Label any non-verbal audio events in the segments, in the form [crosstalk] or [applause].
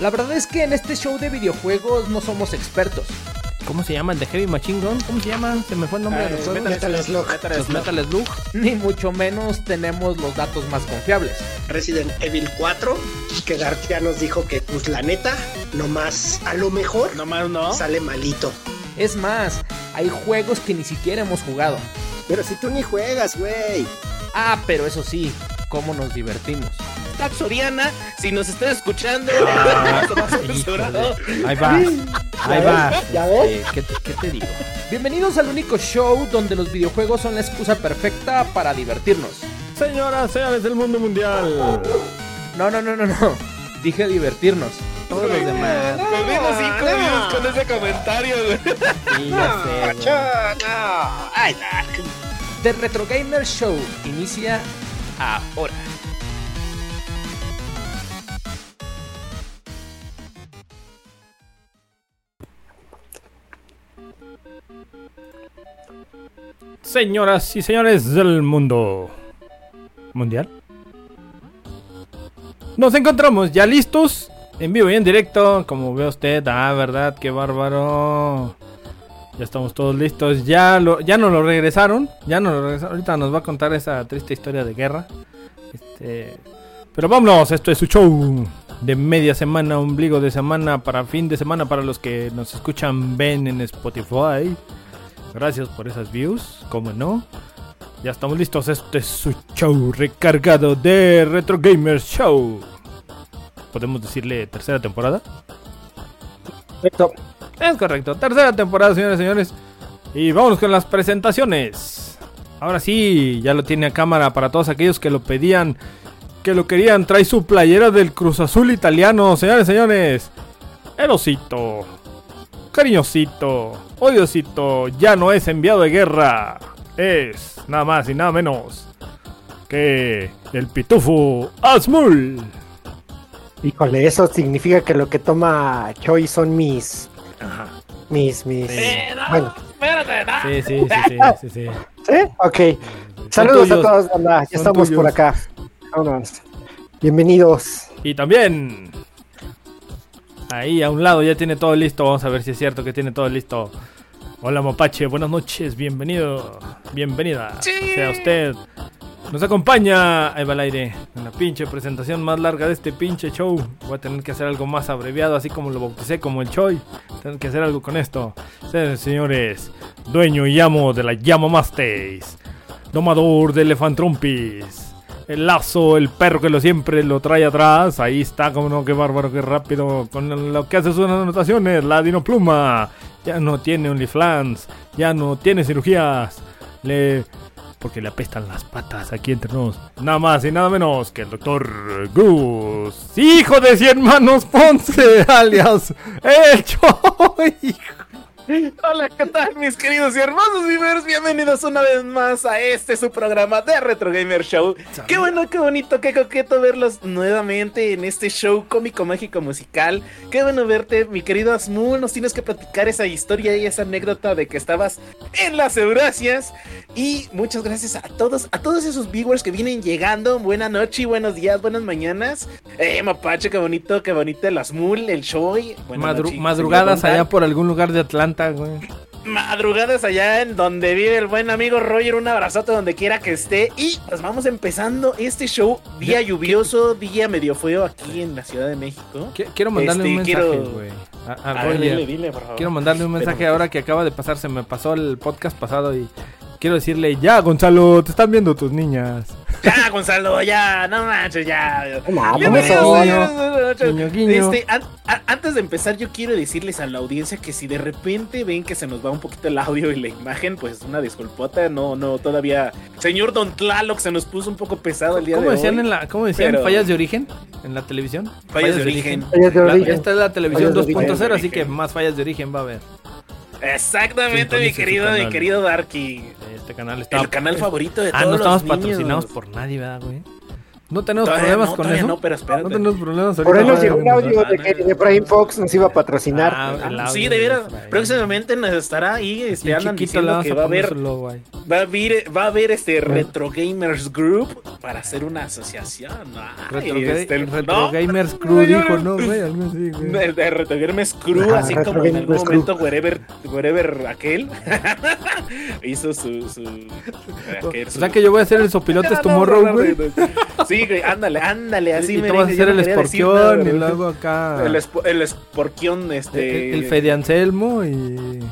La verdad es que en este show de videojuegos no somos expertos. ¿Cómo se llama el de Heavy Machine Gun? ¿Cómo se llama? Se me fue el nombre de los juegos. Metal Slug. Los Metal Slug. Ni mucho menos tenemos los datos más confiables. Resident Evil 4, que Dark ya nos dijo que, pues la neta, nomás a lo mejor Nomás no. sale malito. Es más, hay juegos que ni siquiera hemos jugado. Pero si tú ni juegas, güey. Ah, pero eso sí, cómo nos divertimos. Soriana, si nos están escuchando, Ah. [laughs] Ahí va. Ahí va. ¿Ya ves? Eh, ¿qué, te, qué te digo? Bienvenidos al único show donde los videojuegos son la excusa perfecta para divertirnos. Señoras, señores del mundo mundial. No, no, no, no, no. Dije divertirnos. Todos los demás. Perdimos cinco no. views con ese comentario, güey. Sí, ya sé, güey. No. Ay, Dark. The Retro Gamer Show inicia ahora. Señoras y señores del mundo mundial. Nos encontramos ya listos, en vivo y en directo, como ve usted. Ah, verdad, qué bárbaro. Ya estamos todos listos. Ya lo, ya no lo regresaron, ya no lo regresaron. Ahorita nos va a contar esa triste historia de guerra. Este, pero vámonos, esto es su show de media semana, ombligo de semana para fin de semana para los que nos escuchan, ven en Spotify. Gracias por esas views, como no. Ya estamos listos, este es su show recargado de Retro Gamers Show. ¿Podemos decirle tercera temporada? Perfecto. Es correcto, tercera temporada, señores y señores. Y vámonos con las presentaciones. Ahora sí, ya lo tiene a cámara para todos aquellos que lo pedían, que lo querían. Trae su playera del Cruz Azul italiano, señores y señores. El osito, cariñosito, odiosito, ya no es enviado de guerra. Es nada más y nada menos que el pitufo Asmul. Híjole, eso significa que lo que toma Choi son mis. Mis, mis. Bueno, Espérate, no. Sí, sí, sí, sí, [laughs] sí, sí. ¿sí? Ok. Saludos tuyos. a todos, banda. Ya estamos tuyos. por acá. Vámonos. Bienvenidos. Y también. Ahí a un lado ya tiene todo listo. Vamos a ver si es cierto que tiene todo listo. Hola Mapache, buenas noches, bienvenido, bienvenida. Sea usted. Nos acompaña. Ahí va aire. En la pinche presentación más larga de este pinche show. Voy a tener que hacer algo más abreviado, así como lo bauticé como el Choi. Tengo que hacer algo con esto. Señores, señores, dueño y amo de la llama Mastéis. Domador de Elefantrompis. El lazo, el perro que lo siempre lo trae atrás. Ahí está, como no, qué bárbaro, qué rápido. Con lo que hace sus anotaciones. La Dinopluma. Ya no tiene OnlyFans. Ya no tiene cirugías. Le. Porque le apestan las patas aquí entre nos. Nada más y nada menos que el doctor Gus. Hijo de cien manos Ponce, [laughs] alias El Choy. Hola, ¿qué tal, mis queridos y hermosos vivers? Bienvenidos una vez más a este su programa de Retro Gamer Show. Qué bueno, qué bonito, qué coqueto verlos nuevamente en este show cómico, mágico, musical. Qué bueno verte, mi querido Asmul. Nos tienes que platicar esa historia y esa anécdota de que estabas en las Euracias. Y muchas gracias a todos, a todos esos viewers que vienen llegando. Buena noche, buenos días, buenas mañanas. Eh, Mapache, qué bonito, qué bonito el Asmul, el. Buena Madru- noche, madrugadas allá por algún lugar de Atlanta, güey. madrugadas allá en donde vive el buen amigo Roger. Un abrazote donde quiera que esté. Y pues vamos empezando este show. Día lluvioso, día medio feo aquí en la Ciudad de México. Qui- Quiero mandarle Este, un mensaje, quiero-. A, a A ver, Roger. dile, dile, por favor. Quiero mandarle un mensaje Pero- ahora que acaba de pasar. Se me pasó el podcast pasado y quiero decirle: Ya, Gonzalo, te están viendo tus niñas. Ya, Gonzalo, ya, no manches, ya. No. Este, an- antes de empezar, yo quiero decirles a la audiencia que si de repente ven que se nos va un poquito el audio y la imagen, pues una disculpota, no, no, todavía. Señor Don Tlaloc se nos puso un poco pesado el día ¿Cómo de decían, hoy. en la, ¿cómo decían pero- fallas de origen en la televisión? Fallas de origen. Fallas de La- origen. esta es la televisión Fallas de 2.0, origen. así que más fallas de origen va a haber. Exactamente, mi querido, mi querido Darky. Este canal está. El canal favorito de Ah, todos no estamos niños. patrocinados por nadie, ¿verdad, güey? No tenemos Todavía problemas no, con eso. no, pero espérate. No tenemos problemas Por ahí nos Ah, llegó un audio ah, de que de Prime Fox nos iba a patrocinar. Ah, audio Sí, de veras. Próximamente nos estará ahí, Sí, este, andan diciendo que va a haber. Va a haber, va a haber este Retro Gamers Group para hacer una asociación. Ay, Retro, este, Retro ¿no? Gamers Crew dijo, no, güey, algo así, güey. [laughs] De, de Retro Gamers Crew, Ajá, así Retro como en algún momento wherever, wherever aquel [laughs] hizo su, su, aquel, O su- sea que yo voy a hacer el sopilotes [laughs] Ah, no, Tomorrow, no, güey. no. Sí, güey, ándale, ándale, así y me vas a hacer el escorpión y luego acá el, espo- el esporquión, este. el, el Fede Anselmo y... [laughs]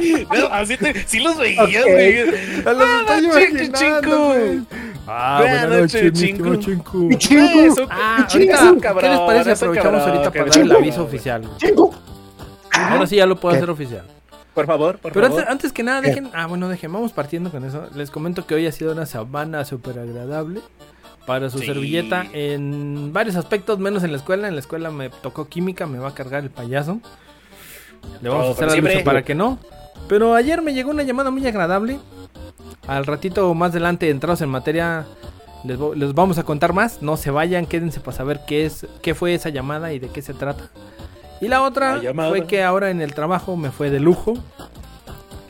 No, así te, sí los veías, güey. A los estoy imaginando, chingo. güey. Ah, Buenas noches. ¡Mi chingo! Eso, Ah, Chingo. ahorita, ¿qué les parece? Aprovechamos ahorita para dar el aviso oficial. ¡Chingo! Ahora sí ya lo puedo hacer oficial. Por favor, por Pero favor. antes, antes que nada, ¿Qué? dejen. Ah, bueno, dejen. Vamos partiendo con eso. Les comento que hoy ha sido una semana súper agradable para su Sí. servilleta en varios aspectos, menos en la escuela. En la escuela me tocó química, me va a cargar el payaso. Le vamos Todo, a hacer pero la para que no. Pero ayer me llegó una llamada muy agradable. Al ratito más adelante, entrados en materia, les, vo- les vamos a contar más. No se vayan, quédense para saber qué es, qué fue esa llamada y de qué se trata. Y la otra La fue que ahora en el trabajo me fue de lujo.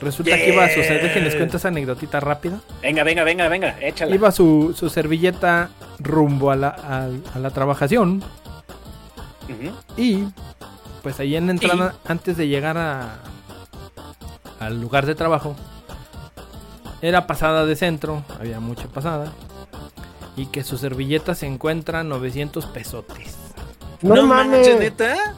Resulta que iba a suceder, déjenles cuento esa anécdotita rápida. Venga, venga, venga, venga, échala. Iba su, su servilleta rumbo a la, a la trabajación. Y pues ahí en la entrada, antes de llegar a, al lugar de trabajo, era pasada de centro, había mucha pasada. Y que su servilleta se encuentra 900 pesotes. No, manches, neta.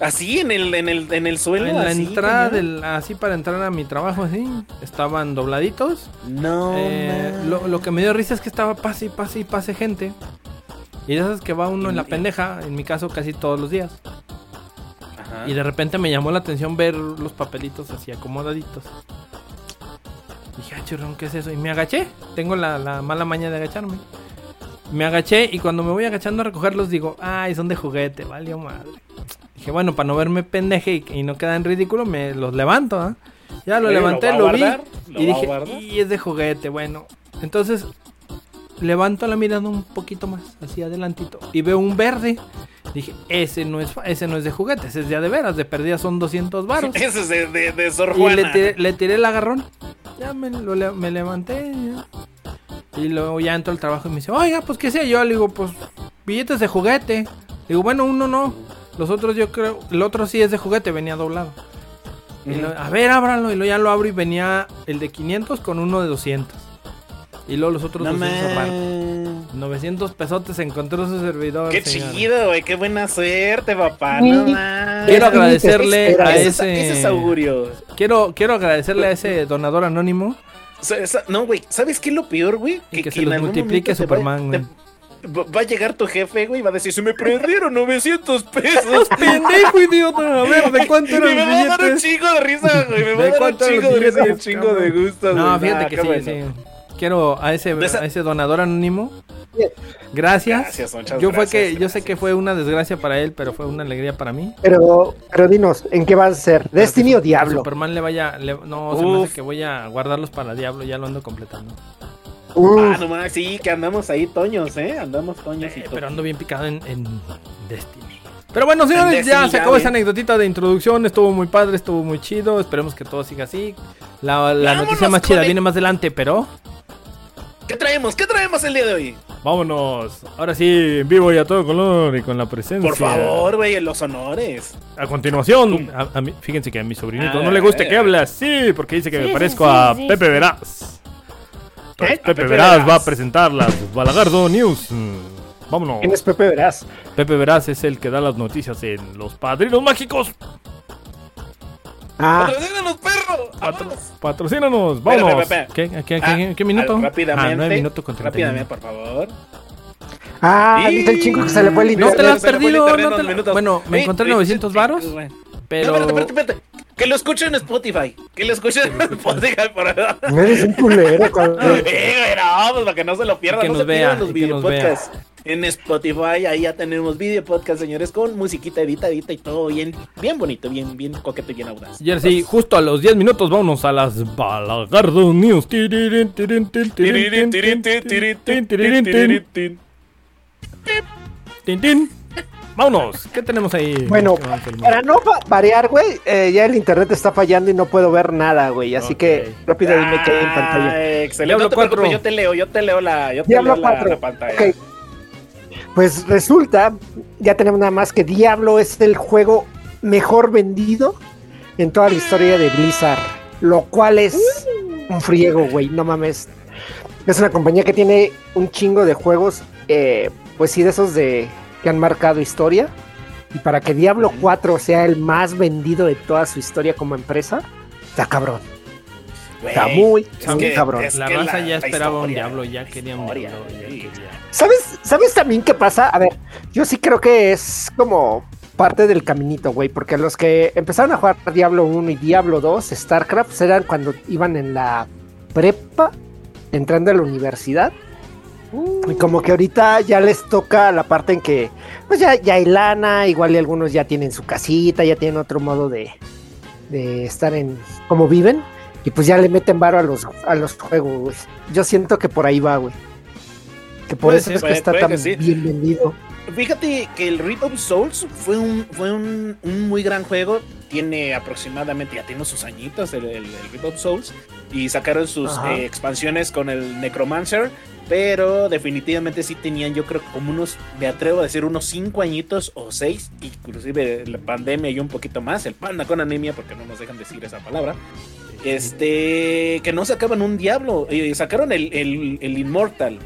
Así en el, en el, en el suelo. En la así, entrada, del, así para entrar a mi trabajo, así, estaban dobladitos. No. Eh, lo que me dio risa es que estaba pase y pase y pase gente. Y de esas que va uno en la pendeja, en mi caso casi todos los días. Ajá. Y de repente me llamó la atención ver los papelitos así acomodaditos. Dije, ah, churrón, ¿qué es eso? Y me agaché. Tengo la, la mala maña de agacharme. Me agaché y cuando me voy agachando a recogerlos digo, ay, son de juguete, valió madre. Dije, bueno, para no verme pendeje y, y no quedar en ridículo, me los levanto, ¿ah? Ya lo Oye, ¿lo levanté, va a lo, vi? ¿Lo y dije, y es de juguete, bueno. Entonces, levanto la mirada un poquito más, así adelantito, y veo un verde. Dije, ese no es, ese no es de juguete, ese es ya de veras, de perdida son 200 varos. [laughs] Ese es de, de, de Sor Y le tiré, le tiré el agarrón. Ya me, lo me levanté. ya. Y luego ya entro al trabajo y me dice, oiga, pues qué sé yo. Le digo, pues billetes de juguete. Le digo, bueno, uno no. Los otros yo creo, el otro sí es de juguete, venía doblado. Y lo- a ver, ábralo. Y luego ya lo abro y venía el de 500 con uno de 200. Y luego los otros No 200 varos. man. 900 pesotes encontró su servidor. Qué señora. chido, güey. Qué buena suerte, papá. No. Quiero agradecerle a Ese es- ese. ese es augurio. Quiero, quiero agradecerle a ese donador anónimo. No, güey, ¿sabes qué es lo peor, güey? Y que se los multiplique Superman, güey. Va va a llegar tu jefe, güey, y va a decir, se me perdieron 900 pesos. pendejo, idiota. A ver, ¿de cuánto [laughs] Y eran me los va a dar un billetes? chingo de risa, güey. Me va ¿De a dar un chingo de risa y un billetes, chingo de gusto. No, güey. fíjate que sí, bueno. sí. Quiero a ese, esa- a ese donador anónimo. Gracias. Gracias, muchas yo fue gracias, que yo sé gracias. que fue una desgracia para él, pero fue una alegría para mí. Pero, pero dinos, ¿en qué vas a ser? ¿Destiny o Diablo? Superman le vaya, le- no, se me Uf. hace que voy a guardarlos para Diablo, ya lo ando completando. Uf, Ah, no más, sí, que andamos ahí toños, ¿eh? Andamos toños y Eh, pero ando bien picado en, en Destiny. Pero bueno, señores, Destiny ya se acabó güey. esa anécdotita de introducción. Estuvo muy padre, estuvo muy chido. Esperemos que todo siga así. La, noticia más chida el- viene más adelante, pero ¿Qué traemos? ¿Qué traemos el día de hoy? vámonos. Ahora sí, en vivo y a todo color y con la presencia. Por favor, güey, los honores. A continuación, a- a mí- fíjense que a mi sobrinito A no le gusta que hable así, porque dice que me parezco sí, a sí, Pepe sí. Pepe, A Pepe Veraz, Veraz. va a presentar las Balagardo News. Mm, Vámonos. ¿Quién es Pepe Verás? Pepe Veraz es el que da las noticias en Los Padrinos Mágicos. Ah, ¡Patrocínanos, perro! Patrocínanos, vámonos. ¿Qué, qué, qué- Ah, qué- qué minuto? ah, Rápidamente. Ah, 9 minutos con 31. Rápidamente, por favor. ah, Y- dice el chingo que se le fue el No te internet. la has perdido, internet no te minutos. Bueno, me encontré sí, 900 sí, varos, pero... No, espérate, espérate, espérate. Que lo escuchen en Spotify. Que lo escuchen en Spotify. Por... Eres un culero, cabrón. eh, no, pues para que no se lo pierdan. Que no nos se vea, pierdan los videopodcasts. En Spotify, ahí ya tenemos video podcast, señores, con musiquita editadita y todo bien, bien bonito, bien, bien coqueto y bien audaz. Y ahora sí, justo a los 10 minutos vámonos a las Balagardo News. Tiririn, tirin, tin, tirin, tin, Vámonos, ¿qué tenemos ahí? Bueno, para no va- variar, güey, eh, ya el internet está fallando y no puedo ver nada, güey. Así que rápido dime qué hay en pantalla. Ah, excelente. Diablo no te preocupes, 4. yo te leo, yo te leo la, yo te Diablo leo la, 4. la pantalla. Ok. Pues resulta, ya tenemos nada más que Diablo es el juego mejor vendido en toda la historia de Blizzard. Lo cual es un friego, güey, no mames. Es una compañía que tiene un chingo de juegos, eh, pues sí, de esos de que han marcado historia. Y para que Diablo 4 sea el más vendido de toda su historia como empresa, está cabrón. Está muy, es muy que- cabrón. es La raza ya la esperaba un diablo, ya la quería un historia, diablo, ya sí. quería. ¿Sabes, ¿Sabes también qué pasa? A ver, yo sí creo que es como parte del caminito, güey, porque los que empezaron a jugar Diablo 1 y Diablo 2, StarCraft, pues eran cuando iban en la prepa, entrando a la universidad. Y como que ahorita ya les toca la parte en que, pues ya, ya hay lana, igual y algunos ya tienen su casita, ya tienen otro modo de, de estar en como viven. Y pues ya le meten varo a los, a los juegos, güey. Yo siento que por ahí va, güey. Que por Puede eso ser, es que puede- está puede tan que sí. bien vendido. Fíjate que el Reap of Souls fue un, fue un, un muy gran juego. Tiene aproximadamente, ya tiene sus añitos el, el, el of Souls. Y sacaron sus eh, expansiones con el Necromancer. Pero definitivamente sí tenían, yo creo, como unos, me atrevo a decir, unos 5 añitos o 6. Inclusive la pandemia y un poquito más. El panda con anemia, porque no nos dejan decir esa palabra. Este, que no sacaban un diablo. eh, sacaron el, el, el Immortal.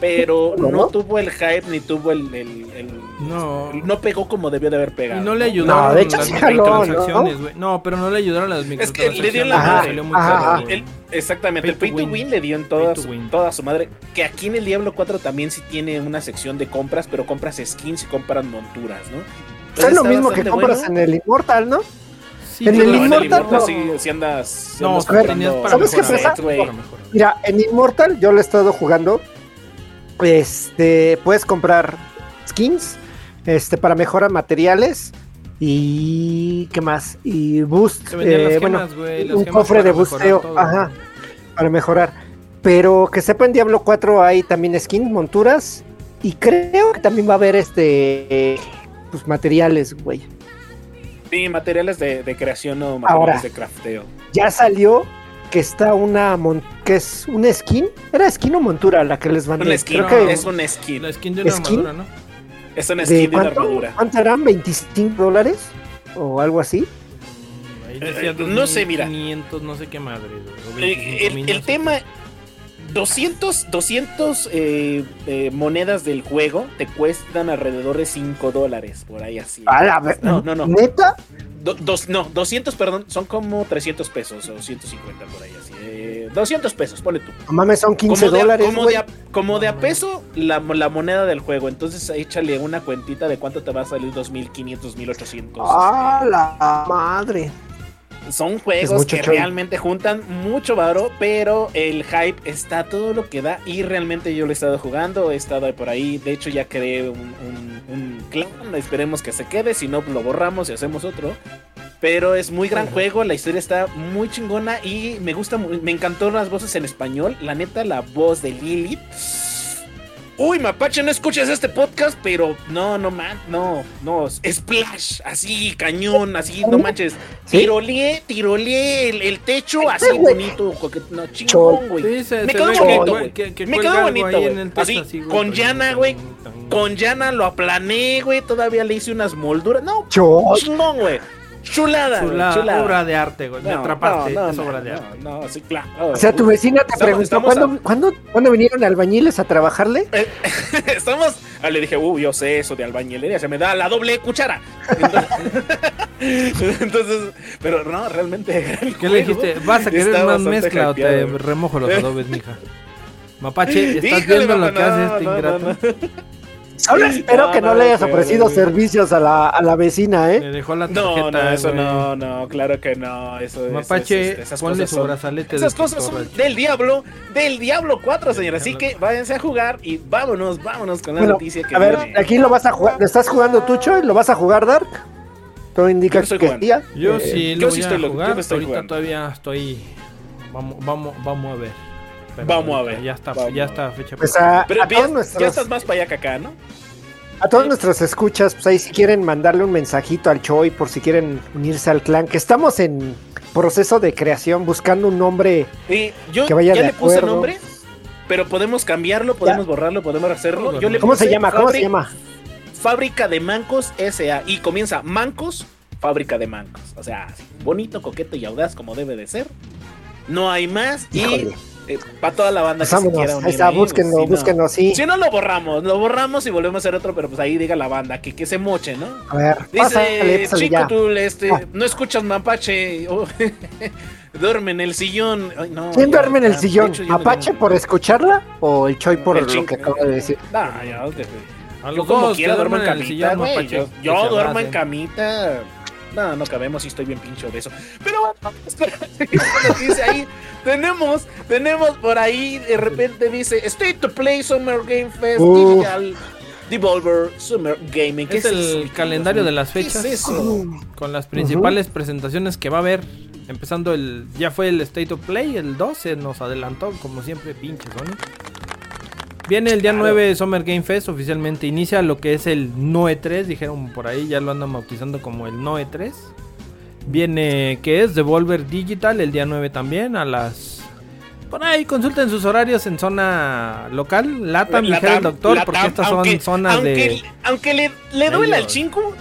Pero ¿No? no tuvo el hype ni tuvo el, el- el- No. no pegó como debió de haber pegado. Y no le ayudaron No, de hecho las sí jaló, ¿no? microtransacciones, güey. ¿no? pero no le ayudaron las Es que microtransacciones. le dio la Ajá, salió muy ajá, caro, ajá. güey. El- exactamente, Pay el pay to win. win le dio en toda, to su, toda su madre. Que aquí en el Diablo 4 también sí tiene una sección de compras, pero compras skins y compras monturas, ¿no? es lo mismo que compras bueno. en el Immortal, ¿no? Sí, En el No, en el Immortal Immortal no. sí, sí andas. sí No, andas ver, para ¿sabes qué pasa? Mira, en Immortal yo lo he estado jugando. Este, puedes comprar skins, este, para mejorar materiales y qué más y boost, Te vendían las eh, bueno, gemas, güey, las un gemas cofre de para mejorar busteo, todo. ajá, para mejorar. Pero que sepa en Diablo 4 hay también skins, monturas y creo que también va a haber este, eh, pues materiales, güey. Sí, materiales de, de creación o materiales Ahora. de crafteo. Ya salió que está una mon- que es una skin, era skin o montura la que les mandé. Un skin, Creo que es un skin. La skin de una ¿Skin? armadura, ¿no? Es un ¿De skin de una cuánto, armadura. cuánto eran? ¿25 dólares? ¿O algo así? Ahí Eh, decía eh, no sé, mira. 500, no sé qué madre. Eh, 25,000, el, tema 200 200 eh, eh, monedas del juego te cuestan alrededor de 5 dólares por ahí así A la ver- no no no ¿Neta? Do- dos, no 200 perdón son como 300 pesos o 150 por ahí así eh, 200 pesos ponle tú No mames, son 15 como de, a- dólares, como, güey. de a, como de a peso la, la moneda del juego entonces échale una cuentita de cuánto te va a salir 2500 1800 ¡Ah, la madre! Son juegos que show. realmente juntan mucho varo, pero el hype está todo lo que da y realmente yo lo he estado jugando, he estado por ahí, de hecho ya creé un, un- un clan, esperemos que se quede, si no lo borramos y hacemos otro. Pero es muy gran juego, la historia está muy chingona y me gusta, me encantó las voces en español, la neta la voz de Lilith. Uy, Mapache, no escuchas este podcast, pero no, no man, no, no, splash, así, cañón, así, no manches. ¿Sí? Tiroleé, tiroleé el, el techo así bonito, coque- no, chingón, güey. Sí, se, Me quedó bonito, que- güey. que- que Me quedó bonito, güey. Así, güey, con llana, güey. Con llana lo aplané, güey, todavía le hice unas molduras. No, chingón, güey. Chulada, güey, Chula- chulada. obra de arte, güey. Me No, atrapaste, no, no, es no, obra de arte. No, sí, claro. o sea, tu vecina te Estamos- preguntó, estamos ¿cuándo, a- ¿cuándo, ¿cuándo vinieron albañiles a trabajarle? [laughs] Estamos. Ah, le dije, uh, yo sé eso de albañilería, se me da la doble cuchara. Entonces, [laughs] entonces, pero no, realmente. ¿Qué le dijiste? ¿Vas a querer más mezcla o te remojo los adobes, mija? Mapache, ¿estás Híjole, viendo lo que hace no, este no, no. Solo espero que no le hayas ofrecido servicios a la, a la vecina, ¿eh? Le dejó la No, tarjeta. no, eso güey. no, no, claro que no. Eso es- Mapache, es- esas ponle cosas su son- brazalete Esas de cosas son del diablo, del diablo 4, señor. Así que váyanse a jugar y vámonos, vámonos con la Bueno, noticia que a ver, viene. aquí lo vas a jugar. ¿Lo estás jugando tú, Choy? ¿Lo vas a jugar, Dark? Todo indica Yo que sí. ¿ah? Yo Eh, sí yo lo sí voy estoy a lo- yo jugar. lo estoy Ahorita jugando. todavía estoy. Vamos, vamos, vamos a ver. Pero Vamos a ver, Ya está, vamos ya está fecha. Pues a, Pero a bien, todos ya nuestros, estás más para allá que acá, ¿no? a todos nuestros escuchas, pues ahí si quieren mandarle un mensajito al Choy por si quieren unirse al clan, que estamos en proceso de creación, buscando un nombre. Y yo Que vaya ya de le puse nombre, pero podemos cambiarlo, podemos borrarlo, podemos hacerlo. Yo le ¿Cómo se llama? ¿Cómo se llama? Fábrica de Mancos S.A. Y comienza Mancos, Fábrica de Mancos. O sea, bonito, coqueto y audaz como debe de ser. No hay más. Híjole. Y para toda la banda Pues que se quiera ahí unir está, ahí, búsquenlo, pues, si no- búsquenlo, sí. Si no lo borramos, lo borramos y volvemos a hacer otro, pero pues ahí diga la banda que, que se moche, ¿no? A ver, Dice, pásale, pásale chico, ya. tú este, Ah. no escuchas mapache, oh, [laughs] duerme en el sillón. Ay, no, ¿Quién ya, duerme en el ya, sillón? hecho, yo me ¿Apache duermo. por escucharla o el Choy por El lo chin- que acabo de decir? Nah, ya, de- A yo como dos quiera duermo en camita, sillón, mapache, Yo, yo duermo en abracen. camita. No, no cabemos y estoy bien pincho de eso. Pero bueno, [laughs] espera, lo que dice ahí, tenemos, tenemos por ahí, de repente dice State to Play Summer Game Fest Uh. Digital Devolver Summer Gaming. ¿Qué Es el eso, calendario de las ¿Qué fechas. es eso? Con las principales presentaciones que va a haber. Empezando el. Ya fue el State of Play, el 12 nos adelantó, como siempre, pinche Sony. Viene el día Claro. 9 Summer Game Fest, oficialmente inicia lo que es el Noe 3, dijeron por ahí, ya lo andan bautizando como el Noe 3. Viene, que es Devolver Digital, el día 9 también, a las... Por ahí consulten sus horarios en zona local, Latam, La dijera el doctor, porque estas aunque- son zonas aunque, de... Aunque le, le duela al chinco,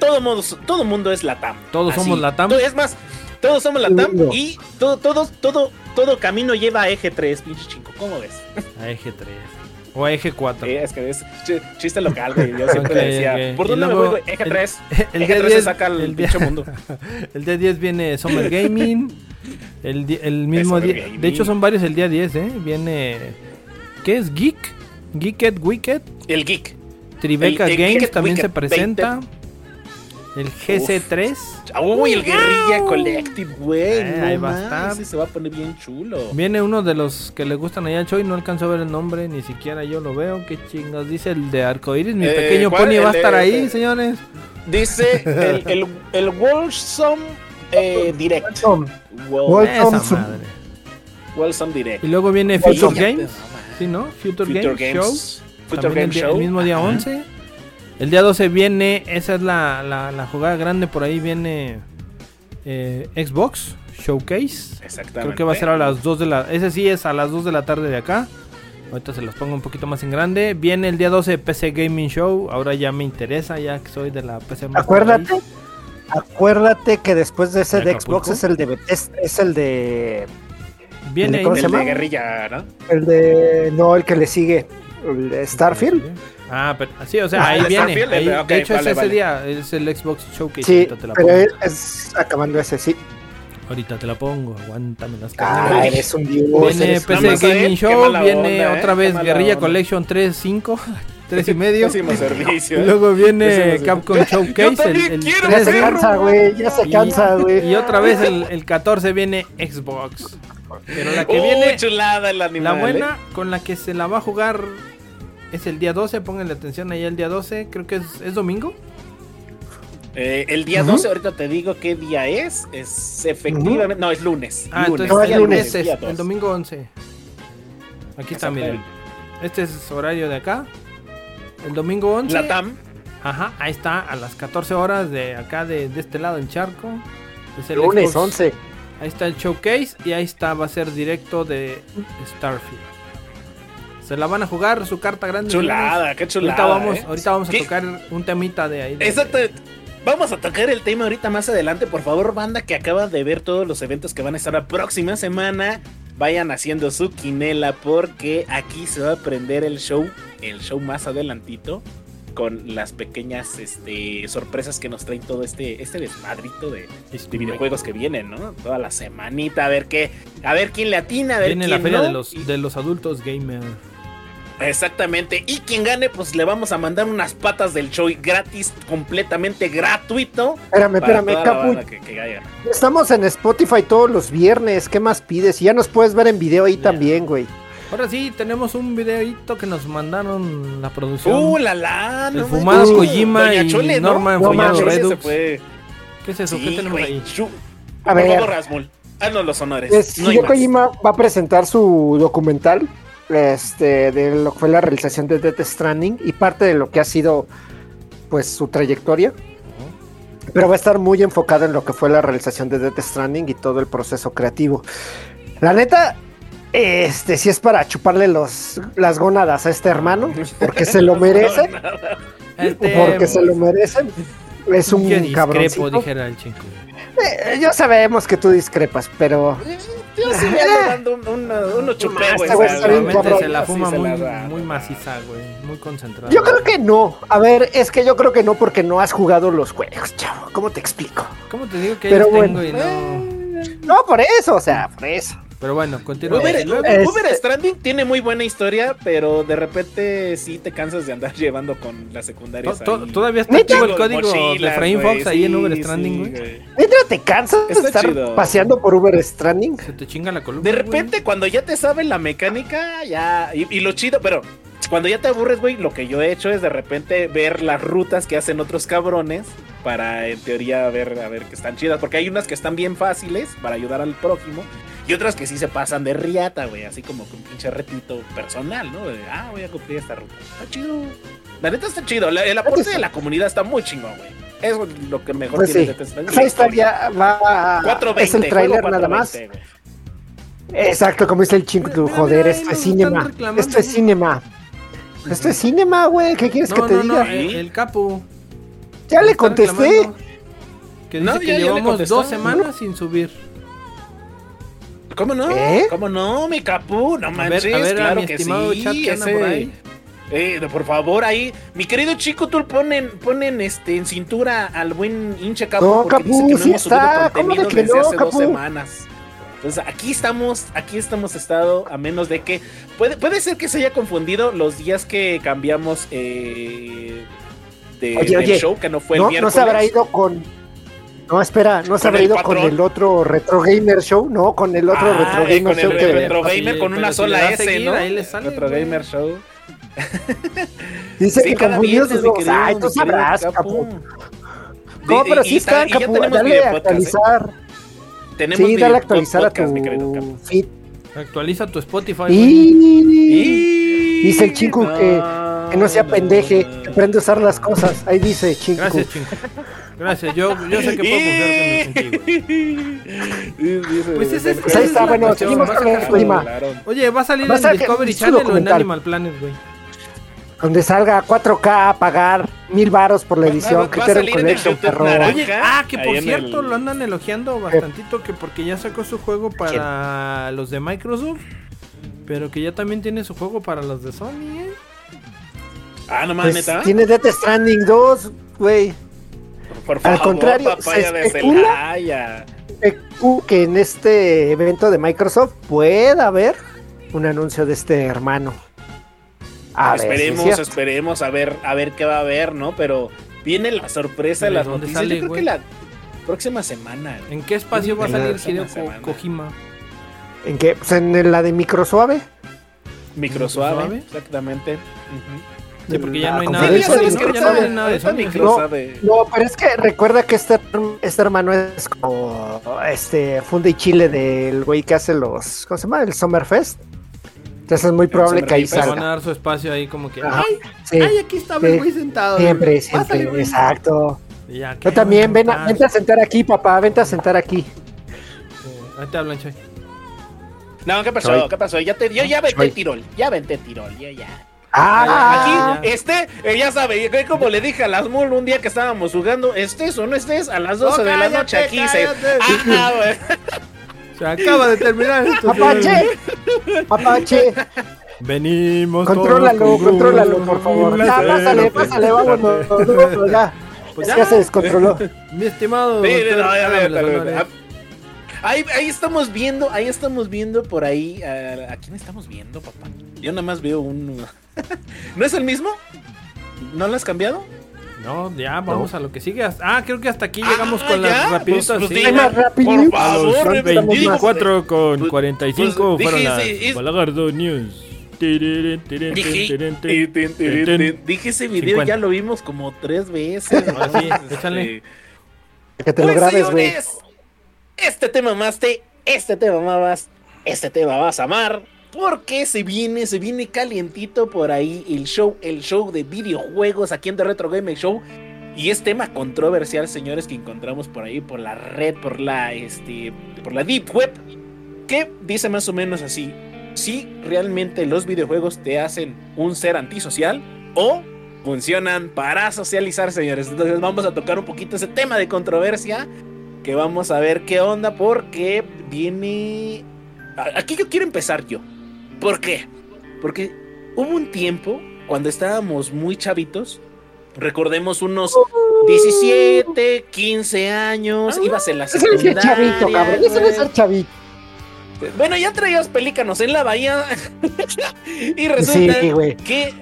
todo mundo, todo mundo es la TAM. Todos somos la TAM. Todo- Es más, todos somos la TAM Lindo. y todo, todo, todo, todo camino lleva a eje 3, pinche chinco. ¿Cómo ves? A eje 3. O a eje 4. Sí, es que es ch- chiste local, güey. Yo siempre Ok, le decía, ok. ¿por dónde me luego voy, güey? Eje el- 3. [laughs] el eje día 3 se 10 saca el, el pinche mundo. [laughs] El día 10 viene Summer Gaming. El, el mismo día. De hecho, son varios el día 10, ¿eh? Viene. ¿Qué es? Geek. Geeked Wicked. El geek. Tribeca El- el Games también se Wicked presenta. El GC3. Uy, el Guerrilla Collective, güey. Eh, no ahí va a estar. ese se va a poner bien chulo. Viene uno de los que le gustan allá a Choi. No alcanzo a ver el nombre, ni siquiera yo lo veo. ¿Qué chingas? Dice el de Arcoiris. Mi Eh, pequeño ¿cuál? pony va a estar ahí, señores. Dice el, el, el Wolsome eh, Direct. Madre. Wholesome Direct. Y luego viene Future Games. Sí, ¿no? Future, Future Games, Games. Show. Future También Game el, Show. el mismo día Ajá. 11. El día 12 viene, esa es la, la, la jugada grande, por ahí viene eh, Xbox Showcase. Exactamente. Creo que va a ser a las 2 de la... Ese sí es a las 2 de la tarde de acá. Ahorita se los pongo un poquito más en grande. Viene el día 12 PC Gaming Show. Ahora ya me interesa, ya que soy de la PC Acuérdate, acuérdate que después de ese ¿De? Xbox es el de Bethesda- es el de Viene ¿Cómo ahí- se El de llama? guerrilla, ¿no? el de no el que le sigue, el Starfield. Ah, pero sí, o sea, Ah, ahí viene. Starfield, ahí- el de- hecho, vale, es ese vale. día. Es el Xbox Showcase. Sí, te la pero pongo. es, es acabando ese, sí. Ahorita te la pongo. Aguántame las Ah, carnes. eres un dios. Viene PC Gaming Show, viene onda, ¿eh? otra vez Guerrilla onda. Collection 3, 5, 3 y medio. [laughs] Servicio. ¿eh? luego viene Pésimo Capcom servicio. [laughs] Yo Showcase, el, también el quiero Ya 3 se cansa, güey, ya se cansa, güey. Y otra vez el, el 14 viene Xbox. Pero la que Uy, viene, chulada el la animal. buena ¿eh? con la que se la va a jugar es el día 12. Pónganle atención ahí el día 12. Creo que es, es domingo. Eh, el día Ujú. 12, ahorita te digo qué día es. Es efectivamente. No, es lunes. Ah, lunes. entonces No, es el, lunes, es el 12. domingo 11. Aquí está, miren. Este es horario de acá. El domingo 11. La TAM. Ajá, ahí está, a las 14 horas de acá, de, de este lado del charco. Es el Lunes Xbox. 11. Ahí está el showcase y ahí está, va a ser directo de Starfield. Se la van a jugar, su carta grande. Chulada, qué chulada. Ahorita vamos, ¿eh? ahorita vamos a ¿Qué? tocar un temita de ahí. de- Exacto. Vamos a tocar el tema ahorita más adelante. Por favor, banda que acaba de ver todos los eventos que van a estar la próxima semana, vayan haciendo su quinela porque aquí se va a prender el show, el show más adelantito, con las pequeñas este, sorpresas que nos traen todo este, este desmadrito de, de videojuegos que vienen, ¿no? Toda la semanita, a ver qué, a ver quién le atina, a ver Viene la feria no. de los, de los adultos gamer. Exactamente. Y quien gane, pues le vamos a mandar unas patas del show gratis, completamente gratuito. Espérame, espérame, Capu. Estamos en Spotify todos los viernes. ¿Qué más pides? Y ya nos puedes ver en video ahí también, güey. Ahora sí, tenemos un videito que nos mandaron la producción. ¡Uh, la la! El fumado Kojima y Chole, Norma ¿no? Follado Redux. ¿Qué es eso? ¿Qué tenemos ahí? A ver. Rasmul, haznos los honores. no Kojima va a presentar su documental este, de lo que fue la realización de Death Stranding y parte de lo que ha sido pues su trayectoria. Pero va a estar muy enfocado en lo que fue la realización de Death Stranding y todo el proceso creativo. La neta, este si es para chuparle los, las gónadas a este hermano, porque se lo [laughs] merece. Este, porque se lo merecen. Es un cabrón. dijera el chico. Eh, sabemos que tú discrepas, pero. Yo sí me ando dando un, uno chupé, güey. se la fuma muy, muy maciza, güey. Muy concentrada. Yo creo que no. A ver, es que yo creo que no porque no has jugado los juegos, chavo. ¿Cómo te explico? ¿Cómo te digo que Pero bueno, tengo y no? Eh, no, por eso, o sea, por eso. Pero bueno, continúa. Uber, este- Stranding tiene muy buena historia, pero de repente sí te cansas de andar [laughs] llevando con las secundarias. todavía está activo el código de Frame Fox ahí en Uber Stranding, güey. te cansas de estar paseando por Uber Stranding? Se te chinga la columna. De repente, cuando ya te saben la mecánica, ya. Y, y lo chido, pero cuando ya te aburres, güey, lo que yo he hecho es de repente ver las rutas que hacen otros cabrones para en teoría ver a ver que están chidas, porque hay unas que están bien fáciles para ayudar al prójimo y otras que sí se pasan de riata, güey, así como con un pinche retito personal, ¿no? De, ah, voy a cumplir esta ruta. Está chido. La neta está chido. el aporte de la comunidad está muy chingón, güey. Es lo que mejor pues tiene sí. Esa historia va. 420, es el trailer nada más. Exacto, como dice el chingo, joder, esto es cinema. Esto es cinema. Esto es cinema, güey. ¿Qué quieres que te diga? El, el capo. Ya le contesté. Que dice que llevamos dos semanas sin subir. ¿Cómo no? ¿Eh? ¿Cómo no, mi capu? No manches, a ver, claro que sí. Chat que ese... por, ahí. Eh, por favor, ahí, mi querido chico, tú ponen, ponen este en cintura al buen hinche capu no, porque capu, dice que no sí hemos está. subido contenido que desde no, hace capu? dos semanas. Entonces aquí estamos, aquí estamos estado, a menos de que puede, puede ser que se haya confundido los días que cambiamos eh, de, oye, del oye, show, que no fue el no, miércoles. No se habrá ido con no, espera, ¿no se habrá ido con el otro Retro Gamer Show? No, con el otro Retro Gamer con Show. El, que... Retro Gamer con una sola S, ¿no? Ahí le sale, Retro Gamer Show. [laughs] Dice sí, que confundió sus dos. Ay, tú sabrás, capo. No, pero sí está, capo. Dale a actualizar. ¿eh? Tenemos sí, dale a actualizar a tu feed. Actualiza tu Spotify. Y... Dice el chico que, que no sea pendeje, que aprende a usar las cosas. Ahí dice chico. Gracias, chico. Gracias, yo, yo sé que puedo confiar Pues ese es, pues ahí está, bueno, seguimos con el clima. Oye, ¿va a salir en Discovery Channel o en Animal Planet, güey? Donde salga 4K a pagar mil varos por la edición. Criterion Collection, perro. Oye, ah, que por cierto lo andan elogiando bastantito que porque ya sacó su juego para los de Microsoft, pero que ya también tiene su juego para los de Sony, ¿eh? Ah, no más, pues neta. Tiene Death Stranding 2, güey. Por favor, Al contrario, se especula que en este evento de Microsoft pueda haber un anuncio de este hermano. A esperemos, esperemos a ver, a ver qué va a haber, ¿no? Pero viene la sorpresa de las noticias. Sale, Yo creo que la próxima semana. ¿En qué espacio va a salir Hideo Kojima? ¿En qué? Pues en la de Microsuave. Microsuave, exactamente. Sí, porque ya no hay nada de eso. no, no, pero es que recuerda que este, este hermano es como este funde y chile del güey que hace los. ¿Cómo se llama? El Summerfest. Entonces es muy probable que ahí salga. Van a dar su espacio ahí como que. ¡Ay! ¡Ay! Aquí está el güey sentado. Siempre, siempre. exacto. Ya, Yo también, ven a, vente a sentar aquí, papá. Vente a sentar aquí. ahí te hablan, Choy. No, ¿qué pasó? ¿Qué pasó? Ya te, yo ya venté Tirol. Ya venté Tirol. Ya, ya. Ah, aquí, este, eh, ya sabe, como le dije a las Mul un día que estábamos jugando, estés o no estés, a las 12 de la noche aquí se. Ah, se acaba de terminar [laughs] esto. Apache, Apache. Venimos. Contrólalo, contrólalo, por favor. Ya, pásale, pásale, vámonos. ya. Pues ya. se descontroló. Mi estimado. Sí, ahí, ahí estamos viendo, ahí estamos viendo por ahí. ¿A quién estamos viendo, papá? Yo nada más veo un. [laughs] ¿No es el mismo? ¿No lo has cambiado? No, ya vamos a lo que sigue. Ah, creo que hasta aquí llegamos Ah, con ya, las rapiditas. pues, pues, sí. Más rápido. Por A los favor, 24 con Pues- 45 pues, fueron dije, las es- Balagardo News. Dije. Dije ese video 50. ya lo vimos como tres veces. [laughs] Ahora sí, Entonces, échale. este, Que te lo Pues, grabes, güey. Este tema más te, este tema más, este tema vas a amar. Porque se viene, se viene calientito por ahí el show, el show de videojuegos aquí en The Retro Game Show. Y es tema controversial, señores, que encontramos por ahí, por la red, por la, este, por la Deep Web. Que dice más o menos así. Si realmente los videojuegos te hacen un ser antisocial o funcionan para socializar, señores. Entonces vamos a tocar un poquito ese tema de controversia. Que vamos a ver qué onda porque viene... Aquí yo quiero empezar yo. ¿Por qué? Porque hubo un tiempo cuando estábamos muy chavitos. Recordemos unos 17, 15 años. Ibas en la Eso es ser secundaria. chavito, cabrón. Eso es ser chavito. Bueno, ya traías pelícanos en la bahía. [laughs] y resulta Sí, que,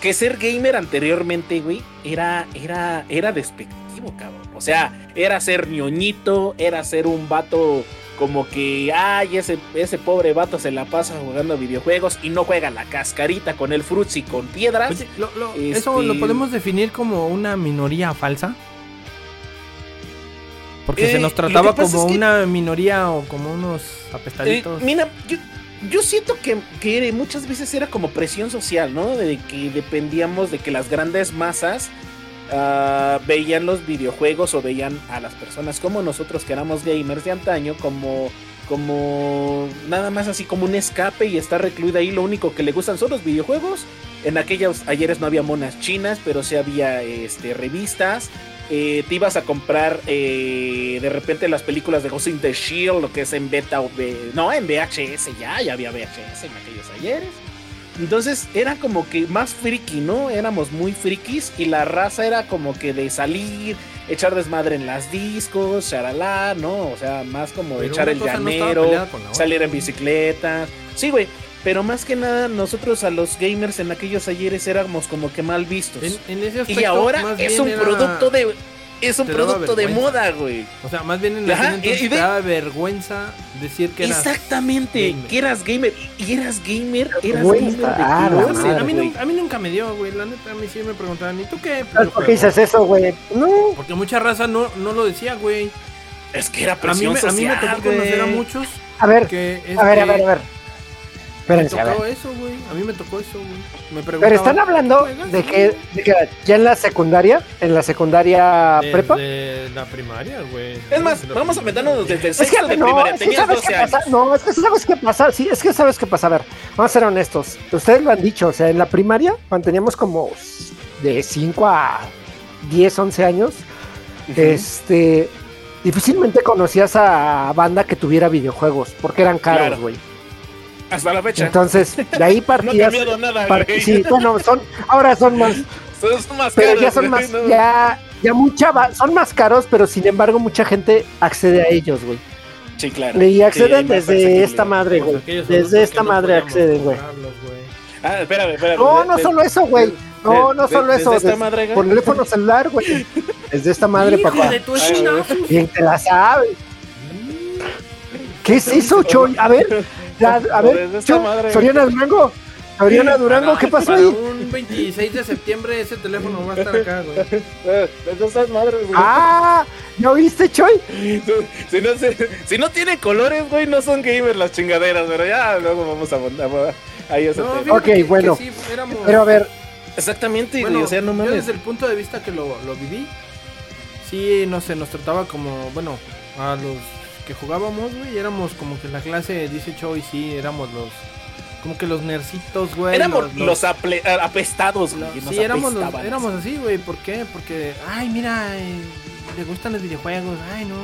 que ser gamer anteriormente, güey, era, era, era despectivo, cabrón. O sea, era ser ñoñito, era ser un vato como que, ay, ese, ese pobre vato se la pasa jugando videojuegos y no juega la cascarita con el frutzi con piedras. Oye, lo- lo- Este- ¿eso lo podemos definir como una minoría falsa? Porque Eh, se nos lo trataba como que- una minoría o como unos Eh, apestaditos. mira, yo, yo siento que, que muchas veces era como presión social, ¿no? De que dependíamos de que las grandes masas ah, veían los videojuegos o veían a las personas como nosotros que éramos gamers de antaño como como nada más así como un escape y estar recluida ahí. Lo único que le gustan son los videojuegos. En aquellos ayeres no había monas chinas pero sí había este revistas. Eh, te ibas a comprar eh, de repente las películas de Ghost in the Shield, lo que es en beta o no, en VHS ya, ya había VHS en aquellos ayeres. Entonces era como que más friki, ¿no? Éramos muy frikis y la raza era como que de salir, echar desmadre en las discos, charalá, ¿no? O sea, más como Pero echar el no llanero, salir en bicicleta. Sí, güey. Pero más que nada, nosotros a los gamers en aquellos ayeres éramos como que mal vistos. En, en ese Y ahora es un era- producto de. Es un producto de moda, güey. O sea, más bien en aquel entonces y- y de- te daba vergüenza decir que eras... Exactamente, gamer. que eras gamer. Y eras gamer, eras Vergüenza, gamer de ah, la madre. a, mí nunca, a mí nunca me dio, güey. La neta, a mí sí me preguntaban, ¿y tú qué? Pues, ¿Sabes yo por qué dices eso, güey? No. Porque mucha raza no, no lo decía, güey. Es que era A mí, presión a mí me tocó conocer a muchos A ver, a ver, a ver, a ver. Me Espérense, a ver. tocó eso, güey. A mí me tocó eso, güey. Me Pero están hablando de que, de que ya en la secundaria, en la secundaria prepa. Desde la primaria, güey. Es más, vamos a meternos güey. desde el Es que sexto de no, primaria. es que Tenías sabes 12 qué años. pasa. No, es que sabes qué pasa. Sí, es que sabes qué pasa. A ver, vamos a ser honestos. Ustedes lo han dicho. O sea, en la primaria, cuando teníamos como de 5 a 10, 11 años, este. Difícilmente conocías a banda que tuviera videojuegos, porque eran caros, Claro. Hasta la fecha. Entonces, de ahí [laughs] no ha nada, par- güey. sí, bueno, son, ahora son más, Son- más pero caros, ya son más, no. ya, ya mucha, va- son más caros, pero sin embargo mucha gente accede a ellos, güey. Sí, claro. Y acceden Sí, desde esta madre, güey. Desde esta no madre acceden, güey. Ah, espérame, espérame. No, De- no de- solo eso, güey. No, de- no de- solo desde eso. esta des- madre, güey. Por teléfono celular, güey. Desde esta madre, Hijo papá. de tu Ay, chinazos. Bien te la sabe. ¿Qué es eso, Choy? A ver, la- a ver, Choy, madre. Soriana Durango. Soriana Durango, Para- ¿qué pasó para ahí? Un 26 de septiembre ese teléfono va a estar acá, güey. [laughs] Desde esas madres, güey. Ah, ¿ya oíste, Choy? Si no, si no tiene colores, güey, no son gamers las chingaderas, pero ya luego vamos a mandar ahí ese No, Ok, que- que bueno. sí, éramos- Pero a ver, Exactamente, bueno, o sea, no yo mames. desde el punto de vista que lo, lo viví, sí, no sé, nos trataba como, bueno, a los que jugábamos, güey, éramos como que la clase 18 y sí, éramos los, como que los nercitos, güey. Éramos los, aple- apestados, Lo- güey. nos sí, éramos, los- éramos así, güey. ¿Por qué? Porque, ay, mira, eh, le gustan los videojuegos. Ay, no.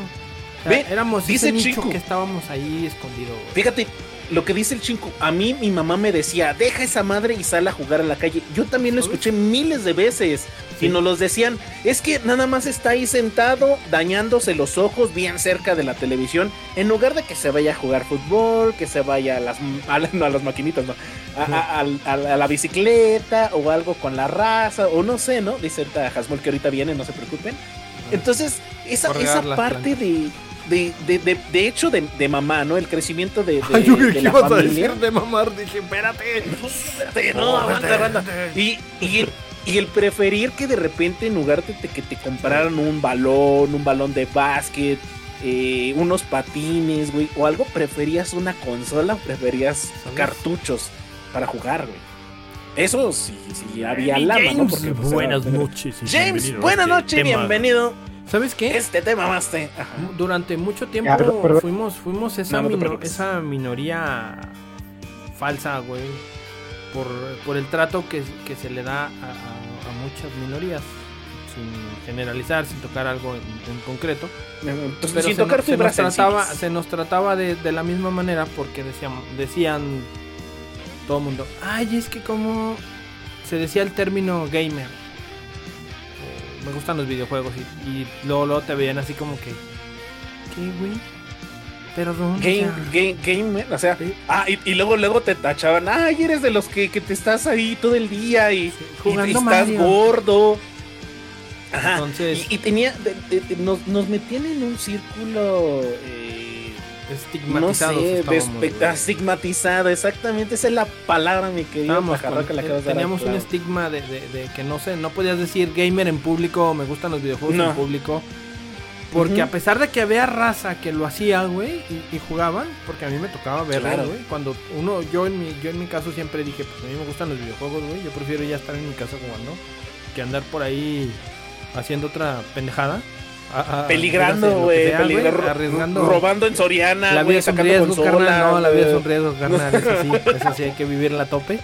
Ve, éramos dice ese nicho que estábamos ahí escondidos. Fíjate, lo que dice el chinco, a mí mi mamá me decía, deja esa madre y sal a jugar a la calle. Yo también lo escuché miles de veces Sí. y nos los decían, es que nada más está ahí sentado dañándose los ojos bien cerca de la televisión, en lugar de que se vaya a jugar fútbol, que se vaya a las, a, la- no, a las maquinitas, no, a, la- a la bicicleta o algo con la raza, o no sé, ¿no? Dice Hasmol que ahorita viene, no se preocupen. Entonces, esa, esa parte de, de, de, de, de hecho de, de mamá, ¿no? El crecimiento de, de, Ay, yo que a decir de mamar. Dije, espérate. Espérate, no, aguanta, aguanta. Y, y, el, y el preferir que de repente en lugar de que te compraran un balón, un balón de básquet, eh, unos patines, güey, o algo, preferías una consola, preferías ¿Sabes? cartuchos para jugar, güey. Eso sí, sí había lama, ¿no? James, Porque, pues, buenas era- noches. y James, bienvenido a buenas noches, tema. bienvenido. ¿Sabes qué? Este tema más te. Ajá. Durante mucho tiempo Ya, perdón, perdón. fuimos, fuimos esa, No, no esa minoría falsa, güey. Por, por el trato que, que se le da a, a- a muchas minorías. Sin generalizar, sin tocar algo en, en concreto. Entonces, Pero sin se, tocar se nos fibras trataba, sensibles. se nos trataba de, de la misma manera porque decían, decían todo el mundo, ay, es que como se decía el término gamer. Me gustan los videojuegos y, y luego, luego te veían así como que, ¿qué, güey? Perdón. o Game, game, game, o sea, Sí. ah, y, y luego, luego te tachaban, ay, eres de los que, que te estás ahí todo el día y, jugando y estás Mario". gordo. Ajá. Entonces- y, y tenía, de- de- de- nos, nos metían en un círculo, eh, no estigmatizados sé, estigmatizado, exactamente, esa es la palabra, mi querido con- que dar al teníamos un estigma de, de- de que no sé, no podías decir gamer en público, me gustan los videojuegos No. en público. Porque a pesar de que había raza que lo hacía, güey, y, y jugaban, porque a mí me tocaba verlo, Claro. güey. Cuando uno, yo en mi, yo en mi caso siempre dije, pues a mí me gustan los videojuegos, güey. Yo prefiero ya estar en mi casa jugando que andar por ahí haciendo otra pendejada. A- a- Peligrando, güey, arriesgando. robando en Soriana, La vida güey, es un sacando riesgo, consola, carnal. No, la vida es un riesgo, carnal. Eso sí, eso sí hay que vivirla a tope.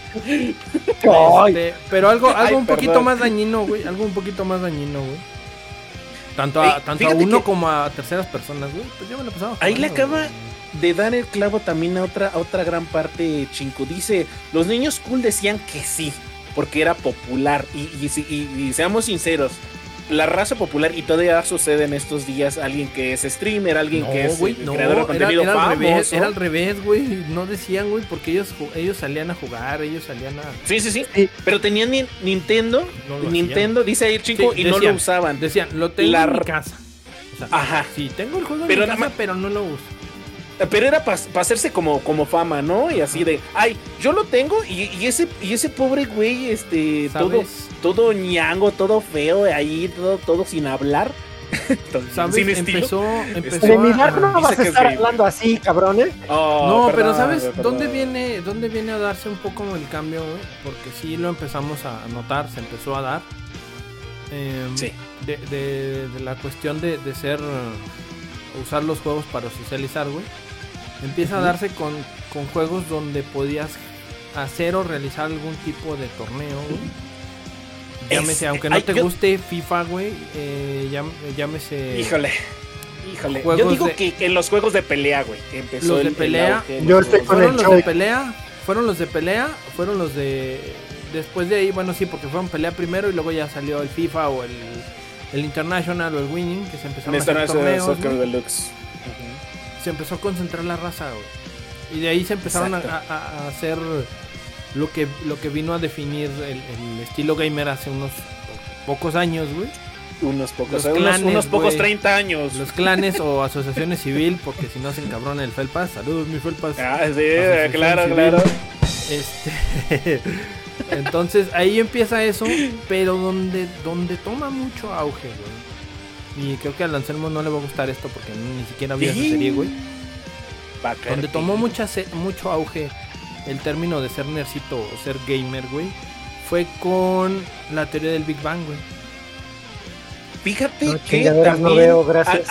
Este, pero algo, algo Ay, un poquito perdón. más dañino, güey. Algo un poquito más dañino, güey. Tanto a, Ey, tanto a uno que- como a terceras personas, güey. Pues yo me lo pasaba. Ahí le acaba de dar el clavo también a otra, a otra gran parte, Chinco. Dice, los niños cool decían que sí, porque era popular. Y, y, si- y- y seamos sinceros, la raza popular, y todavía sucede en estos días, alguien que es streamer, alguien que es eh, no, creador de era, contenido era al revés, famoso. era al revés, güey. No decían, güey, porque ellos, ellos salían a jugar, ellos salían a... Sí, sí, sí, Sí. Pero tenían ni- Nintendo, No Nintendo, dice ahí el Sí, y no lo usaban. Decían, lo tengo La en mi casa. O sea, Ajá. sí, tengo el juego en Pero mi nada casa, más- pero no lo uso. Pero era para hacerse como, como fama, ¿no? Y así de, ay, yo lo tengo y, y ese y ese pobre güey, este, todo, ¿Sabes? todo ñango, todo feo, ahí, todo, todo sin hablar. [laughs] Todo ¿Sabes? sin. Empezó, empezó de a- mirar no vas a estar hablando así, cabrón, ¿eh? Oh, No, pero ¿sabes perdón. dónde viene, dónde viene a darse un poco el cambio, güey? Porque sí lo empezamos a notar, se empezó a dar. Em, Sí. de, de- de la cuestión de, de ser, eh, usar los juegos para socializar, güey. Empieza a darse con, con juegos donde podías hacer o realizar algún tipo de torneo, güey. Llámese, aunque no te yo- guste FIFA, güey, eh, llámese... Híjole. Híjole. Yo digo de- que en los juegos de pelea, güey. que Empezó Los el- de el pelea. Yo estoy con fueron el los de pelea, fueron los de pelea, fueron los de después de ahí, bueno sí, porque fueron pelea primero y luego ya salió el FIFA o el, el International o el Winning, que se empezaron a hacer torneos, Soccer. Deluxe. Se empezó a concentrar la raza, güey. Y de ahí se empezaron a, Exacto. a- a hacer lo que lo que vino a definir el, el estilo gamer hace unos po- pocos años, güey. Unos pocos, unos, pocos güey. 30 años. Los clanes o asociaciones civil, porque si no se encabrona el Felpas. Saludos, mi Felpas. Ah, sí, Asociación claro, Civil. claro. Este, [laughs] entonces ahí empieza eso, pero donde, donde toma mucho auge, güey. Y creo que al Anselmo no le va a gustar esto porque ni siquiera vio esa Sí. serie, güey. A Donde tomó mucha se- mucho auge el término de ser nercito o ser gamer, güey. Fue con la teoría del Big Bang, güey. Fíjate No, que chingaderas no también. veo, gracias.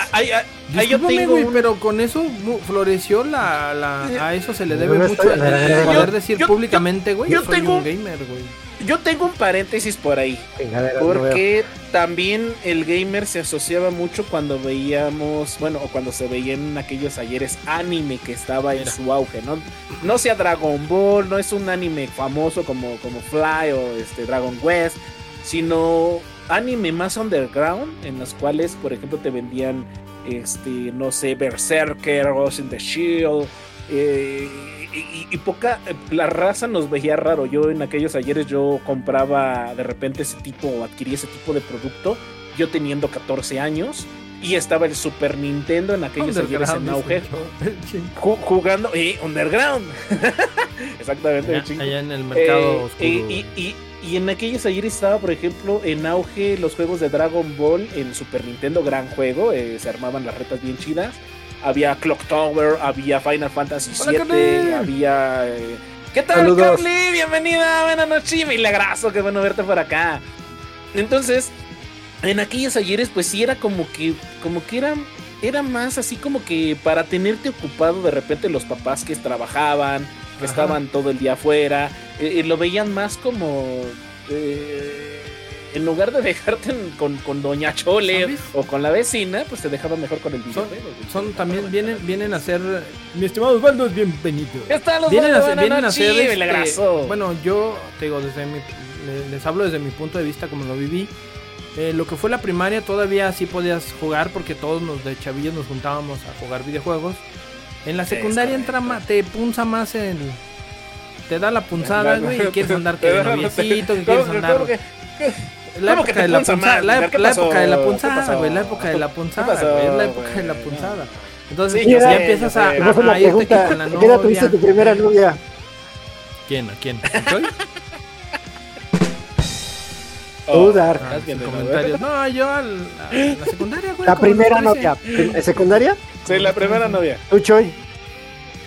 Yo tengo güey, un- pero con eso floreció la, la- a eso se le debe No mucho el, a a a poder decir Yo- públicamente, güey. yo Yo soy tengo- un gamer, güey. Yo tengo un paréntesis por ahí. No. Porque también el gamer se asociaba mucho cuando veíamos, bueno, o cuando se veían aquellos ayeres anime que estaba en su auge, ¿no? No sea Dragon Ball, no es un anime famoso como, como Fly o este Dragon Quest, sino anime más underground en los cuales, por ejemplo, te vendían, este, no sé, Berserker, Ghost in the Shield, eh, y, poca, la raza nos veía raro. Yo en aquellos ayeres yo compraba de repente ese tipo, o adquirí ese tipo de producto, yo teniendo 14 años. Y estaba el Super Nintendo en aquellos ayeres en Underground, auge, jugando, y Underground. [laughs] Exactamente, allá, en el mercado Eh, oscuro. y, y- y- y en aquellos ayer estaba, por ejemplo, en auge los juegos de Dragon Ball en Super Nintendo, gran juego, eh, se armaban las retas bien chidas. Había Clock Tower, había Final Fantasy VII, Carly. había... eh, ¿Qué tal, Saludos. Carly? Bienvenida, buenas noches, milagroso, qué bueno verte por acá. Entonces, en aquellos ayeres, pues sí era como que, como que era, era más así como que para tenerte ocupado de repente los papás que trabajaban, que Ajá. estaban todo el día afuera, eh, eh, lo veían más como eh, en lugar de dejarte en- con, con Doña Chole ¿Sabes? o con la vecina, pues te dejaba mejor con el videojuego. son también, vienen, vienen a ser. Mi estimado Osvaldo es bienvenido. ¿Qué tal, los Vienen a, vienen a ser, este, bueno, yo te digo, desde mi, le- les hablo desde mi punto de vista como lo viví. Eh, lo que fue la primaria todavía sí podías jugar porque todos nos de chavillos nos juntábamos a jugar videojuegos. En la secundaria entra ma- te punza más el te da la punzada, güey, y quieres andar [laughs] que noviecito, que [laughs] ¿Cómo quieres andar que- la ¿Cómo que época te de la punza punzada, la, la época de la ¿Qué punzada, güey, la época de la [laughs] punzada, güey, es la época de la punzada. Entonces Sí, ya ya empiezas ya a, a- a irte que con la ¿A qué edad tuviste novia. tu primera novia? ¿Quién? ¿A quién? ¿Soy? [laughs] Tú, Dar. Ah, Estás sin viendo, ¿no? comentarios. No, yo al, a la [laughs] secundaria, güey. La primera 13. novia. ¿Prim- ¿Secundaria? Sí, la primera novia. Tú, Choy.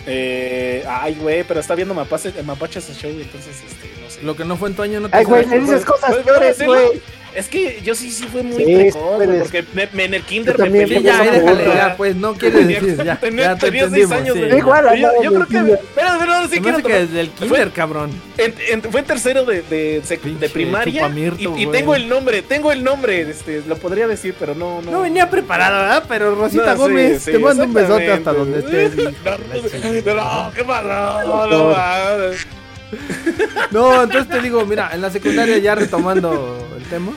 Eh, ay, güey, pero está viendo mapaches, mapaches el show, entonces, este, no sé. Lo que no fue en tu año no te Ay, güey, le dices cosas ¿Puedo- puedo peores, güey. Es que yo sí, sí fue muy Sí, precoz, puedes. porque me, me- en el kinder me peleé ya, esa déjale, ya, pues no quiere [laughs] decir, ya. Tenía- ya te tenía seis años sí, de- ya. Igual, Yo, yo creo que. Pero, pero ahora sí quiero que desde el kinder, cabrón. en- en- fue en tercero de, de, sec- Pinche de primaria. chupamirto, Y, y tengo el nombre, tengo el nombre, este, lo podría decir, pero no. No, No venía preparado, ¿verdad? Pero Rosita No, Gómez, sí, te mando un besote hasta donde estés. [laughs] No, no, ¿qué pasa? No, no. [laughs] No, entonces te digo, mira, en la secundaria ya retomando el tema,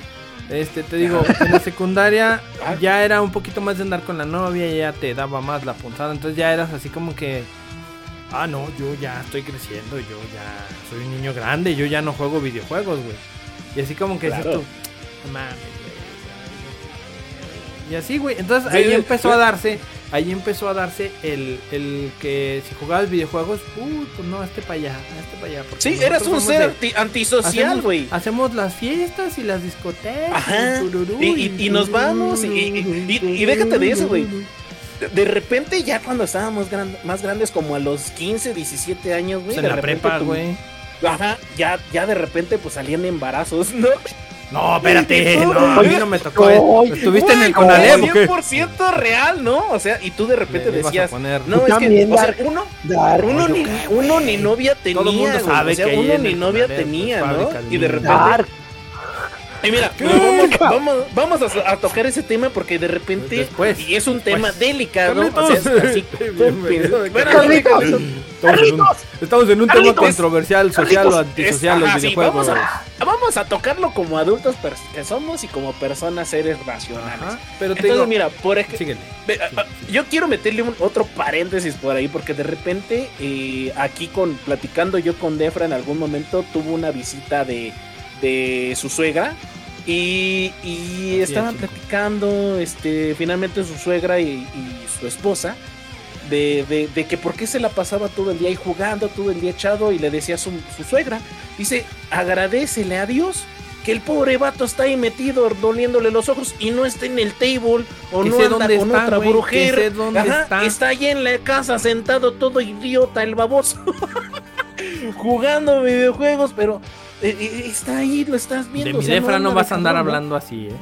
este te digo, en la secundaria ya era un poquito más de andar con la novia, ya te daba más la punzada, entonces ya eras así como que ah, no, yo ya estoy creciendo, yo ya soy un niño grande, yo ya no juego videojuegos, güey. Y así como que dices Claro. tú, "No mames, güey". Y así, güey, entonces ahí empezó a darse Ahí empezó a darse el, el que si jugabas videojuegos, uy, pues no, este para allá, este para allá. Sí, eras un ser de- anti- antisocial, güey. hacemos las fiestas y las discotecas. Ajá. tururú, Y- y- y nos vamos, y- déjate de eso, güey. De- repente, ya cuando estábamos gran- más grandes, como a los 15, 17 años, güey. Pues en de la repente prepa, güey. Ajá, ya, ya de repente pues salían embarazos, ¿no? No, espérate, no, a mí no me tocó. ¿Estuviste en el Conalep como o qué? 100% real, ¿no? O sea, y tú de repente decías, poner. no, es que, o sea, uno, uno, ni, uno ni novia tenía, Todo mundo güey, sabe o sea, uno ni novia tenía, ¿no? Y de repente, Dark. Y mira, vamos, vamos, vamos a, a tocar ese tema porque de repente, Después, y es un después. tema delicado, o sea, es así. [laughs] Estamos en un, tema Carlitos. controversial, social o antisocial, es- los ajá, sí, videojuegos. vamos, a, vamos a tocarlo como adultos que somos y como personas seres racionales. Ajá, pero te Entonces, digo, mira, por ejemplo, Yo quiero meterle un otro paréntesis por ahí, porque de repente eh, aquí con platicando yo con Defra en algún momento tuvo una visita de, de su suegra y, y es, estaban platicando este finalmente su suegra y, y su esposa de, de- de que por qué se la pasaba todo el día ahí jugando, todo el día echado y le decía a su, su suegra, dice, agradecele a Dios que el pobre vato está ahí metido doliéndole los ojos y no está en el table o Que no anda con está, otra güey, que brujer. sé dónde Ajá, está. ahí en la casa sentado todo idiota el baboso [laughs] jugando videojuegos, pero está ahí, lo estás viendo. De o mi sea, defra no vas a andar hablando así, eh.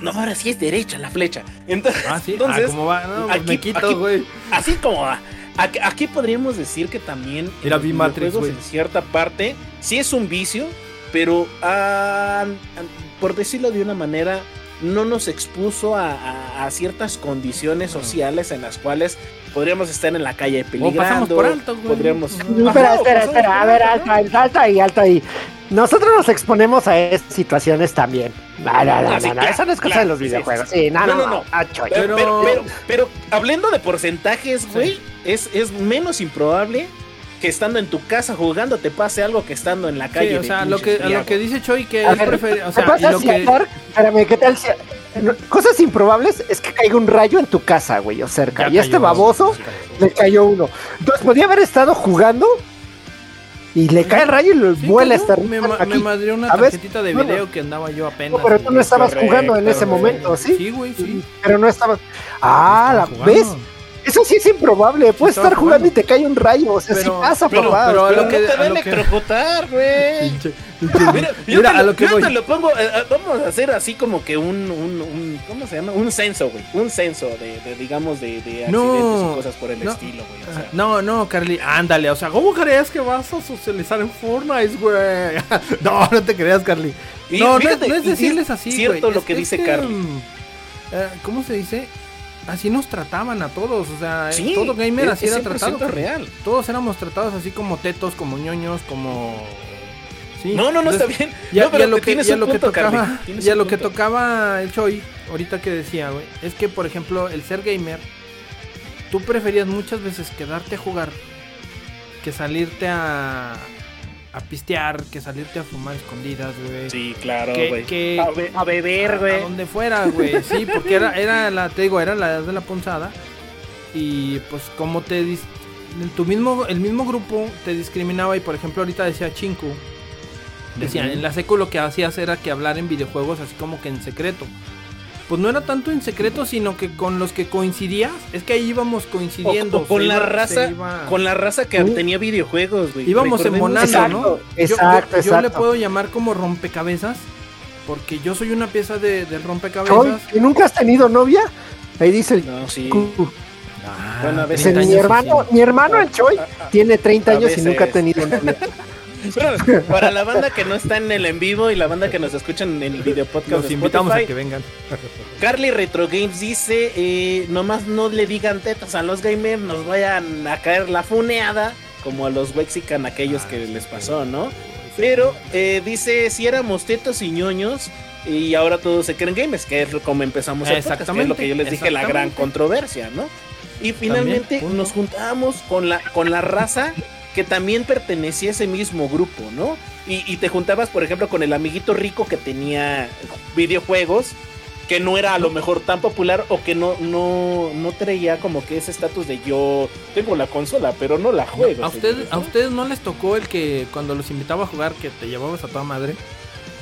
no, ahora sí es derecha la flecha. Entonces, Ah, sí. entonces ah, ¿cómo va? No, pues aquí- me quito, güey. así como va. Aquí, aquí podríamos decir que también en Era B-Matrix, videojuegos, güey. en cierta parte sí es un vicio, pero ah, ah, por decirlo de una manera no nos expuso a, a- a ciertas condiciones sociales en las cuales podríamos estar en la calle O peligrando. pasamos por alto, güey. Podríamos. Espera, Ajá, o espera, espera. A ver, alto, ¿no? alta, alta ahí, alta ahí. Nosotros nos exponemos a estas situaciones también. No, no, no, no, no, Eso no es cosa claro, de los sí, sí, videojuegos. sí. Sí, no, No, no, no, no. no. Choy. Pero, Pero- pero, hablando de porcentajes, güey, es, es menos improbable que estando en tu casa jugando te pase algo que estando en la calle. Sí, o sea, lo que, a lo que dice Choi que ver, prefiere, o ¿Qué sea, y pasa lo si que atar- Espérame, ¿qué tal si... Cosas improbables es que caiga un rayo en tu casa, güey, o cerca. Ya y este baboso le cayó uno. Entonces podía haber estado jugando y le cae el rayo y lo Sí, vuela cayó. hasta me, ma- me madrió una tarjetita de Bueno. video que andaba yo apenas. No, pero tú no estabas correcto, jugando en ese momento, ¿sí? Sí, güey, sí. Pero no estabas... Ah, la, ¿ves? Eso sí es improbable. Puedes estar jugando y te cae un rayo. O sea, Pero- sí pasa, pero- papá. pero a lo no que- te va a lo electrocutar, güey. [laughs] Mira, yo Mira, te a lo, lo que yo voy. te lo pongo, eh, eh, vamos a hacer así como que un, un, un ¿cómo se llama? Un censo, güey. Un censo de, de, digamos, de, de accidentes No, y cosas por el no. estilo, güey. O sea, No, no, Carly, ándale, o sea, ¿cómo crees que vas a socializar en Fortnite, güey? [laughs] no, no te creas, Carly. Y no, no, fíjate, no es decirles es así, cierto güey, lo es- que es dice Carly. eh, ¿Cómo se dice? Así nos trataban a todos, o sea, sí, todo gamer así era 100% tratado. Real. Todos éramos tratados así como tetos, como ñoños, como... Sí. No, no, no, está Entonces, bien. Ya, no, pero ya lo que, tienes ya un lo que punto, Carly. tocaba, ya lo que tocaba el Choi, ahorita que decía, güey, es que por ejemplo, el ser gamer, tú preferías muchas veces quedarte a jugar que salirte a, a pistear, que salirte a fumar escondidas, güey. Sí, claro, Que- güey. que- A, be- a beber, güey. a donde fuera, güey. [laughs] Sí, porque era, era la, te digo, era la edad de la punzada. Y pues como te dis- en tu mismo, el mismo grupo te discriminaba y por ejemplo ahorita decía Chinku. Decía, Ujú. en la seco lo que hacías era que hablar en videojuegos así como que en secreto. Pues no era tanto en secreto, sino que con los que coincidías, es que ahí íbamos coincidiendo. o con la raza, iba- con la raza que Uh. tenía videojuegos, güey. Íbamos Recordemos- emonando, Exacto, ¿no? Yo- exacto, yo, yo le exacto. puedo llamar como rompecabezas, porque yo soy una pieza de, rompecabezas. ¿que nunca has tenido novia? Ahí dice el... No, sí. Ah, Bueno, a veces Dice, 30 mi hermano, mi hermano el Choy Ah, ah. tiene 30 A años y nunca ha tenido novia. [laughs] [laughs] Para la banda que no está en el en vivo y la banda que nos escuchan en el video podcast Los invitamos a que vengan. Carly Retro Games dice, eh, nomás no le digan tetas a los gamers, nos vayan a caer la funeada, como a los Wexican aquellos Ah, que les pasó, ¿no? Pero eh, dice, si éramos tetos y ñoños, y ahora todos se creen gamers, que es como empezamos el podcast, que es lo que yo les dije, la gran controversia, ¿no? Y finalmente nos juntamos con la, con la raza que también pertenecía a ese mismo grupo, ¿no? Y, y te juntabas, por ejemplo, con el amiguito rico que tenía videojuegos, que no era a lo mejor tan popular o que no, no, no traía como que ese estatus de yo tengo la consola, pero no la juego. ¿A ustedes, señores, ¿A ¿no? ustedes no les tocó el que cuando los invitaba a jugar que te llevabas a toda madre?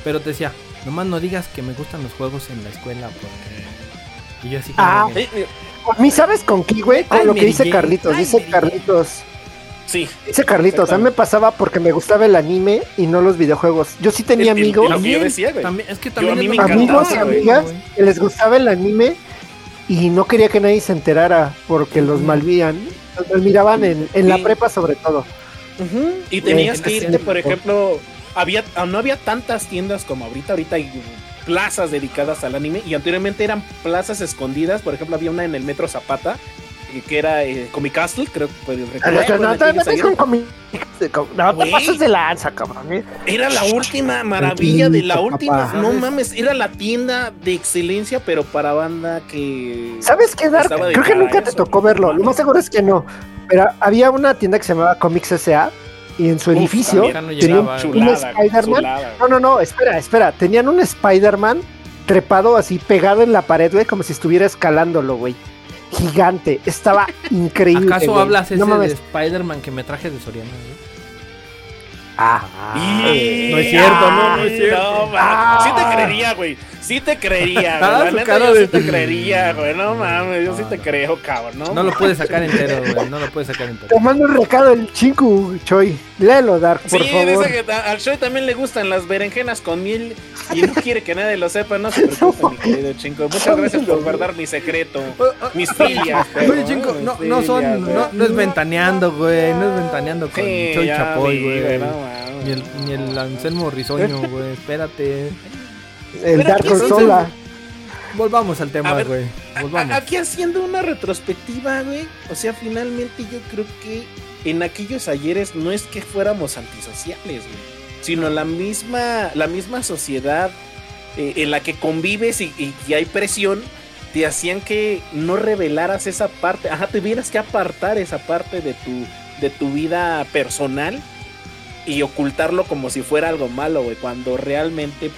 Pero te decía, nomás no digas que me gustan los juegos en la escuela porque... Y yo así Ah, que- Eh, eh, A mí, ¿sabes con qué, güey? Con Ay, lo que dice. Carlitos. Ay, Dice Carlitos. Sí. Dice Carlitos. A mí me pasaba porque me gustaba el anime y no los videojuegos. Yo sí tenía El- el- amigos, lo que yo decía, güey. también- es que Yo, también a mí es me lo que- amigos y amigas que les gustaba el anime y no quería que nadie se enterara porque los malvían. Los malmiraban en, en la prepa sobre todo. Y tenías Eh, que irte, por ejemplo, había, ah, no había tantas tiendas como ahorita, ahorita hay plazas dedicadas al anime y anteriormente eran plazas escondidas, por ejemplo había una en el Metro Zapata que era eh, Comic Castle, creo que No, recordar. no, no, ahí- con comi- de com- no te pases de lanza, cabrón. ¿eh? Era la última maravilla de la última, papá. no mames, era la tienda de excelencia, pero para banda que... ¿Sabes qué, Dark? Creo que nunca te tocó ¿no? verlo. Lo más seguro es que no. Pero había una tienda que se llamaba Comics S.A. y en su Uf, edificio no tenía llegaba, un, Spider-Man. No, no, no, espera, espera. Tenían un Spider-Man trepado así, pegado en la pared, güey, como si estuviera escalándolo, güey. Gigante. Estaba [laughs] increíble. ¿Acaso güey. hablas ese No de. Spider-Man que me traje de Soriana? Ah. Y- no es cierto, no, no es cierto. No, Ah. sí te creería, güey. Sí te creería, [laughs] güey. La neta, yo sí te creería, güey. No mames, yo sí te creo, cabrón. No, lo puedes sacar entero, güey. No lo puedes sacar entero. Te mando un recado el chinku, Choi. Léelo, Dark, por sí, favor. dice que al Choi también le gustan las berenjenas con miel y no quiere que nadie lo sepa. No se [laughs] preocupe, mi querido Chinko. Muchas gracias por guardar mi secreto. Mis filias, pero, Oye, Chinko, no, no son. No, no es ventaneando, güey. No es ventaneando con Sí, Choi Chapoy, vi, güey. no. Ni el, ni el Anselmo Risueño, güey. Espérate. El Dark Sola. Volvamos al tema, güey. Aquí haciendo una retrospectiva, güey. O sea, finalmente yo creo que en aquellos ayeres no es que fuéramos antisociales, güey. Sino la misma, la misma sociedad eh, en la que convives y, y- y hay presión, te hacían que no revelaras esa parte. Ajá, tuvieras que apartar esa parte de tu, de tu vida personal y ocultarlo como si fuera algo malo, güey. Cuando realmente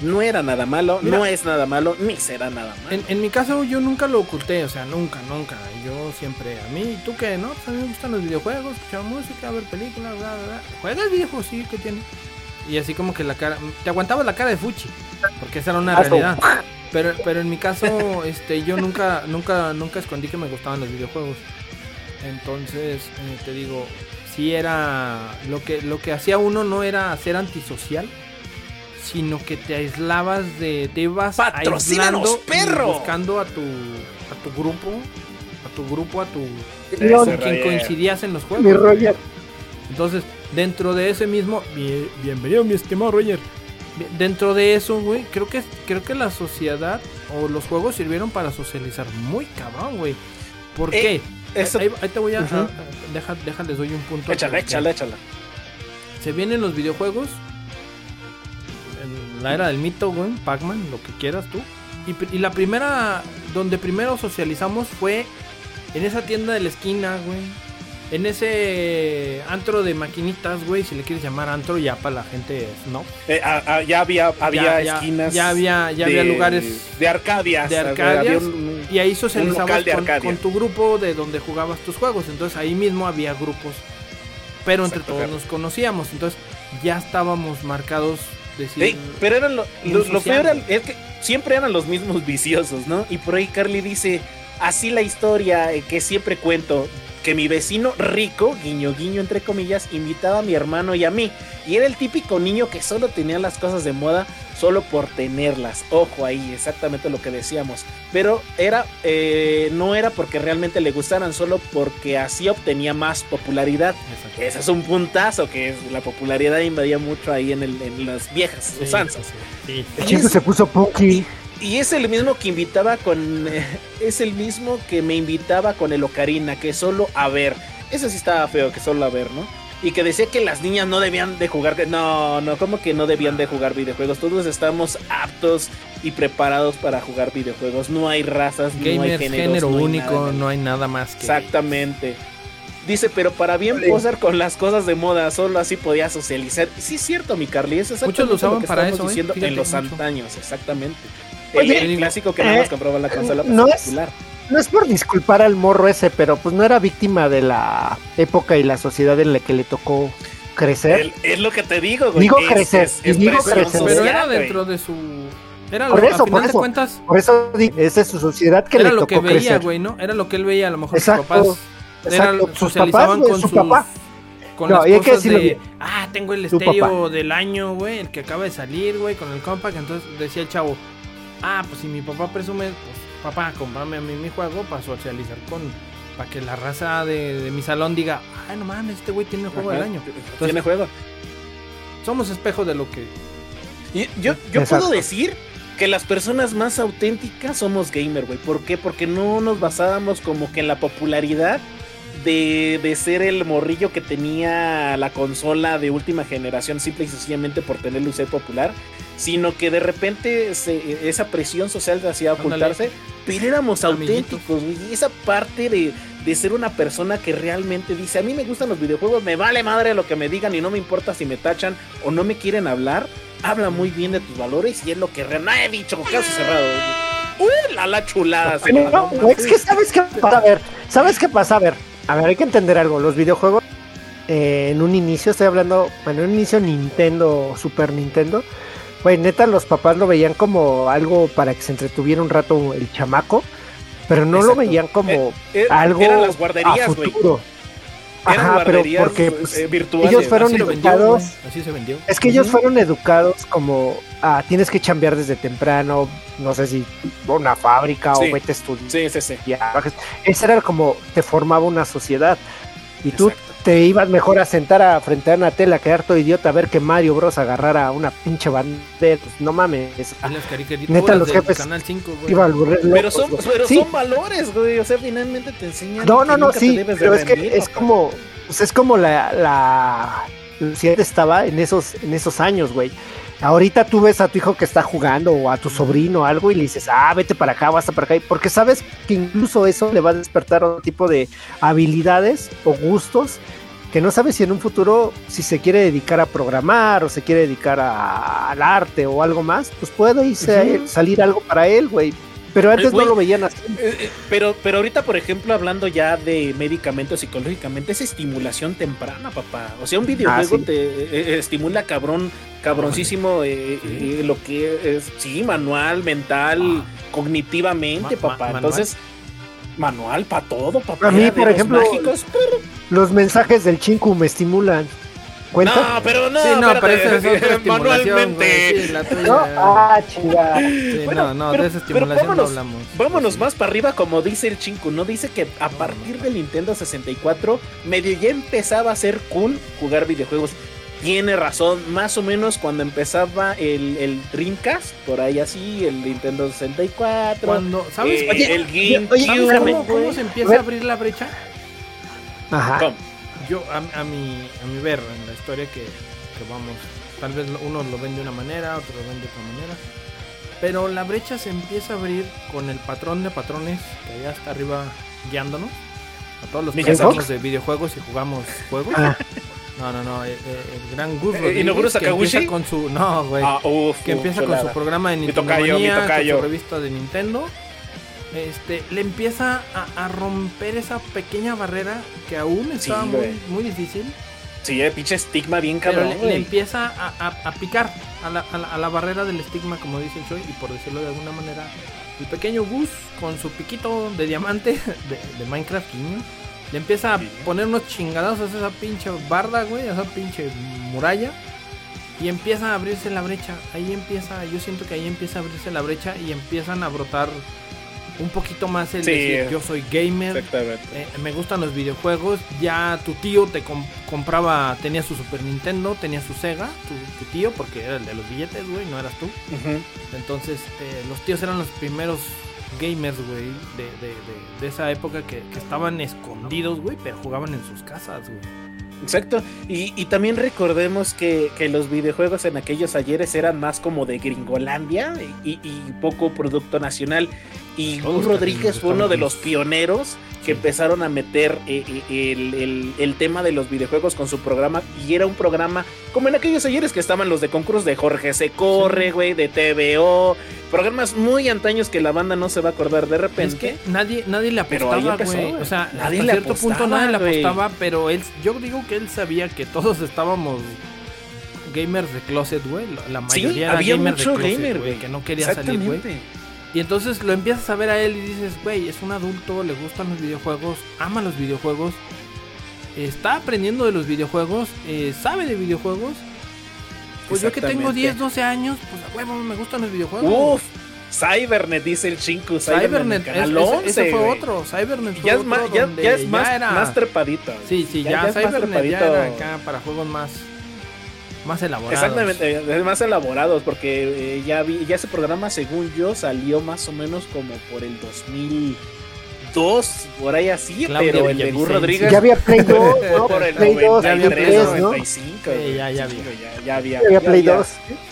no era nada malo, Mira. no es nada malo, ni será nada malo. En, en mi caso yo nunca lo oculté, o sea, nunca, nunca. Yo siempre, a mí, ¿tú qué? ¿No? Pues a mí me gustan los videojuegos, escuchar música, ver películas, bla, bla, bla. ¿Juegas videojuegos? Sí, ¿qué tiene? Y así como que la cara, te aguantaba la cara de Fuchi, porque esa era una Aso. realidad. Pero, pero en mi caso, este, yo nunca, nunca, nunca escondí que me gustaban los videojuegos. Entonces, eh, te digo, sí era, lo que, lo que hacía uno no era ser antisocial, sino que te aislabas de, te ibas ¡Patrocínanos, aislando perro! buscando a tu, a tu grupo, a tu grupo, a tu, con quien coincidías en los juegos. mi Roger. Entonces, dentro de ese mismo. Bien- bienvenido, mi estimado Roger. Dentro de eso, güey, creo que, creo que la sociedad o los juegos sirvieron para socializar muy cabrón, güey. ¿Por Eh, qué? eso- Ahí, ahí te voy a. A- a- deja, deja, les doy un punto. Échala, échala, échala. Se vienen los videojuegos. La era del mito, güey. Pac-Man, lo que quieras tú. Y, la primera. Donde primero socializamos fue en esa tienda de la esquina, güey. En ese antro de maquinitas, güey, si le quieres llamar antro ya para la gente, ¿no? Eh, ya había, había Ya- esquinas. ya había- ya había lugares De Arcadias. de Arcadias, un- Y ahí socializabas de con, tu grupo de donde jugabas tus juegos. Entonces ahí mismo había grupos. Pero entre Exacto, todos claro. nos conocíamos. Entonces ya estábamos marcados. Decir, pero eran lo, peor era- es que siempre eran los mismos [laughs] viciosos, ¿no? Y por ahí Carly dice, así la historia eh, que siempre cuento, que mi vecino rico, guiño guiño entre comillas, invitaba a mi hermano y a mí. Y era el típico niño que solo tenía las cosas de moda solo por tenerlas. Ojo ahí, exactamente lo que decíamos. Pero era, eh, no era porque realmente le gustaran, solo porque así obtenía más popularidad. Exacto. Ese es un puntazo, que es, la popularidad invadía mucho ahí en, el, en las viejas Sí, usanzas. sí, sí. El chico se puso punky. Y es el mismo que invitaba con. eh, es el mismo que me invitaba con el Ocarina, que solo a ver. Ese sí estaba feo, que solo a ver, ¿no? Y que decía que las niñas no debían de jugar. No, no, como que no debían de jugar videojuegos. Todos estamos aptos y preparados para jugar videojuegos. No hay razas, no hay géneros, género no hay único, nada. no hay nada más que. Exactamente. Dice, pero para bien Vale. posar con las cosas de moda, solo así podía socializar. Sí es cierto, mi Carly, es exactamente Muchos lo usaban que para estamos eso, ¿eh? diciendo en los mucho. antaños, exactamente. Oye, el, el clásico que eh, nada más compraba la consola no es-. No por disculpar al morro ese, pero pues no era víctima de la época y la sociedad en la que le tocó crecer. El- es lo que te digo, güey. Digo es, crecer, es- es digo crecer. Pero era dentro de su. Era Por lo, eso, a final por de eso. cuentas, Por eso esa es su sociedad que era le lo tocó que veía, crecer. güey, ¿no? Era lo que él veía. A lo mejor Exacto, sus papás Exacto, sus socializaban papás, con su sus. papá. Con No, las y hay que cosas decirlo de. bien. Ah, tengo el estéreo del año, güey, el que acaba de salir, güey, con el compact. Entonces decía el chavo, ah, pues si mi papá presume, pues papá, comprame a mí mi juego para socializar con. Para que la raza de, de mi salón diga, ay, no mames, este güey tiene el juego del Ajá, año. Tiene juego. Somos espejo de lo que. Y yo yo Exacto. puedo decir que las personas más auténticas somos gamer, güey. ¿Por qué? Porque no nos basábamos como que en la popularidad de, de ser el morrillo que tenía la consola de última generación simple y sencillamente por tenerlo ser popular, sino que de repente se- esa presión social te hacía Ándale. ocultarse, pero éramos auténticos, güey. Y esa parte de, de ser una persona que realmente dice, a mí me gustan los videojuegos, me vale madre lo que me digan y no me importa si me tachan o no me quieren hablar, habla muy bien de tus valores y es lo que no he dicho, caso cerrado. Uy, la, la chulada. se No, no, es que sabes qué pasa, a ver, ¿sabes qué pasa? A ver, a ver, hay que entender algo, los videojuegos eh, en un inicio, estoy hablando, bueno, en un inicio Nintendo, Super Nintendo, güey, neta, los papás lo veían como algo para que se entretuviera un rato el chamaco, pero no lo veían como Eh, eh, algo eran las a guarderías, güey. futuro. Eran Ajá, pero porque pues, eh, virtuales. ellos fueron Así lo vendió, educados. Así se vendió. Es que ellos fueron educados como ah, tienes que chambear desde temprano, no sé si una fábrica Sí. o vete a estudiar. Sí, sí, sí. Ese era como te formaba una sociedad. Y tú Exacto. Te ibas mejor a sentar a frente a una tela, a quedar todo idiota a ver que Mario Bros agarrara una pinche bandera. Pues, no mames. Las Neta, los jefes Canal 5, güey. Iba a volver Pero son, pero Sí, son valores, güey. O sea, finalmente te enseñan. No, que no, no, nunca te sí, pero es que es papá. como, pues es como la, la, si él estaba en esos, en esos años, güey. Ahorita tú ves a tu hijo que está jugando o a tu sobrino o algo y le dices, ah, vete para acá, basta para acá, porque sabes que incluso eso le va a despertar otro tipo de habilidades o gustos que no sabes si en un futuro, si se quiere dedicar a programar o se quiere dedicar a- al arte o algo más, pues puede irse salir algo para él, güey. Pero antes güey, no lo veían así. Eh, eh, Pero, pero ahorita, por ejemplo, hablando ya de medicamentos psicológicamente, es estimulación temprana, papá. O sea, un videojuego Ah, sí. te eh, estimula cabrón, cabroncísimo eh, eh, lo que es, sí, manual, mental, cognitivamente, Ma- ma- papá. Entonces, manual para todo, papá. A mí, por los ejemplo, mágicos, Los mensajes del chinku me estimulan. ¿Cuenta? No, pero no, Sí, no, pero esa es otra estimulación, manualmente. güey. Sí, la tuya. [laughs] ¿No? Ah, chingada. Sí, Bueno, no, no, pero- de esa pero estimulación vámonos, no hablamos. Vámonos más para arriba, como dice el chinku, ¿no? Dice que a partir del Nintendo 64, medio ya empezaba a ser cool jugar videojuegos. Tiene razón, más o menos cuando empezaba el, el Dreamcast, por ahí así, el Nintendo 64. Cuando, ¿sabes? eh, Oye, el oye, GameCube. ¿Cómo, cómo se empieza a abrir la brecha? Ajá. ¿Cómo? Yo, a, a mi, a mi ver, en la historia que, que vamos, tal vez uno lo ven de una manera, otro lo ven de otra manera. Pero la brecha se empieza a abrir con el patrón de patrones que allá está arriba guiándonos. A todos los que hablamos de videojuegos y jugamos juegos. Ah. No, no, no, eh, eh, el gran Gus Eh, Rodríguez, ¿Inoburo que empieza con su... No, güey. Ah, uf, que uf, empieza con su programa de Mi Nintendo tocayo, mi Manía, con tocayo. su revista de Nintendo. Este, le empieza a, a romper esa pequeña barrera que aún estaba muy, muy difícil. Sí, eh, pinche estigma bien Pero cabrón, le, empieza a, a- a picar a la, a la- a la barrera del estigma, como dice el Choi, y por decirlo de alguna manera, el pequeño Gus con su piquito de diamante [laughs] de, de Minecraft guiño, le empieza a Sí. poner unos chingadazos a esa pinche barda, güey, a esa pinche muralla. Y empieza a abrirse la brecha. Ahí empieza, yo siento que ahí empieza a abrirse la brecha y empiezan a brotar un poquito más el Sí. decir yo soy gamer, Exactamente. eh, me gustan los videojuegos. Ya tu tío te com- compraba, tenía su Super Nintendo, tenía su Sega, tu, tu tío, porque era el de los billetes, güey, no eras tú. Entonces, eh, los tíos eran los primeros gamers, güey, de, de- de- de esa época que, que estaban escondidos, güey, pero jugaban en sus casas, güey. Exacto. Y, y también recordemos que, que los videojuegos en aquellos ayeres eran más como de Gringolandia y, y poco producto nacional. Y Gus Rodríguez fue uno de los pioneros que empezaron a meter eh, eh, el, el- el tema de los videojuegos con su programa. Y era un programa como en aquellos ayeres que estaban los de concursos de Jorge Se Corre, güey, de TVO. Programas muy antaños que la banda no se va a acordar de Es repente. que nadie, nadie le apostaba, güey. O sea, Nadie hasta le cierto punto nadie le apostaba, pero él, yo digo que él sabía que todos estábamos gamers de closet, güey. La- Sí, mayoría era había gamer de mucho closet, gamer, güey, güey. que no quería salir, güey. Y entonces lo empiezas a ver a él y dices, güey, es un adulto, le gustan los videojuegos, ama los videojuegos, está aprendiendo de los videojuegos, eh, sabe de videojuegos. Pues yo que tengo Exactamente. 10, 12 años, pues a huevo, me gustan los videojuegos. Uf, Cybernet dice el Chinku. Cybernet, Cybernet, es- ese- 11, ese fue otro, Cybernet fue Ya es, otro ya, ya es más, era- más trepadito. Sí, sí, ya, ya es más Cybernet ya era acá para juegos más más elaborados. Exactamente, más elaborados porque eh, ya vi, ya ese programa según yo salió más o menos como por el 2002, por ahí así, Claudia pero el de Gus. Rodríguez Ya había Play 2, fue ¿no? por el Play 2, ya había 93, Play 2, ¿no? 95. Sí, güey. ya- ya había. ya, ya había. Ya había Play había- 2.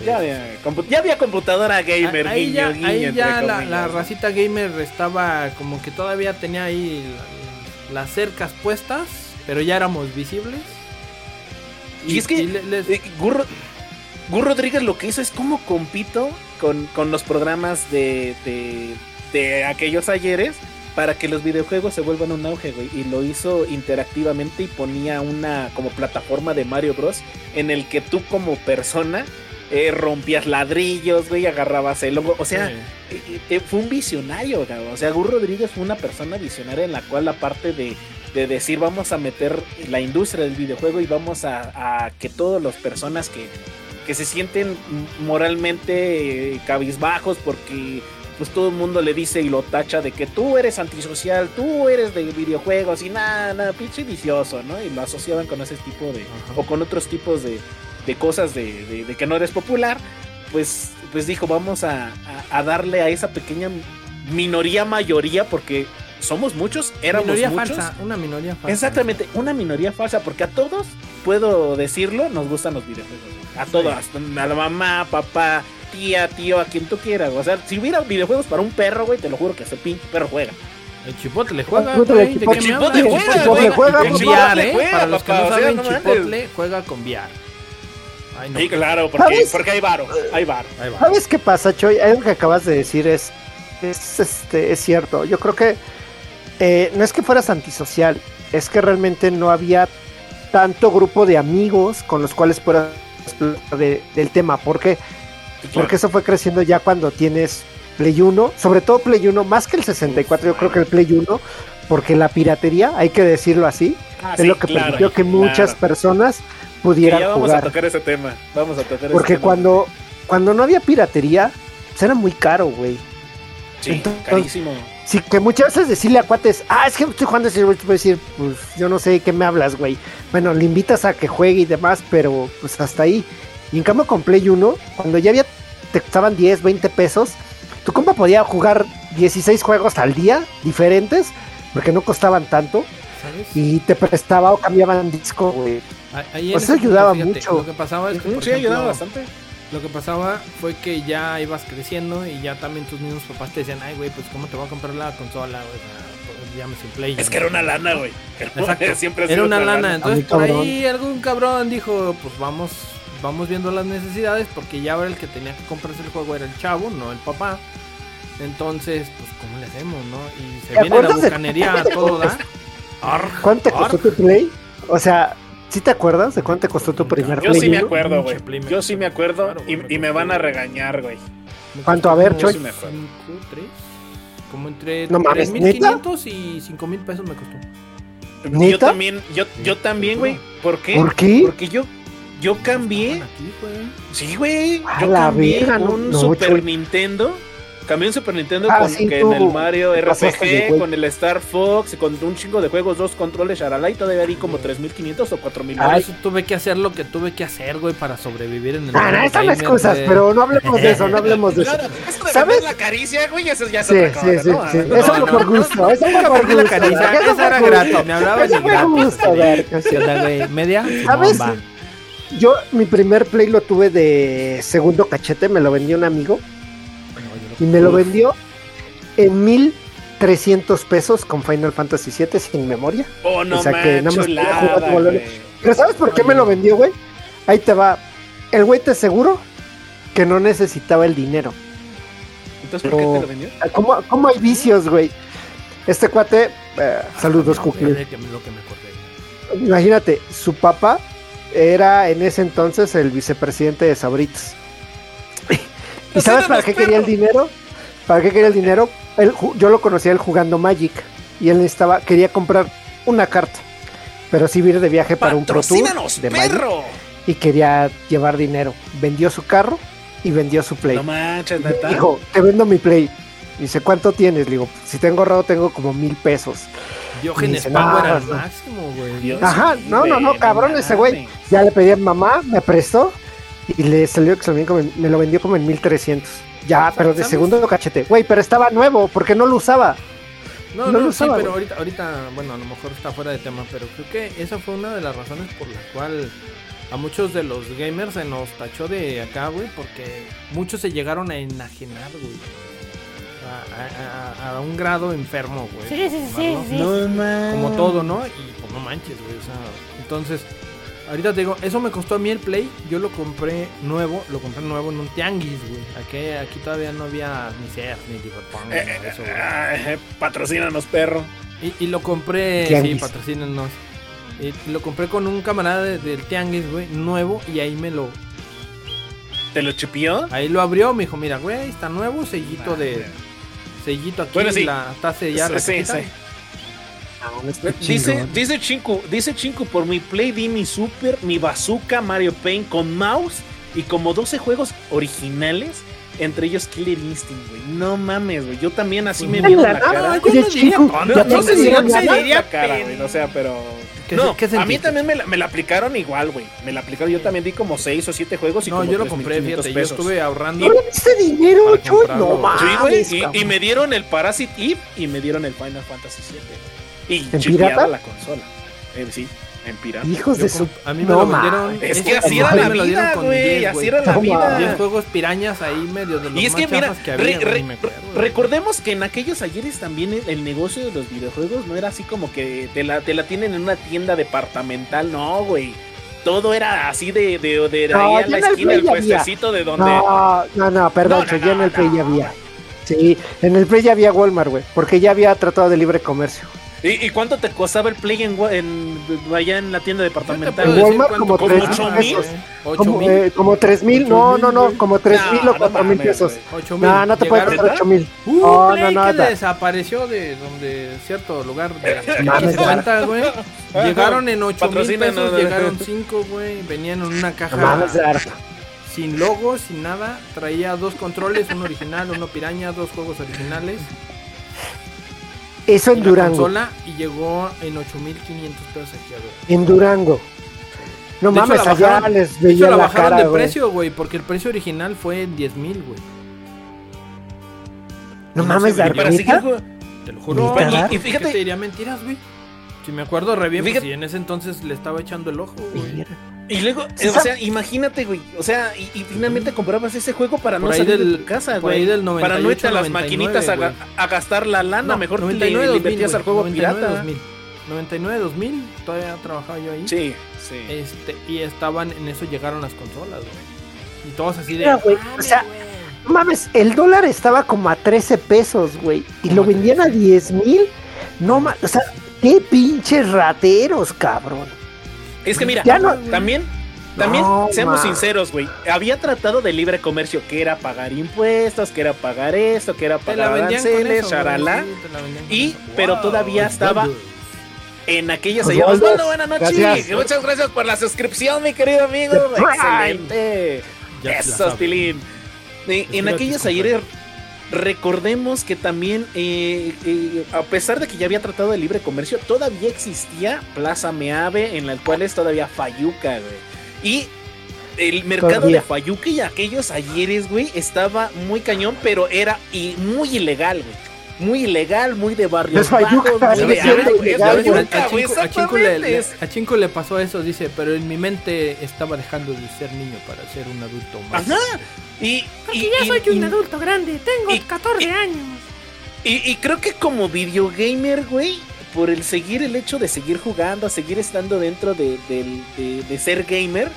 Ya había, compu- ya había computadora gamer, ahí guiño, ya, guiño, ahí entre ya la, la ¿no? racita gamer estaba como que todavía tenía ahí la- las cercas puestas, pero ya éramos visibles. Y es que les- Eh, Gur, Gur Rodríguez lo que hizo es como compito con, con los programas de, de, de aquellos ayeres para que los videojuegos se vuelvan un auge, güey. Y lo hizo interactivamente y ponía una como plataforma de Mario Bros. en el que tú como persona eh, rompías ladrillos, güey, agarrabas el hongo. O sea, fue un visionario, O sea, Gus Rodríguez fue una persona visionaria en la cual, aparte de, de decir, vamos a meter la industria del videojuego y vamos a, a que todas las personas que, que se sienten moralmente cabizbajos porque pues todo el mundo le dice y lo tacha de que tú eres antisocial, tú eres de videojuegos y nada, nada, pinche vicioso, ¿no? Y lo asociaban con ese tipo de, o con otros tipos de, de cosas de, de, que no eres popular, pues, pues dijo, vamos a, a, darle a esa pequeña minoría, mayoría, porque somos muchos, éramos minoría muchos. Falsa, una minoría falsa. Exactamente, una minoría falsa, porque a todos, puedo decirlo, nos gustan los videojuegos. A todos, a la mamá, papá, tía, tío, a quien tú quieras. O sea, si hubiera videojuegos para un perro, güey, te lo juro que ese pinche perro juega. El chipotle juega, güey. ¿De qué chipotle, chipotle juega, con VR, ¿eh? Para los que no saben, chipotle juega con VR. Ay, no. Sí, claro, porque, porque hay varo, hay varo. ¿Sabes qué pasa, Choy? Algo que acabas de decir es, es, este, es cierto. Yo creo que eh, no es que fueras antisocial, es que realmente no había tanto grupo de amigos con los cuales puedas de, del tema. ¿Por qué? Porque eso fue creciendo ya cuando tienes Play 1, sobre todo Play 1, más que el 64, yo creo que el Play 1, porque la piratería, hay que decirlo así, ah, es lo que permitió que muchas personas pudieran vamos jugar. a tocar ese tema, vamos a tocar Porque ese cuando, cuando no había piratería, pues era muy caro, güey. Sí, carísimo. Sí, que muchas veces decirle a cuates, ah, es que estoy jugando ese voy a decir, pues yo no sé de qué me hablas, güey. Bueno, le invitas a que juegue y demás, pero pues hasta ahí. Y en cambio con Play 1, cuando ya había, te costaban 10, 20 pesos, tu compa podía jugar 16 juegos al día diferentes, porque no costaban tanto. Y te prestaba o cambiaban disco, güey. Eso ayudaba mucho. Lo que pasaba es que, sí, ayudaba bastante. Lo que pasaba fue que ya ibas creciendo y ya también tus mismos papás te decían, ay, güey, pues cómo te voy a comprar la consola, güey. Llámese un play. Es que era una lana, güey. [laughs] Siempre era una lana. Entonces por ahí algún cabrón dijo, pues vamos vamos viendo las necesidades porque ya ahora el que tenía que comprarse el juego era el chavo, no el papá. Entonces, pues, ¿cómo le hacemos, no? Y se viene la bucanería a todo da. ¿Cuánto costó tu play? O sea, ¿sí te acuerdas de cuánto te costó tu primer Yo sí me acuerdo, güey. Yo sí me acuerdo y, y, me van a regañar, güey. ¿Cuánto? A ver, Choy. Sí ¿3? Como entre no, 3.500 y 5.000 pesos me costó. Yo también, yo, yo también, güey. ¿Por qué? ¿Por qué? Porque yo yo cambié. sí, güey. Yo cambié un Super Nintendo. Cambié un Super Nintendo ah, con que en el Mario RPG, con el Star Fox, con un chingo de juegos, dos controles Sharala y todavía di como 3500 o 4000. Ah, eso tuve que hacer lo que tuve que hacer, güey, para sobrevivir en el Ah, no, esas las cosas, pero no hablemos de eso, no hablemos de eso. ¿Sabes? la caricia, güey, eso ya es otra cosa, sí, ¿no? Sí, Eso fue por gusto, eso fue por gusto. La caricia, eso era grato, me hablaba de gratis. [laughs] Media, ¿Sabes? Yo, mi primer Play lo tuve de segundo cachete, me lo vendió un amigo. Y me lo vendió en 1300 pesos con Final Fantasy VII sin memoria. Oh, no, o sea que nada más Pero ¿sabes por qué me lo vendió, güey? Ahí te va. El güey te aseguro que no necesitaba el dinero. Entonces, ¿por qué te lo vendió? ¿Cómo, hay vicios, güey? Este cuate, eh, saludos, Cookie. Imagínate, su papá era en ese entonces el vicepresidente de Sabritas. ¿Y sabes para qué quería el dinero? ¿Para qué quería el dinero? Él, yo lo conocía él jugando Magic y él estaba quería comprar una carta, pero sí ir de viaje para un Pro Tour de Magic y quería llevar dinero. Vendió su carro y vendió su Play. No manches, Dijo, te vendo mi Play. Dice, ¿cuánto tienes? Le digo, si tengo ahorrado tengo como mil pesos. Diógenes Pago era el máximo, güey. Ajá, no, no, no, cabrón ese güey. Ya le pedí a mamá, me prestó y le salió que me lo vendió como en 1300. Ya, pero de segundo cachete. Güey, pero estaba nuevo, porque no lo usaba. No, no, lo usaba, sí, pero ahorita, ahorita, bueno, a lo mejor está fuera de tema, pero creo que esa fue una de las razones por la cual a muchos de los gamers se nos tachó de acá, güey, porque muchos se llegaron a enajenar, güey a, un grado enfermo, güey. Sí, sí, sí, Como todo, ¿no? Y pues no manches, güey. O sea, entonces, ahorita te digo, eso me costó a mí el Play. Yo lo compré nuevo, lo compré nuevo en un tianguis, güey. Aquí, aquí todavía no había ni Sears ni Cyberpunk, eh, eso, güey. Eh, eh, patrocínanos, perro. Y, y lo compré, sí, patrocínanos. Y lo compré con un camarada del tianguis, güey, nuevo, y ahí me lo ¿Te lo chipió? Ahí lo abrió, me dijo, mira, güey, está nuevo, sellito de... Sellito aquí, Bueno, sí. la, está sellada. Sí, la sí. Dice, dice Chinku, dice Chinku, por mi Play di mi Super, mi Bazooka, Mario Paint con mouse y como 12 juegos originales, entre ellos Killer Instinct, güey. No mames, güey. Yo también así me Ay, vieron la cara. yo no diría tonto, sé si diría cara, güey. O sea, pero. ¿Qué- no, qué a mí también me la, me la aplicaron igual, güey. Me la aplicaron. Yo también di como 6 o 7 juegos y No, como yo lo 3,500 compré, fíjate, yo pesos. estuve ahorrando. ¿No le diste dinero, Chuy? No mames. Sí, güey. Y, y me dieron el Parasite Eve y me dieron el Final Fantasy VII. Y ¿En chipeada pirata? la consola. Eh, sí, en pirata. Hijos Yo de su. a mí me no lo vendieron. Es que así era la vida, güey. 10, Así era la vida. mames. 10 juegos pirañas ahí medio de los Y es más que, mira, que había, re- me acuerdo, recordemos que en aquellos ayeres también el, el negocio de los videojuegos no era así como que te la, te la tienen en una tienda departamental, no, güey. Todo era así de, de, de, No, ahí a la el esquina, el había. puestecito de donde. No, no, no, perdón, No, no, ya en no, el Play no, ya había. Sí, en el Play ya había Walmart, güey, porque ya había tratado de libre comercio. ¿Y, y cuánto te costaba el Play en, en- allá en la tienda departamental? En Walmart como costaba, tres mil güey. pesos. Como, eh, como 3 mil, no, no, no, como 3 mil No, o 4 mil pesos. güey. Ocho mil. No, no te puedes Llegaron- costar 8 mil. Uh, No, Play no, que nada. desapareció de donde cierto lugar de [laughs] 50, güey. Llegaron en 8 mil pesos, llegaron 5, güey. Venían en una No caja sin logo, sin nada. Traía dos controles, uno original, uno piraña, dos juegos originales. Eso y en la Durango. consola y llegó en 8500 pesos aquí a ver. En Durango. No De hecho, mames, allá bajaron- les De hecho, la la bajaron cara, de güey. precio, güey, porque el precio original fue en 10 mil, güey. No Y no mames, jugando- Te lo juro. ¿Y, Y fíjate- te diría mentiras, güey. Si me acuerdo re bien, pues si en ese entonces le estaba echando el ojo, güey. Y luego, Sí, o sea, imagínate, güey. O sea, y, y finalmente comprabas ese juego para Por no salir de del- tu casa, güey. del Para no irte a las 98, maquinitas a, ga- 99, a gastar la lana. No, Mejor 99, le, le 2000, invertías güey. al juego 99, pirata. 2000. 99, 2000, todavía trabajaba yo ahí. Sí, sí. Este, y estaban, en eso llegaron las consolas, güey. Y todos así de. Mira, güey, o "Mames, sea, güey". No mames, el dólar estaba como a 13 pesos, güey. Y lo vendían a 10 mil. No mames, o sea, qué pinches rateros, cabrón. Es que mira, Ya no- también, también, No, seamos ma. sinceros, güey. Había tratado de libre comercio, que era pagar impuestos, que era pagar esto, que era pagar aranceles, eso, charalá. sí, Y, eso. pero Wow, todavía estaba en aquellas allá. Osvaldo, buenas noches. gracias. Muchas gracias por la suscripción, mi querido amigo. Excelente. Ya Eso. Tilín. En aquellas ayer recordemos que también, eh, eh, a pesar de que ya había tratado de libre comercio, todavía existía Plaza Meave, en la cual es todavía Fayuca, güey. Y el mercado Todavía. de Fayuca y aquellos ayeres, güey, estaba muy cañón, pero era y muy ilegal, güey. Muy ilegal, muy de barrio. Es. A Chinco- a le- a pasó eso, dice, pero en mi mente estaba dejando de ser niño para ser un adulto más. Ajá. Y, Porque y- ya y- soy un y- adulto grande, tengo y- 14 y- años. Y, y creo que como videogamer, güey, por el seguir el hecho de seguir jugando, seguir estando dentro de, de- de ser gamer,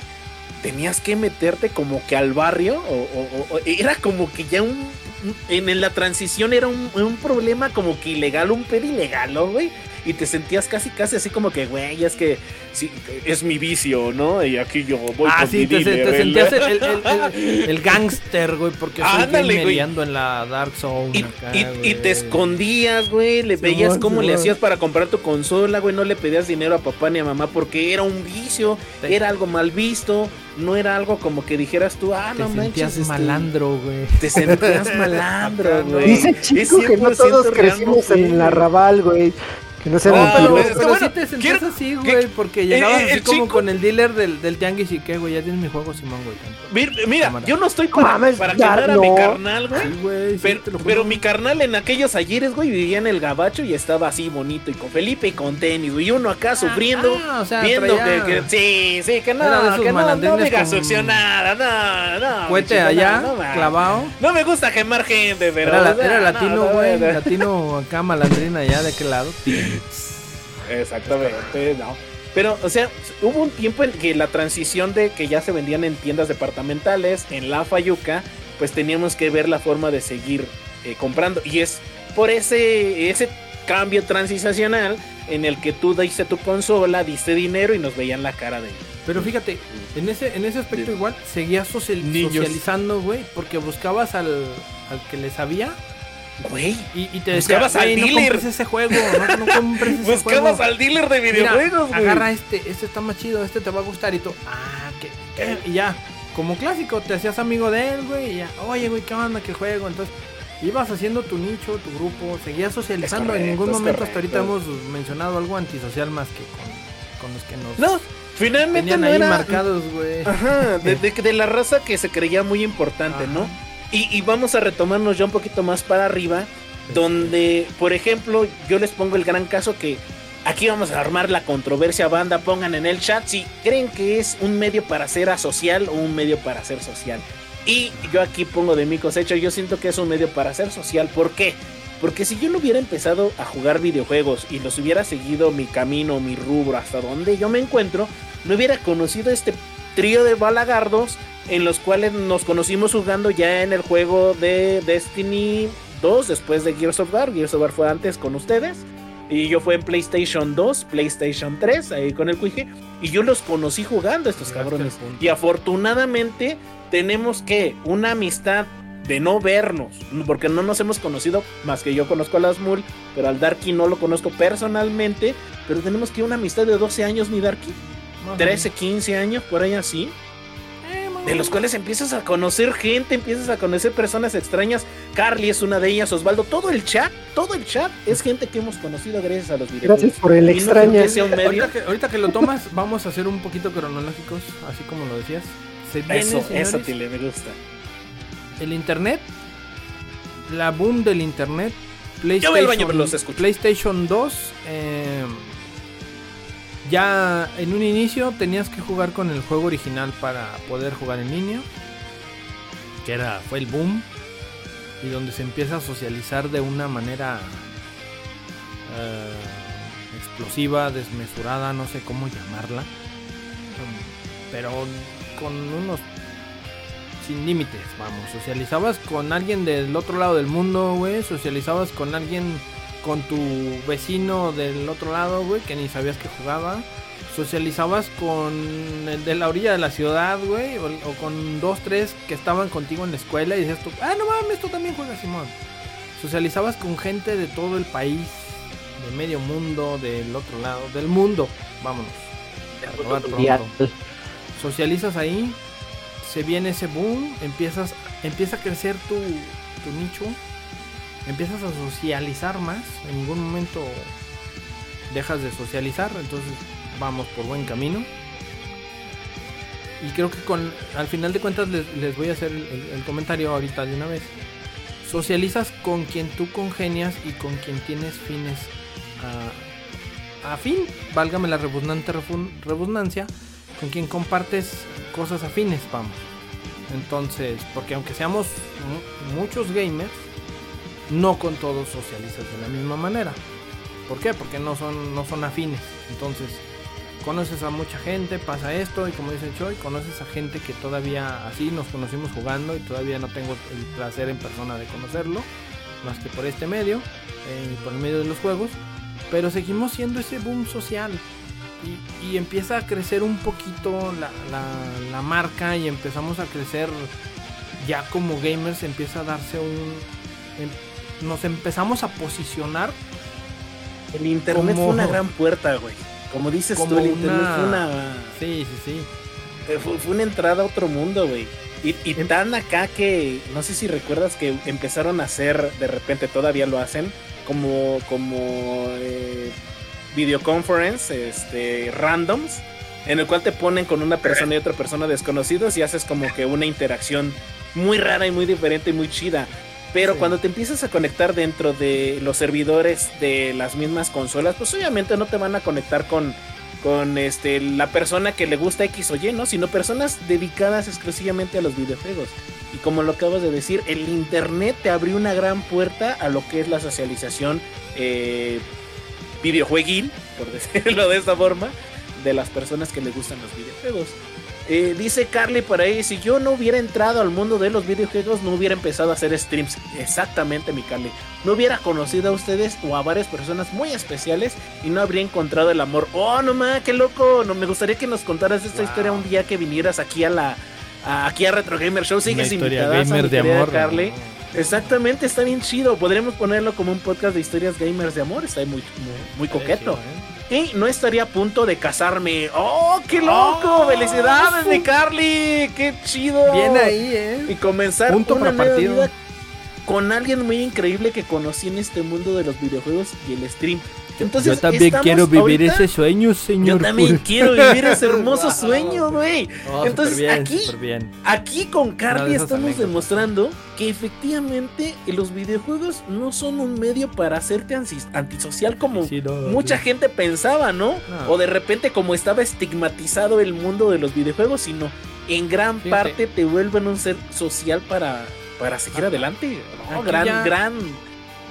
tenías que meterte como que al barrio, o, o- o- era como que ya un... un- En la transición era un, un problema como que ilegal, un pedo ilegal, ¿no, güey? Y te sentías casi, casi así como que, güey, es que sí, es mi vicio, ¿no? Y aquí yo voy Ah, con sí, mi te, dealer, te el- sentías el, el, el, el- [laughs] el gangster, güey, porque Ándale, güey. ando en la Dark Zone. Y, acá, y- y güey. te escondías, güey, le veías cómo le hacías para comprar tu consola, güey, no le pedías dinero a papá ni a mamá porque era un vicio, Te- era algo mal visto, no era algo como que dijeras tú, ah, Te no sentías manches, este, malandro, güey. te sentías [laughs] malandro, güey. Dice Es Chico que no 100% todos real, crecimos en la güey. Raval, güey. Que no sea No, pero, pero pero bueno, sí te sentías quiero- así, ¿qué- güey, porque llegabas eh, así el como chico- con el dealer del, del tianguis y que, güey, ya tienes mi juego, Simón, güey. Mira, Cámara. yo no estoy para, mames, para ya quemar a mi no. carnal, güey. Sí, güey, sí, Pero, mi carnal en aquellos ayeres, güey, vivía en el gabacho y estaba así bonito y con Felipe y con tenis, güey. Y uno acá sufriendo, ah, o sea, viendo traía- que, que- Sí, sí, que no, Era de esos que no, no digas con- succionada, no, no. Chico, allá, no, no, clavado. No me gusta quemar gente, pero. Era, no, latino, no, güey. no. Latino acá, malandrina allá de aquel lado. Exactamente, no. Pero, o sea, hubo un tiempo en que la transición de que ya se vendían en tiendas departamentales, en la Fayuca, pues teníamos que ver la forma de seguir eh, comprando. Y es por ese, ese cambio transicional en el que tú diste tu consola, diste dinero y nos veían la cara de, Pero fíjate, en ese, en ese aspecto igual seguías socializando, güey, porque buscabas al, al que le sabía. Güey. Y, y te decía, Buscabas al "Güey, no dealer". compres ese juego, no, no [laughs] compres ese Buscabas juego. al dealer de Mira, videojuegos, güey. agarra este, este está más chido, este te va a gustar y tú, ah, ¿qué, qué? Y ya, como clásico, te hacías amigo de él, güey, y ya, oye, güey, ¿qué onda? ¿Qué juego? Entonces, ibas haciendo tu nicho, tu grupo, seguías socializando. en ningún momento hasta ahorita hemos mencionado algo antisocial más que con, con los que nos No, finalmente tenían no ahí era. marcados, güey. Ajá, de, de- [laughs] de la raza que se creía muy importante, Ajá. ¿no? Y, vamos a retomarnos ya un poquito más para arriba, donde, por ejemplo, yo les pongo el gran caso que aquí vamos a armar la controversia, banda, pongan en el chat si creen que es un medio para ser asocial o un medio para ser social. Y yo aquí pongo de mi cosecha, yo siento que es un medio para ser social, ¿por qué? Porque si yo no hubiera empezado a jugar videojuegos y los hubiera seguido mi camino, mi rubro, hasta donde yo me encuentro, no hubiera conocido este trío de balagardos en los cuales nos conocimos jugando ya en el juego de Destiny 2 después de Gears of War. Gears of War fue antes con ustedes. Y yo fue en PlayStation 2, PlayStation 3, ahí con el Cuije. Y yo los conocí jugando estos Llegaste cabrones. Y afortunadamente tenemos que una amistad de no vernos, porque no nos hemos conocido más que yo conozco a las Mul, pero al Darky no lo conozco personalmente, pero tenemos que una amistad de 12 años, mi Darky, Más o 13, 15 años, por ahí así, de los cuales empiezas a conocer gente, empiezas a conocer personas extrañas, Carly es una de ellas, Osvaldo, todo el chat, todo el chat es gente que hemos conocido gracias a los videojuegos. Gracias por el no medio. Ahorita que, ahorita que lo tomas, vamos a ser un poquito cronológicos, así como lo decías. Se viene, Eso, señores, eso, Tile, me gusta. el internet, la boom del internet, Yo voy al baño, PlayStation, pero los escucho. PlayStation 2, eh, ya en un inicio tenías que jugar con el juego original para poder jugar en línea, que era fue el boom y donde se empieza a socializar de una manera eh, explosiva, desmesurada, no sé cómo llamarla, pero con unos sin límites, vamos. Socializabas con alguien del otro lado del mundo, güey. Socializabas con alguien, con tu vecino del otro lado, güey, que ni sabías que jugaba. Socializabas con el de la orilla de la ciudad, güey, o, o con dos, tres que estaban contigo en la escuela y decías tú, ah, no mames, tú también juegas, Simón. Socializabas con gente de todo el país, de medio mundo, del otro lado, del mundo, vámonos. socializas ahí, se viene ese boom, empiezas, empieza a crecer tu, tu nicho, empiezas a socializar más, en ningún momento dejas de socializar, entonces vamos por buen camino. Y creo que con, al final de cuentas les, les voy a hacer el, comentario ahorita de una vez. Socializas con quien tú congenias y con quien tienes fines a, a válgame la redundante con quien compartes cosas afines, vamos. Entonces, porque aunque seamos mu- muchos gamers, no con todos socializas de la misma manera. ¿Por qué? Porque no son, no son afines. Entonces, conoces a mucha gente, pasa esto, y como dice Choi, conoces a gente que todavía así nos conocimos jugando y todavía no tengo el placer en persona de conocerlo, más que por este medio, eh, por el medio de los juegos, pero seguimos siendo ese boom social. Y, empieza a crecer un poquito la, la- la marca y empezamos a crecer ya como gamers empieza a darse un em- nos empezamos a posicionar El internet Como- fue una gran puerta, güey. Como dices Como tú, el internet fue una... sí sí sí Eh, Fue, fue una entrada a otro mundo, güey. Y, y Em- tan acá que no sé si recuerdas que empezaron a hacer, de repente todavía lo hacen, como, como eh, videoconference, este, randoms, en el cual te ponen con una persona y otra persona desconocidos y haces como que una interacción muy rara y muy diferente y muy chida. Pero Sí. cuando te empiezas a conectar dentro de los servidores de las mismas consolas, pues obviamente no te van a conectar con, con este la persona que le gusta X o Y, ¿no? Sino personas dedicadas exclusivamente a los videojuegos. Y como lo acabas de decir, el internet te abrió una gran puerta a lo que es la socialización eh, videojueguil, por [laughs] decirlo de esta forma, de las personas que le gustan los videojuegos. Eh, dice Carly por ahí, si yo no hubiera entrado al mundo de los videojuegos, no hubiera empezado a hacer streams. Exactamente, mi Carly. No hubiera conocido a ustedes o a varias personas muy especiales y no habría encontrado el amor. Oh, no ma, qué loco. No, me gustaría que nos contaras esta historia un día que vinieras aquí a la aquí a Retro Gamer Show. Sigues invitada, gamer de amor, Carly. Exactamente, está bien chido. Podremos ponerlo como un podcast de historias gamers de amor. Está muy, muy, coqueto. ¿eh? Y no estaría a punto de casarme. ¡Oh, qué loco! Oh, ¡Felicidades, mi Carly! ¡Qué chido! Bien ahí, ¿eh? Y comenzar punto una nueva vida con alguien muy increíble que conocí en este mundo de los videojuegos y el stream. Entonces, yo también quiero vivir ese sueño, señor. Yo también quiero vivir ese [laughs] hermoso sueño, güey. Entonces, aquí, aquí con Carly estamos demostrando que efectivamente los videojuegos no son un medio para hacerte antisocial como mucha gente pensaba, ¿no? O de repente como estaba estigmatizado el mundo de los videojuegos, sino en gran parte te vuelven un ser social para, para seguir adelante. gran, gran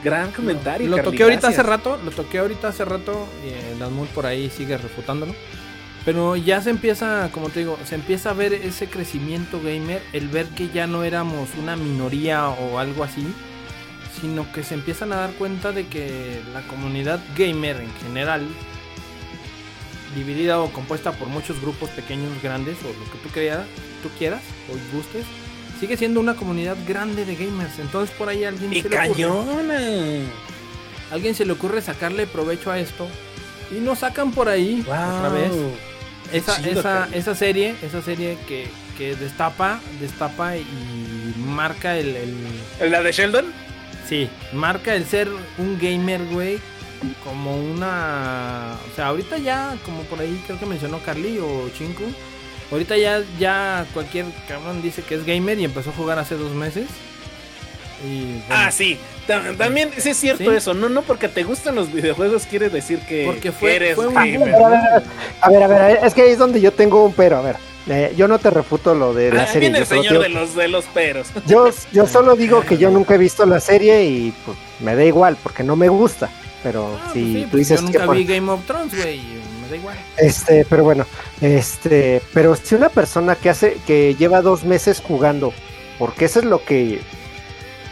Gran comentario. Lo, toqué ahorita hace rato, lo toqué ahorita hace rato y el Asmul por ahí sigue refutándolo. Pero ya se empieza, como te digo, se empieza a ver ese crecimiento gamer, el ver que ya no éramos una minoría o algo así, sino que se empiezan a dar cuenta de que la comunidad gamer en general, dividida o compuesta por muchos grupos pequeños, grandes, o lo que tú, quieras, tú quieras o gustes, sigue siendo una comunidad grande de gamers. Entonces por ahí alguien se le ocurre. Alguien se le ocurre sacarle provecho a esto. Y nos sacan por ahí otra vez. Esa, esa, esa, serie, esa serie que, que, destapa, destapa y marca el, el... ¿La de Sheldon? Sí, marca el ser un gamer, güey, como una... O sea, ahorita ya, como por ahí creo que mencionó Carly o Chinku, Ahorita ya, ya cualquier cabrón dice que es gamer y empezó a jugar hace dos meses. Ah, sí. También es cierto eso. No, no porque te gustan los videojuegos quiere decir que, porque fue, eres un gamer. A ver, a ver, es que ahí es donde yo tengo un pero. A ver, eh, yo no te refuto lo de la ah, serie. Viene el señor de los de los peros. [laughs] Yo, yo solo digo que yo [laughs] nunca he visto la serie y pues me da igual porque no me gusta. Pero ah, si pues tú pues dices yo nunca vi Game of Thrones, güey igual. Este, pero bueno, este, pero si una persona que hace, que lleva dos meses jugando, porque eso es lo que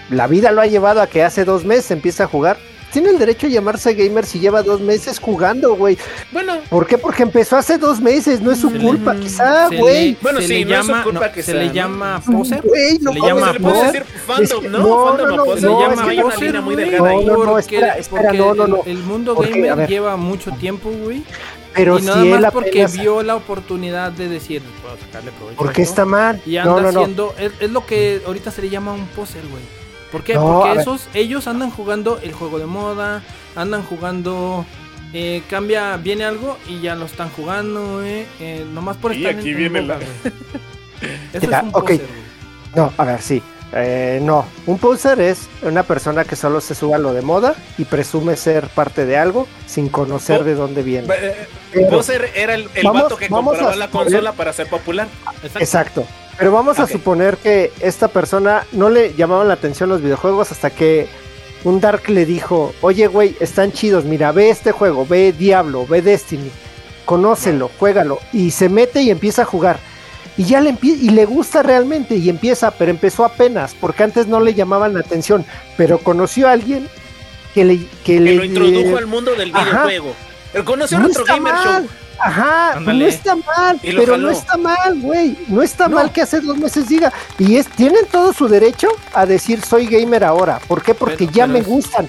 la vida lo ha llevado a que hace dos meses empieza a jugar, tiene el derecho a llamarse gamer si lleva dos meses jugando, güey. Bueno. ¿Por qué? Porque empezó hace dos meses, no es su culpa, quizá, güey. Bueno, sí, no llama, es su culpa que se le llama poser. Güey, no, se le llama. Fandom, ¿no? No, no, no, se le llama poser, muy delgada no, no, no, espera, espera, no, no, no. El mundo gamer lleva mucho tiempo, güey. Pero y nada si más porque vio la oportunidad de decir, puedo sacarle provecho. Porque está mal. Y anda haciendo, es, lo que ahorita se le llama un poser, güey. ¿Por qué? porque esos, ellos andan jugando el juego de moda, andan jugando, eh, cambia, viene algo y ya lo están jugando, güey. Eh, nomás por estar aquí viene la... [laughs] Eso es un poser, No, a ver, sí. Eh, no, un poser es una persona que solo se suba a lo de moda y presume ser parte de algo sin conocer oh, de dónde viene. Eh, poser era el, el vato que compraba la consola para ser popular. Exacto. Pero vamos a suponer que esta persona no le llamaban la atención los videojuegos hasta que un Dark le dijo, oye güey, están chidos, mira, ve este juego, ve Diablo, ve Destiny, conócelo, juégalo, y se mete y empieza a jugar y ya le y le gusta realmente y empieza, pero empezó apenas, porque antes no le llamaban la atención, pero conoció a alguien que le que, le, lo introdujo al mundo del videojuego. Ajá, conoció a otro gamer show. Ajá, no está mal, pero no está mal, güey. No está mal que hace dos meses diga. Y es, tienen todo su derecho a decir soy gamer ahora. ¿Por qué? Porque ya me gustan.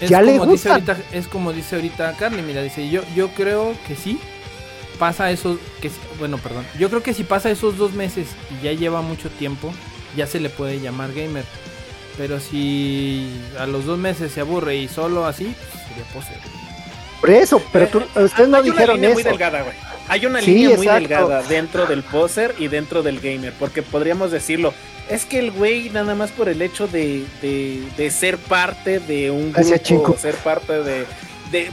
ya le gustan. es como dice ahorita Carly, mira, dice, yo, yo creo que sí, pasa eso, que bueno, perdón, yo creo que si pasa esos dos meses y ya lleva mucho tiempo, ya se le puede llamar gamer. Pero si a los dos meses se aburre y solo así, pues sería poser. Por eso, pero tú, eh, ustedes no dijeron una línea Muy delgada, güey. Hay una línea muy delgada dentro del poser y dentro del gamer, porque podríamos decirlo. Es que el güey, nada más por el hecho de, de, ser parte de un grupo, ser parte de,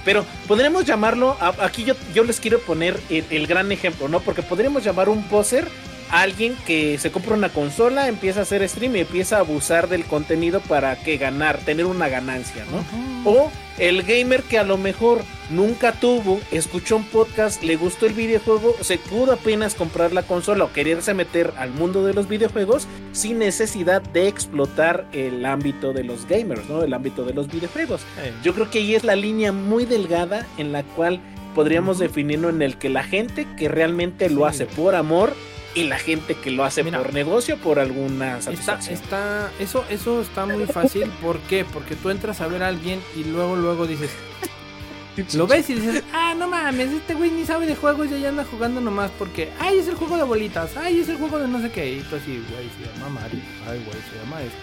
pero podríamos llamarlo, aquí yo, yo les quiero poner el, gran ejemplo, ¿no? Porque podríamos llamar un poser alguien que se compra una consola, empieza a hacer stream y empieza a abusar del contenido para que ganar, tener una ganancia, ¿no? O el gamer que a lo mejor nunca tuvo, escuchó un podcast, le gustó el videojuego, se pudo apenas comprar la consola o quererse meter al mundo de los videojuegos sin necesidad de explotar el ámbito de los gamers, ¿no? El ámbito de los videojuegos. Yo creo que ahí es la línea muy delgada en la cual podríamos definirlo en el que la gente que realmente lo hace por amor y la gente que lo hace por negocio por alguna satisfacción. Está, eso, eso está muy fácil. ¿Por qué? Porque tú entras a ver a alguien y luego, luego dices. [laughs] Lo ves y dices, ah, no mames, este güey ni sabe de juegos y ya anda jugando nomás porque, ay, es el juego de bolitas, ay, es el juego de no sé qué. Y tú así, güey, se llama Mario, ay, güey, se llama esto.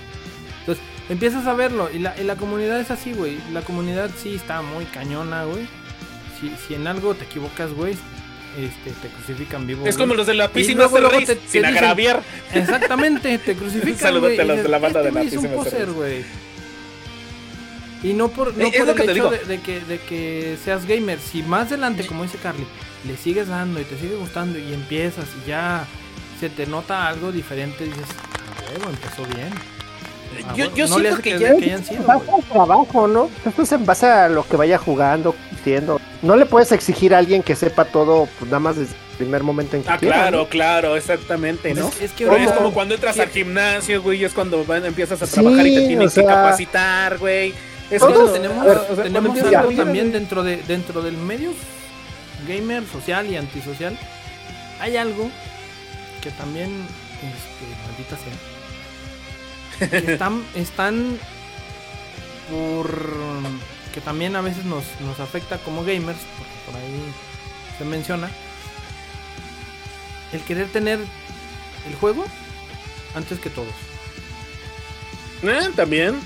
Entonces, empiezas a verlo y la, y la comunidad es así, güey. La comunidad sí está muy cañona, güey. Si, si en algo te equivocas, güey, este, te crucifican vivo. Es como los de la piscina luego, te, sin agraviar. Exactamente, te [laughs] crucifican. Saludos a los de la banda este de la piscina. güey. Y no por, no por el hecho de, que, de que seas gamer. Si más adelante, como dice Carly, le sigues dando y te sigue gustando y empiezas y ya se te nota algo diferente, dices, bueno, empezó bien. Ah, yo, yo siento que, ya que hayan sido, trabajo, ¿no? Esto es en base a lo que vaya jugando, entiendo. No le puedes exigir a alguien que sepa todo, pues nada más desde el primer momento en que Ah, claro, claro, exactamente, ¿no? Es, que es como cuando entras al gimnasio, güey, es cuando empiezas a trabajar y te tienen que capacitar, güey. Es tenemos, tenemos algo también dentro de dentro del medio gamer social y antisocial. Hay algo que también, este, maldita sea, [laughs] están, están por que también a veces nos, nos afecta como gamers, porque por ahí se menciona, el querer tener el juego antes que todos. Eh, también.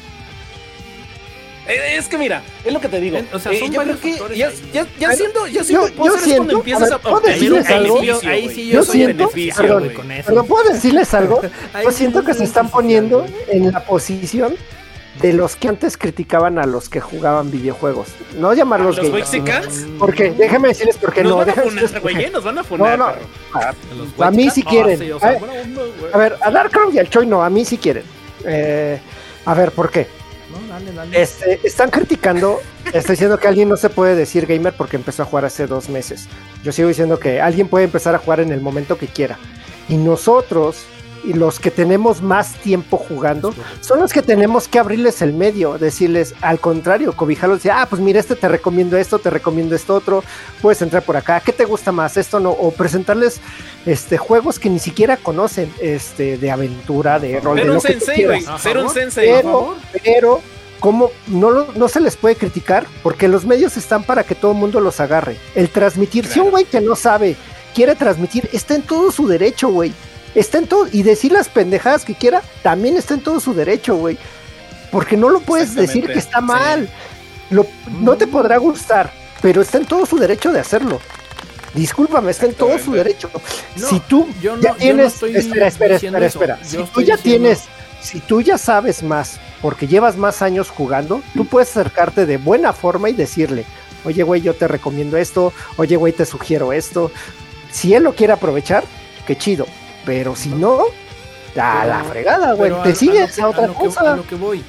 Eh, es que mira, es lo que te digo. O sea, eh, yo creo que ya, ya, ya, siendo, ya siendo, yo, yo siento, cuando empiezas a, obtener un beneficio. Ahí sí yo, soy siento, beneficio, perdón, con eso. Pero puedo decirles algo. yo siento que se están poniendo en la posición de los que antes criticaban a los que jugaban videojuegos. No llamarlos ¿Los gamers. Porque, déjenme decirles por qué no. Van a funar, güey, nos van a funar. No, no. A, mí sí quieren. a, ver, a Darkrow y al Choi no, a mí sí quieren. Eh, a ver, ¿por qué? No, dale, dale. Este, están criticando, estoy diciendo que alguien no se puede decir gamer porque empezó a jugar hace dos meses. Yo sigo diciendo que alguien puede empezar a jugar en el momento que quiera. Y nosotros, y los que tenemos más tiempo jugando son los que tenemos que abrirles el medio, decirles al contrario, cobijarlos, decir, ah, pues mira, este te recomiendo esto, te recomiendo esto otro, puedes entrar por acá, ¿qué te gusta más? Esto no, o presentarles este juegos que ni siquiera conocen, este, de aventura, de rol. Ser un sensei, güey, ser un sensei. Pero, pero como no, no se les puede criticar, porque los medios están para que todo el mundo los agarre. El transmitir, si un güey que no sabe quiere transmitir, está en todo su derecho, güey está en todo, y decir las pendejadas que quiera, también está en todo su derecho, güey. Porque no lo puedes decir que está mal. Lo, no te podrá gustar, pero está en todo su derecho de hacerlo. Discúlpame, está en todo su derecho. si tú ya tienes, espera, espera, espera, espera. Si tú ya tienes, si tú ya sabes más, porque llevas más años jugando, tú puedes acercarte de buena forma y decirle, oye, güey, yo te recomiendo esto, oye, güey, te sugiero esto. Si él lo quiere aprovechar, qué chido. Pero si no, a la fregada, güey. Te sigues a, otra cosa. a lo que voy.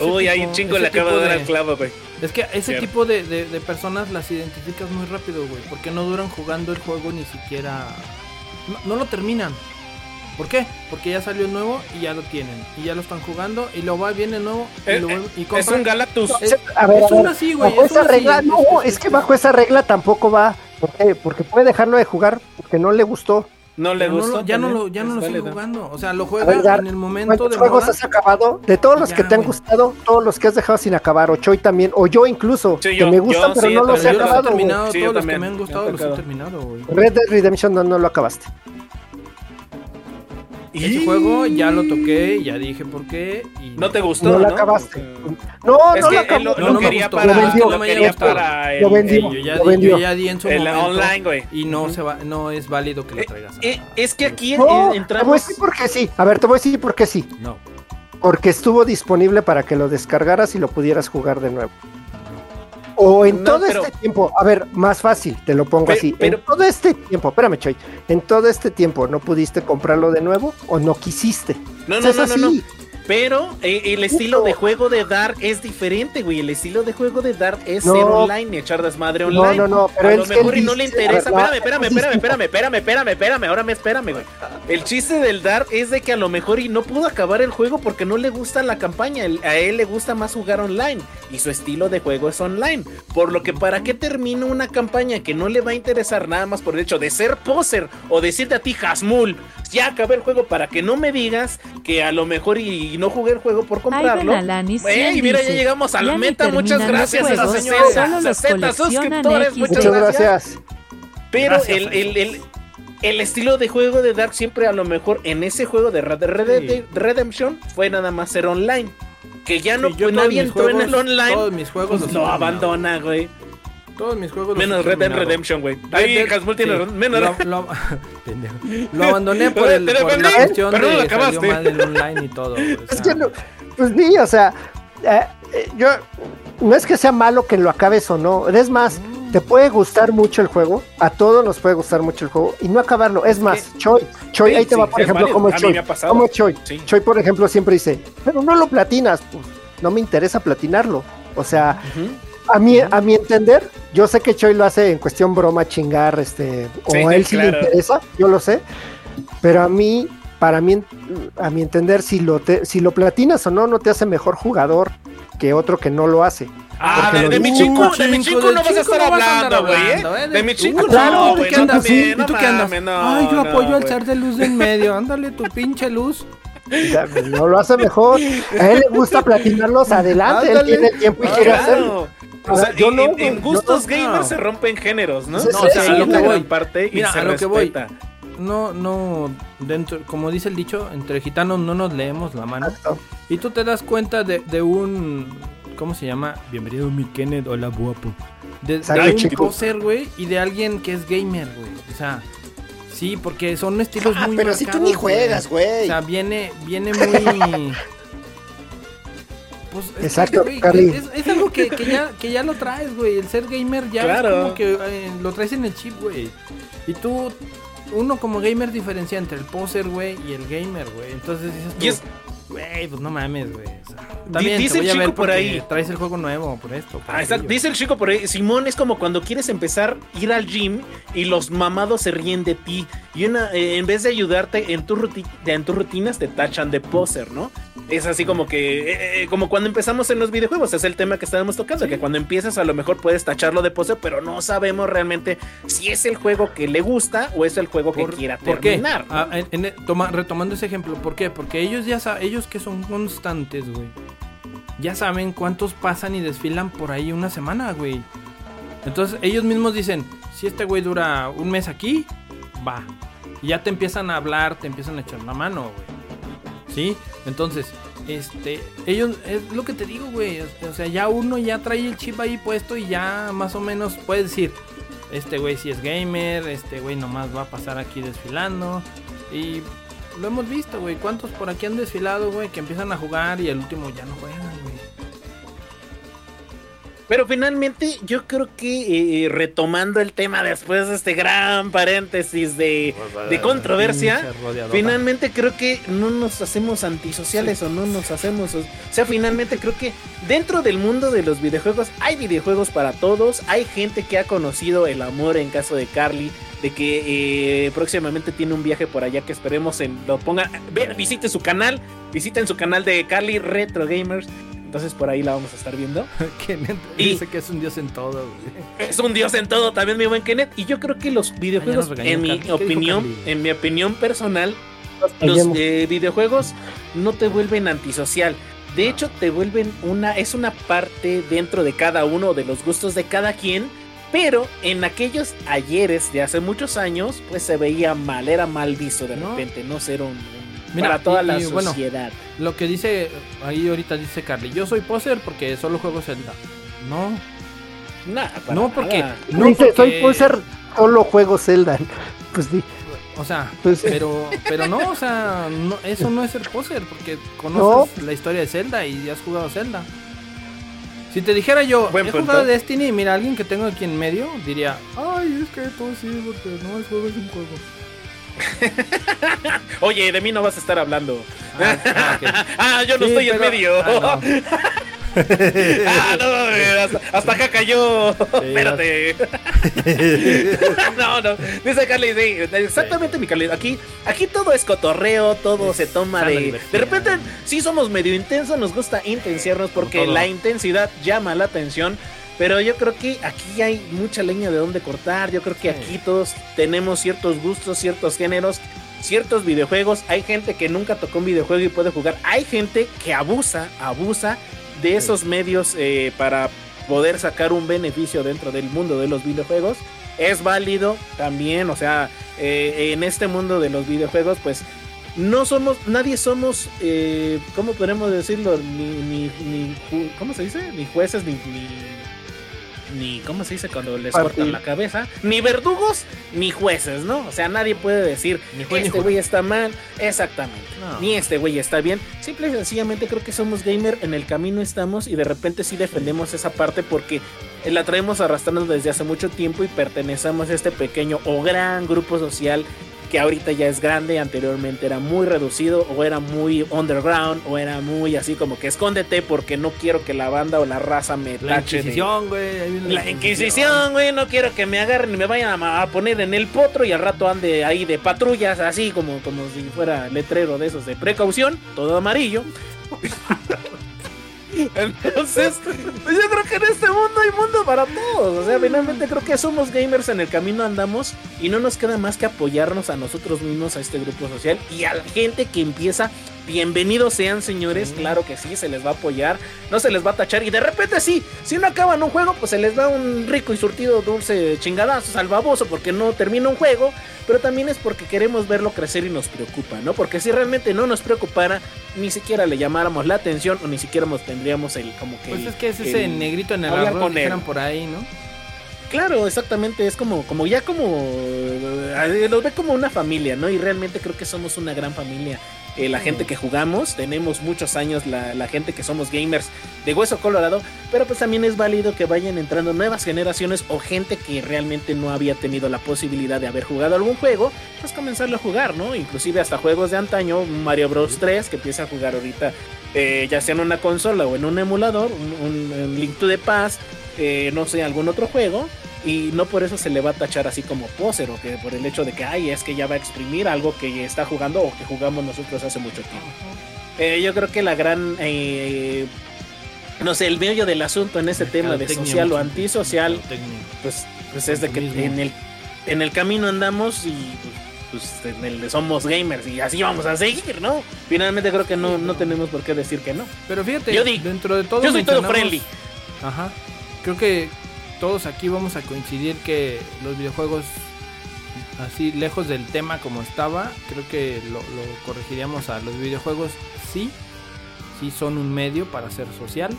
Uy, ahí un chingo le acabo de dar el clavo, güey. Es que ese tipo de, de, personas las identificas muy rápido, güey. Porque no duran jugando el juego ni siquiera. No, lo terminan. ¿Por qué? Porque ya salió el nuevo y ya lo tienen. Y ya lo están jugando y lo va bien el nuevo y, eh, lo eh, Es un Galactus. es, una así, güey. Bajo esa regla, no, es que bajo esa regla tampoco va. ¿Por qué? Porque puede dejarlo de jugar porque no le gustó. No le gustó. ya no lo, ya no lo sigue jugando. O sea, lo juega en el momento de. juegos has acabado? De todos los que te han gustado, todos los que has dejado sin acabar, o Choi también, o yo incluso, que me gustan, pero no los he acabado. Terminado, todos los que me han gustado los he terminado, güey. Red Dead Redemption no, no lo acabaste. Ese juego ya lo toqué, ya dije por qué. Y no te gustó. No lo acabaste. No, no lo acabó. Lo, lo, quería para, lo vendió. Lo quería para el, lo vendió. yo, ya lo vendió. yo ya di en su el momento, online, güey. Y no, se va, no es válido que lo eh, traigas. Eh, es que aquí no, entramos. Te voy a decir por qué sí. A ver, te voy a decir por qué sí. No. Porque estuvo disponible para que lo descargaras y lo pudieras jugar de nuevo. O en todo este tiempo, a ver, más fácil, te lo pongo así. en todo este tiempo, espérame, Choy, en todo este tiempo, ¿no pudiste comprarlo de nuevo o no quisiste? No, no, no, no, no, pero eh, el estilo de juego de Dark es diferente, güey. El estilo de juego de Dark es ser online y echar desmadre online. No, no, no. Pero a lo mejor y no le interesa. Espérame, espérame, espérame, espérame, espérame, espérame, espérame. Ahora me espérame, güey. El chiste del Dark es de que a lo mejor y no pudo acabar el juego porque no le gusta la campaña. A él le gusta más jugar online y su estilo de juego es online. Por lo que, ¿para qué termino una campaña que no le va a interesar nada más por el hecho de ser poser o decirte a ti, Hasmul, ya acabé el juego para que no me digas que a lo mejor y no jugué el juego por comprarlo. y mira, ya llegamos a la meta. Muchas gracias a esos 60, suscriptores. Muchas gracias. Pero el, el, el, estilo de juego de Dark siempre a lo mejor en ese juego de Red Dead Redemption fue nada más ser online. Que ya no, pues, nadie entró en el online. Todos mis juegos pues, no abandona, güey. Todos mis juegos. Menos Red Dead Redemption, güey. Ahí Hasmul tiene menos. Lo, [laughs] lo, abandoné [laughs] por, el, por la cuestión de que salió mal el online y todo. Es que no, pues sí, o sea, eh, eh, yo no es que sea malo que lo acabes o no. Es más, mm. te puede gustar mucho el juego. A todos nos puede gustar mucho el juego y no acabarlo. Es más, Choi, Choi, ahí te va, por ejemplo, como Choi. Como Choi. Choi, por ejemplo, siempre dice, pero no lo platinas. Pues, no me interesa platinarlo. O sea, a mi, a mi entender, yo sé que Choi lo hace en cuestión broma, chingar, este, o a él sí le interesa, yo lo sé, pero a mí, para mí, a mi entender, si lo, te, si lo platinas o no, no te hace mejor jugador que otro que no lo hace. Ah, de, mi chico, de mi chico no vas a estar hablando, güey. ¿eh? De mi chico no, güey. ¿Y tú qué andas? Ay, yo apoyo al ser de luz de en medio. Ándale tu pinche luz. No lo hace mejor. A él le gusta platinarlos adelante. Él tiene tiempo y quiere hacerlo. O sea, yo no, en, gustos gamers se rompen géneros, ¿no? no, o sea, a lo que voy. Parte Mira, a lo que voy. No, no, dentro, como dice el dicho, entre gitanos no nos leemos la mano. Y tú te das cuenta de, de un, ¿cómo se llama? Bienvenido mi Kenneth, hola guapo. De, de un poser, güey, y de alguien que es gamer, güey. O sea, sí, porque son estilos ah, muy pero si tú ni juegas, güey. O sea, viene, viene muy... Pues, Exacto, es, algo que, ya, que ya lo traes, güey. El ser gamer ya es como que eh, lo traes en el chip, güey. Y tú, uno como gamer diferencia entre el poser, güey, y el gamer, güey. Entonces dices güey, pues no mames, güey. dice el chico por ahí. Traes el juego nuevo por esto. ah, dice el chico por ahí. Simón es como cuando quieres empezar a ir al gym y los mamados se ríen de ti. Y una, eh, en vez de ayudarte en, tu en tus rutinas, te tachan de poser, ¿no? Es así como que, eh, eh, como cuando empezamos en los videojuegos, es el tema que estábamos tocando, que cuando empiezas a lo mejor puedes tacharlo de pose, pero no sabemos realmente si es el juego que le gusta o es el juego que quiera terminar. Ah, toma, retomando ese ejemplo, ¿por qué? Porque ellos ya saben, ellos que son constantes, güey, ya saben cuántos pasan y desfilan por ahí una semana, güey. Entonces ellos mismos dicen, si este güey dura un mes aquí, va. Y ya te empiezan a hablar, te empiezan a echar la mano, güey. ¿Sí? Entonces, este, ellos, es lo que te digo, güey. O sea, ya uno ya trae el chip ahí puesto y ya más o menos puedes decir, este güey si es gamer, este güey nomás va a pasar aquí desfilando. Y lo hemos visto, güey. ¿Cuántos por aquí han desfilado, güey? Que empiezan a jugar y el último ya no juegan, güey. Pero finalmente yo creo que eh, retomando el tema después de este gran paréntesis de, pues, controversia, finalmente creo que no nos hacemos antisociales o no nos hacemos... O sea, finalmente creo que dentro del mundo de los videojuegos hay videojuegos para todos, hay gente que ha conocido el amor en caso de Carly, de que eh, próximamente tiene un viaje por allá que esperemos en, lo ponga, visite su canal, visiten su canal de Carly Retro Gamers entonces por ahí la vamos a estar viendo. [laughs] Kenneth dice que es un dios en todo. Es un dios en todo también, mi buen Kenneth. Y yo creo que los videojuegos, en mi opinión, en mi opinión personal, los eh, videojuegos no te vuelven antisocial. De hecho, te vuelven una, es una parte dentro de cada uno, de los gustos de cada quien. Pero en aquellos ayeres de hace muchos años, pues se veía mal, era mal visto de repente, no ser un para toda la sociedad. lo que dice ahí ahorita dice Carly, yo soy poser porque solo juego Zelda. No. no, porque no dice, soy poser, solo juego Zelda. [laughs] Pues sí. O sea, pues, pero pero no, o sea, eso no es ser poser porque conoces la historia de Zelda y has jugado Zelda. Si te dijera yo, Buen he jugado Destiny mira, alguien que tengo aquí en medio diría, ay, es que todo sí, porque no es juego, es un juego. [laughs] Oye, de mí no vas a estar hablando. Ah, ah, [laughs] ah yo no estoy en medio. Ah, [laughs] ah, no, hasta, acá cayó. Espérate. no, no. Dice Carly, exactamente mi Carly. Aquí, aquí todo es cotorreo, todo se toma de. De repente, sí somos medio intensos, nos gusta intensiarnos porque la intensidad llama la atención. Pero yo creo que aquí hay mucha leña de donde cortar. Yo creo que aquí todos tenemos ciertos gustos, ciertos géneros, ciertos videojuegos. Hay gente que nunca tocó un videojuego y puede jugar. Hay gente que abusa, abusa de esos medios eh, para poder sacar un beneficio dentro del mundo de los videojuegos. Es válido también, o sea, eh, en este mundo de los videojuegos, pues no somos, nadie somos, eh, ¿cómo podemos decirlo? Ni, ni, ¿cómo se dice? Ni jueces, ni ni, ¿cómo se dice cuando les cortan la cabeza? Ni verdugos, ni jueces, ¿no? O sea, nadie puede decir, ni este güey está mal, exactamente, ni este güey está bien. Simple y sencillamente creo que somos gamer, en el camino estamos y de repente sí defendemos esa parte porque la traemos arrastrando desde hace mucho tiempo y pertenecemos a este pequeño o gran grupo social que ahorita ya es grande, anteriormente era muy reducido o era muy underground o era muy así como que escóndete porque no quiero que la banda o la raza me La Inquisición, güey. La, Inquisición, güey, no quiero que me agarren y me vayan a, poner en el potro y al rato ande ahí de patrullas así como, como si fuera letrero de esos de precaución, todo amarillo. [laughs] Entonces, pues yo creo que en este mundo hay mundo para todos. O sea, finalmente creo que somos gamers en el camino andamos y no nos queda más que apoyarnos a nosotros mismos, a este grupo social y a la gente que empieza bienvenidos sean señores, claro que sí, se les va a apoyar, no se les va a tachar y de repente sí, si no acaban un juego, pues se les da un rico y surtido dulce chingadazo, salvaboso porque no termina un juego, pero también es porque queremos verlo crecer y nos preocupa, ¿no? Porque si realmente no nos preocupara, ni siquiera le llamáramos la atención o ni siquiera nos tendríamos el como que... Pues es que es ese negrito en el arroz que por ahí, ¿no? Claro, exactamente, es como, como ya como, eh, los ve como una familia, ¿no? Y realmente creo que somos una gran familia eh, la gente que jugamos, tenemos muchos años la, gente que somos gamers de hueso colorado, pero pues también es válido que vayan entrando nuevas generaciones o gente que realmente no había tenido la posibilidad de haber jugado algún juego, pues comenzarlo a jugar, ¿no? Inclusive hasta juegos de antaño, Mario Bros. 3, que empieza a jugar ahorita, eh, ya sea en una consola o en un emulador, un, Link to the Past, eh, no sé, algún otro juego, y no por eso se le va a tachar así como poser o que por el hecho de que ay es que ya va a exprimir algo que está jugando o que jugamos nosotros hace mucho tiempo eh, yo creo que la gran eh, no sé el medio del asunto en este tema de social o antisocial pues pues es de que en el en el camino andamos y pues, pues somos gamers y así vamos a seguir, ¿no? Finalmente creo que no, no tenemos por qué decir que no. Pero fíjate, yo dentro de todo yo soy todo friendly. Ajá. Creo que todos aquí vamos a coincidir que los videojuegos, así lejos del tema como estaba, creo que lo, corregiríamos a los videojuegos sí, sí son un medio para ser social.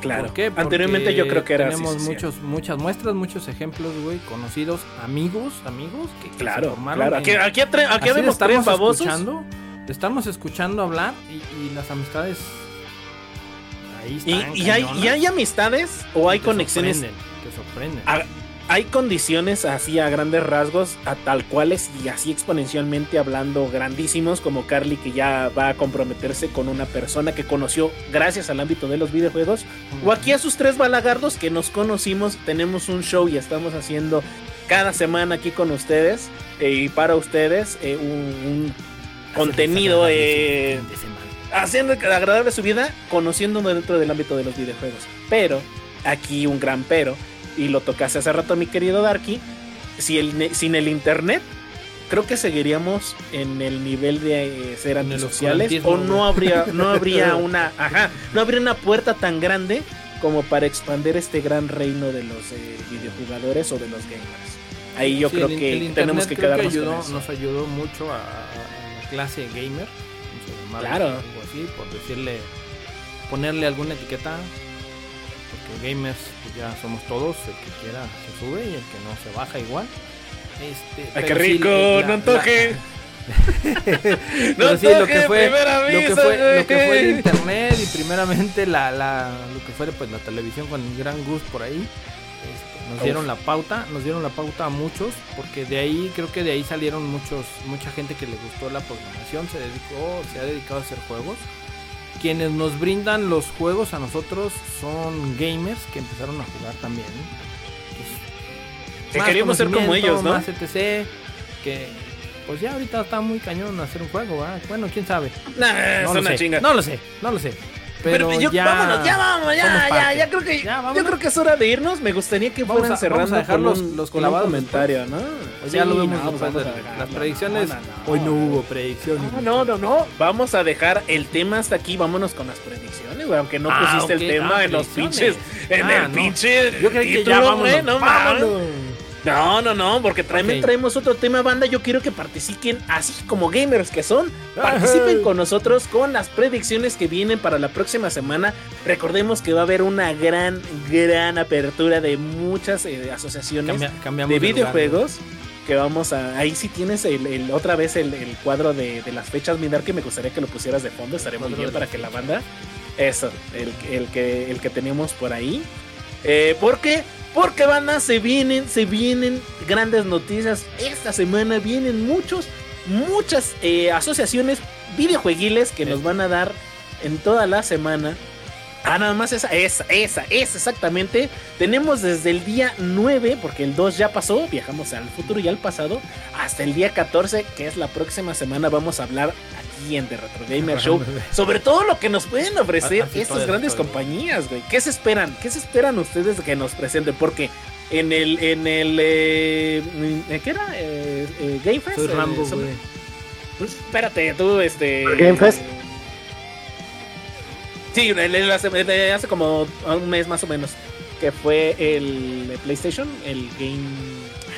Claro. ¿Por qué? Anteriormente yo creo que era Tenemos muchos, muchas muestras, muchos ejemplos, güey, conocidos, amigos, amigos que, claro, claro. Aquí, aquí, aquí tres babosos. Escuchando, estamos escuchando hablar y las amistades y, hay, amistades o hay conexiones. te sorprenden. hay condiciones así a grandes rasgos, a tal cuales y así exponencialmente hablando grandísimos como Carly que ya va a comprometerse con una persona que conoció gracias al ámbito de los videojuegos. O aquí a sus tres balagardos que nos conocimos, tenemos un show y estamos haciendo cada semana aquí con ustedes eh, y para ustedes eh, un, contenido haciendo agradable su vida, conociéndome dentro del ámbito de los videojuegos. Pero, aquí un gran pero, y lo tocaste hace rato mi querido Darky, si el, sin el internet, creo que seguiríamos en el nivel de eh, ser antisociales o no habría, no habría [laughs] una, ajá, no habría una puerta tan grande como para expandir este gran reino de los eh, videojugadores o de los gamers. Ahí yo creo que tenemos que quedarnos Nos ayudó mucho a, a la clase gamer claro. Así, por decirle, ponerle alguna etiqueta, porque gamers pues ya somos todos, el que quiera se sube y el que no se baja igual. Este, ¡Ay, qué rico! ¡No antoje! [laughs] no sí, lo que fue, lo que fue, lo que fue el internet y primeramente la, la, lo que fue pues la televisión con el gran Gus por ahí. Este, nos dieron la pauta, nos dieron la pauta a muchos, porque de ahí, creo que de ahí salieron muchos, mucha gente que le gustó la programación, se dedicó, se ha dedicado a hacer juegos. Quienes nos brindan los juegos a nosotros son gamers que empezaron a jugar también. que queríamos ser como ellos, ¿no? Más etc. Que pues ya ahorita está muy cañón hacer un juego, ¿verdad? Bueno, quién sabe. Nah, no, lo sé. No lo sé, no lo sé. Pero, yo, ya, vámonos, ya vamos, ya, ya, ya creo que ya, yo creo que es hora de irnos. Me gustaría que fueran cerrando dejar los, los comentario, ¿no? ya lo vemos las predicciones. Hoy no hubo predicciones. No, no, no, Vamos a dejar el tema hasta aquí. Vámonos con las predicciones, güey. Aunque no ah, pusiste el tema ah, en los pinches, en ah, el pinche. Yo creo que ya vamos, no, vámonos. No, no, no, porque también traemos otro tema, banda. Yo quiero que participen, así como gamers que son, participen con nosotros con las predicciones que vienen para la próxima semana. Recordemos que va a haber una gran, gran apertura de muchas eh, asociaciones de videojuegos. que vamos a. Ahí sí tienes el, otra vez el, cuadro de, las fechas, Mirar, que me gustaría que lo pusieras de fondo. Estaría muy bien para que la banda. Eso, el, que, el que tenemos por ahí. Eh, porque porque banda, se vienen, se vienen grandes noticias. Esta semana vienen muchos, muchas eh, asociaciones videojueguiles que nos van a dar en toda la semana. Ah, nada más esa, esa, esa, esa exactamente. Tenemos desde el día 9, porque el 2 ya pasó, viajamos al futuro y al pasado, hasta el día 14, que es la próxima semana, vamos a hablar en The Retro Gamer Show sobre todo lo que nos pueden ofrecer estas grandes compañías, güey. ¿Qué se esperan? ¿Qué se esperan ustedes de que nos presenten? Porque en el, en el, eh, ¿qué era? Eh, eh, Game Fest. pues, espérate, tú, este. Game Fest. Sí, hace, hace como un mes más o menos. Que fue el PlayStation, el Game.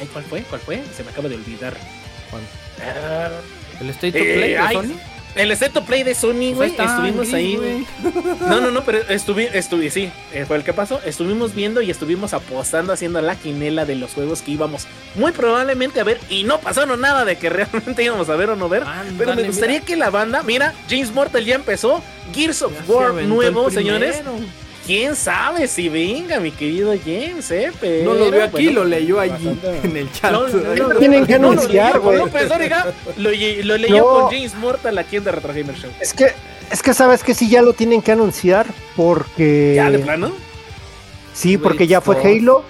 Ay, ¿cuál fue? ¿Cuál fue? Se me acaba de olvidar. ¿Cuál? Ah, ¿El State of Play de Sony? El of Play de Sony, güey. estuvimos ahí. No, no, no, pero estuve, estuve, sí, eh, fue el que pasó. Estuvimos viendo y estuvimos apostando, haciendo la quinela de los juegos que íbamos muy probablemente a ver. Y no pasaron nada de que [laughs] realmente íbamos a ver o no ver. pero me gustaría que la banda, mira, James Mortal ya empezó. Gears of War nuevo, señores. ¿Quién sabe si venga, mi querido James, eh? Pero, no lo veo aquí, lo leyó allí [laughs] en el chat. No, tienen que anunciar, güey. No, lo, lo, leyó con James Mortal aquí en The Retro Gamer Show. Es que, es que sabes que sí ya lo tienen que anunciar porque. ¿Ya de plano? Sí, porque ya fue Halo.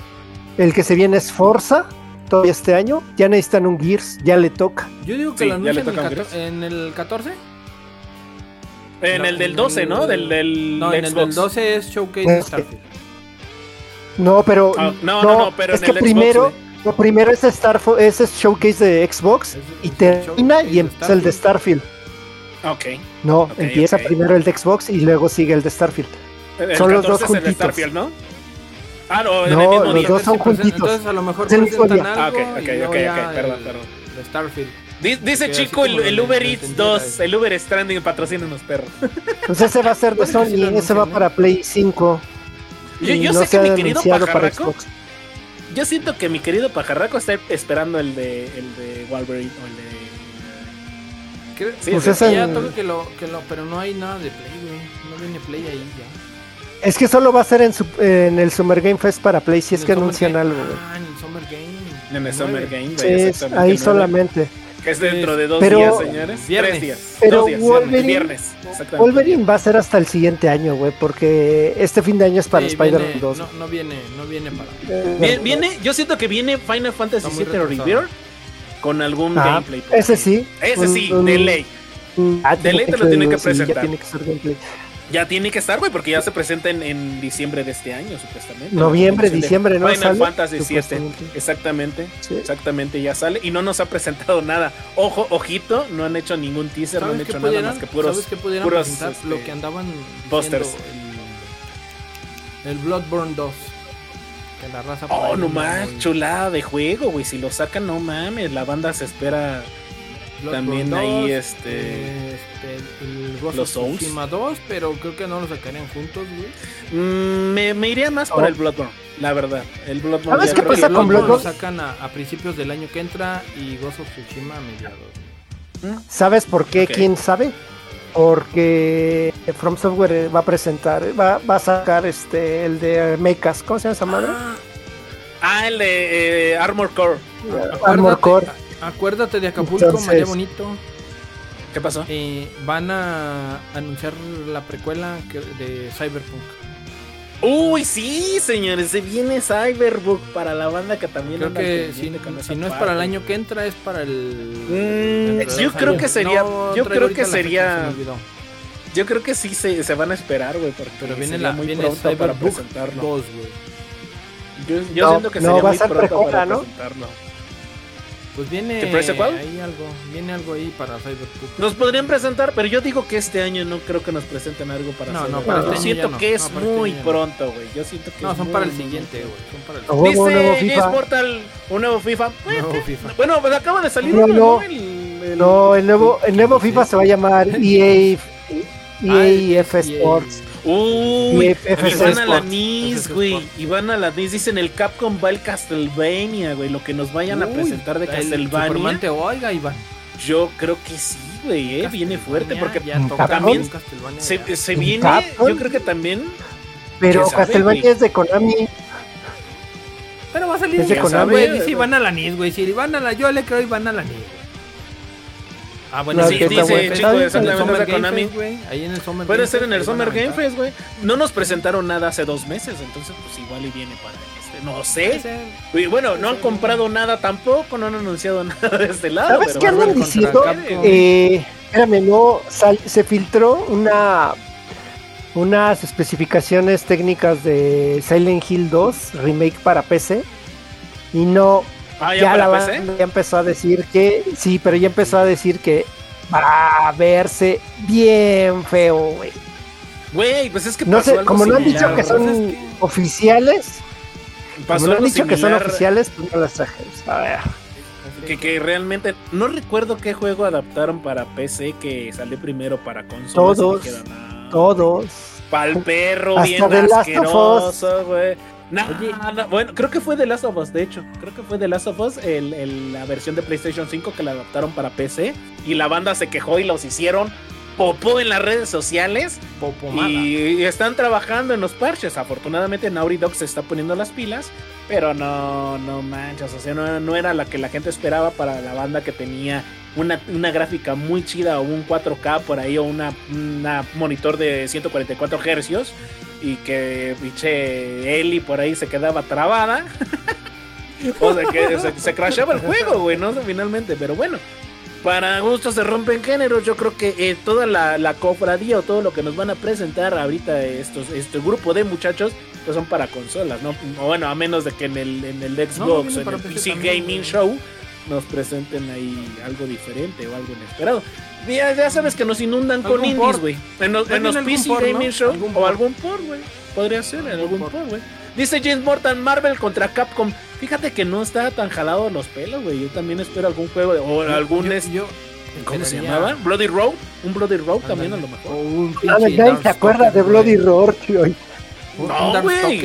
El que se viene es Forza. Todavía este año. Ya necesitan un Gears. Ya le toca. Yo digo que lo anuncian en el 14. En el del 12, ¿no? Del, del no, en el del 12 es Showcase de Starfield. No, pero. Ah, no, no, no, pero es que primero. Lo primero es, Starfield, es Showcase de Xbox y termina y empieza el de Starfield. Ok. No, empieza primero el de Xbox y luego sigue el de Starfield. son los dos juntitos. El Starfield, ¿no? Ah, no, no mismo los dos son juntitos. Entonces a lo mejor presentan algo ah, ok, ok, ok, ok, perdón, perdón. De Starfield. Dice Chico el, Uber Eats 2, el Uber Stranding patrocina unos perros. Pues ese va a ser de Sony, ese va para Play 5. Yo, sé que mi querido Pajarraco. Yo siento que mi querido Pajarraco está esperando el de, el de Wolverine o el de. Sí, pues ese... ya toca que lo, que lo. Pero no hay nada de Play, güey. No viene Play ahí ya. Es que solo va a ser en, su, en el Summer Game Fest para Play si es que anuncian algo. Ah, en el Summer Game. En el Summer Game, güey. Sí, ahí solamente. Que es dentro de dos días, señores. Viernes. Tres días. Pero dos días, Wolverine, viernes. Wolverine va a ser hasta el siguiente año, güey, porque este fin de año es para Spider-Man 2. No, no, viene, no viene para. Eh, viene, yo siento que viene Final Fantasy VII Rebirth con algún ah, gameplay. Ese sí. Ese sí, de ley. Ah, de ley te lo tienen que presentar. tiene que ser gameplay. Ya tiene que estar, güey, porque ya se presenta en, diciembre de este año, supuestamente. Noviembre, diciembre, ¿no? Final Fantasy VII, exactamente, exactamente, ya sale. Y no nos ha presentado nada. Ojo, ojito, no han hecho ningún teaser, no han hecho nada más que puros... ¿Sabes qué pudieran puros, presentar? Este, lo que andaban... Posters. El, el, Bloodborne 2. Que la raza... Oh, no más, chulada de juego, güey. Si lo sacan, no mames, la banda se espera también ahí este, este el Ghost los of Tsushima 2, pero creo que no lo sacarían juntos, güey. Mm, me, me, iría más por oh. el Bloodborne, la verdad. El Bloodborne. ¿Sabes qué pasa con Bloodborne? Lo sacan a, a, principios del año que entra y Ghost of Tsushima a mediados. ¿Sabes por qué? ¿Quién sabe? Porque From Software va a presentar, va, va a sacar este el de Mechas, ¿cómo se llama esa madre? Ah, ah el de eh, Armor Core. Armor Core. Acuérdate de Acapulco, Entonces, María Bonito. ¿Qué pasó? Eh, van a anunciar la precuela de Cyberpunk. Uy, sí, señores, se viene Cyberpunk para la banda que también creo que si, no es para el año que entra es para el, mm, yo creo que sería yo creo que sería yo creo que sí se, se van a esperar, güey, pero viene la muy viene pronto para presentarlo. 2, yo, yo siento que sería muy pronto para ¿no? presentarlo. Pues viene ahí algo, viene algo ahí para Cyberpunk. Nos podrían presentar, pero yo digo que este año no creo que nos presenten algo para No, no, para este siento que es muy pronto, güey. Yo siento que No, son para el siguiente, güey. Son para el Dice un nuevo FIFA. Portal, un nuevo FIFA. Nuevo FIFA. Bueno, pues acaba de salir no, no, el, no, el nuevo el nuevo FIFA se va a llamar EA EA F Sports. Uy, y van a la NIS, güey. Y van a la NIS. Dicen el Capcom va el Castlevania, güey. Lo que nos vayan a presentar de Castlevania. te oiga, Iván. Yo creo que sí, güey, eh, viene fuerte porque también se, se viene, yo creo que también. Pero Castlevania es de Konami. Pero va a salir de Konami. Dice Iván a la NIS, güey. Si van a la, yo le creo Iván a la NIS. Ah, bueno, sí, dice chico exactamente de Konami. Ahí en el Summer Puede ser en el Summer Game Fest, güey. No nos presentaron nada hace dos meses, entonces pues igual y viene para este. No sé. Y bueno, no han comprado nada tampoco, no han anunciado [laughs] nada de este lado. ¿Sabes qué andan diciendo? Eh, espérame, no, se filtró una unas especificaciones técnicas de Silent Hill 2 remake para PC y no Ah, ya, la ya empezó a decir que, sí, pero ya empezó a decir que va a verse bien feo, güey. Güey, pues es que no sé, como no han dicho que son oficiales, como no han dicho que son oficiales, pues no las traje. A ver. Que, que, realmente no recuerdo qué juego adaptaron para PC que salió primero para consolas. Todos, todos. Pal perro, bien asqueroso, güey. No, bueno, creo que fue The Last of Us, de hecho. Creo que fue The Last of Us, el, la versión de PlayStation 5 que la adaptaron para PC. Y la banda se quejó y los hicieron popó en las redes sociales. y, están trabajando en los parches. Afortunadamente Naughty Dog se está poniendo las pilas. Pero no, no manchas. O sea, no, era la que la gente esperaba para la banda que tenía una, gráfica muy chida o un 4K por ahí o una, una monitor de 144 Hz y que pinche Eli por ahí se quedaba trabada. [laughs] o sea que se, crashaba el juego, güey, ¿no? Finalmente, pero bueno. Para gustos se rompen géneros, yo creo que eh, toda la, la, cofradía o todo lo que nos van a presentar ahorita estos, este grupo de muchachos, pues son para consolas, ¿no? bueno, a menos de que en el, en el Xbox, en el PC Gaming Show, nos presenten ahí algo diferente o algo inesperado. Ya, sabes que nos inundan con indies, güey. En, los, en los PC Gaming Show o algún por, güey. Podría ser en algún por, güey. Dice James Morton, Marvel contra Capcom. Fíjate que no está tan jalado los pelos, güey. Yo también espero algún juego o algún... Yo, ¿Cómo se llamaba? Bloody Road. Un Bloody Road también a lo mejor. Un ah, ¿te acuerdas de Bloody Road, tío? No, güey.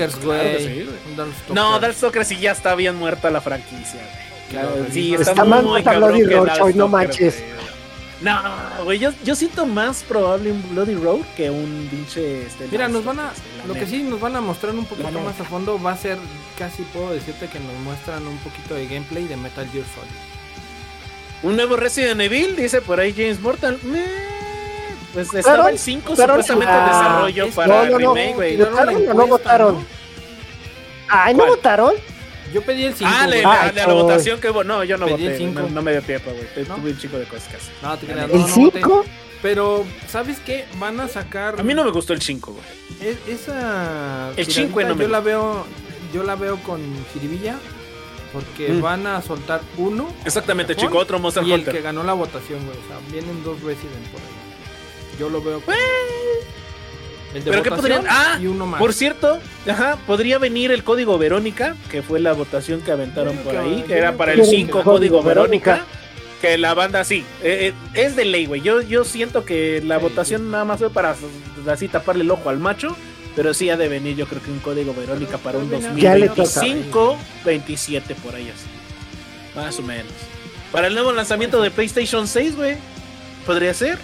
no, Darkstalkers sí ya está bien muerta la franquicia, Claro, sí, está, está muy Bloody Road, no manches. No, güey, yo, yo siento más probable un Bloody Road que un pinche. Este, Mira, nos van a. Lo que sí nos van a mostrar un poquito más a fondo va a ser, casi puedo decirte que nos muestran un poquito de gameplay de Metal Gear Solid. Un nuevo Resident Evil, dice por ahí James Mortal. Pues estaba el 5 supuestamente en desarrollo para no, no, remake, güey. No, no, no, votaron. Ay, ¿no votaron? Yo pedí el 5. Ah, le, la, la, votación que No, yo no pedí voté. El no, no, me dio tiempo, güey. Tuve un chico de cosas. No, te no, ¿El 5? Pero, ¿sabes qué? Van a sacar. A mí no me gustó el 5, güey. esa. El 5 no me Yo la veo. Yo la veo con Jiribilla. Porque mm. van a soltar uno. Exactamente, chico, otro Monster y Hunter. el que ganó la votación, güey. O sea, vienen dos Resident por ahí. Yo lo veo. Con... ¿Pero qué podrían? Ah, por cierto, ajá, podría venir el código Verónica, que fue la votación que aventaron por ahí, que era para el 5 código Verónica. Que la banda sí, eh, eh, es de ley, güey. Yo, yo siento que la votación nada más fue para así taparle el ojo al macho. Pero sí ha de venir, yo creo que un código Verónica para un 2025, 27 por ahí así. Más o menos. Para el nuevo lanzamiento de PlayStation 6, güey. podría ser.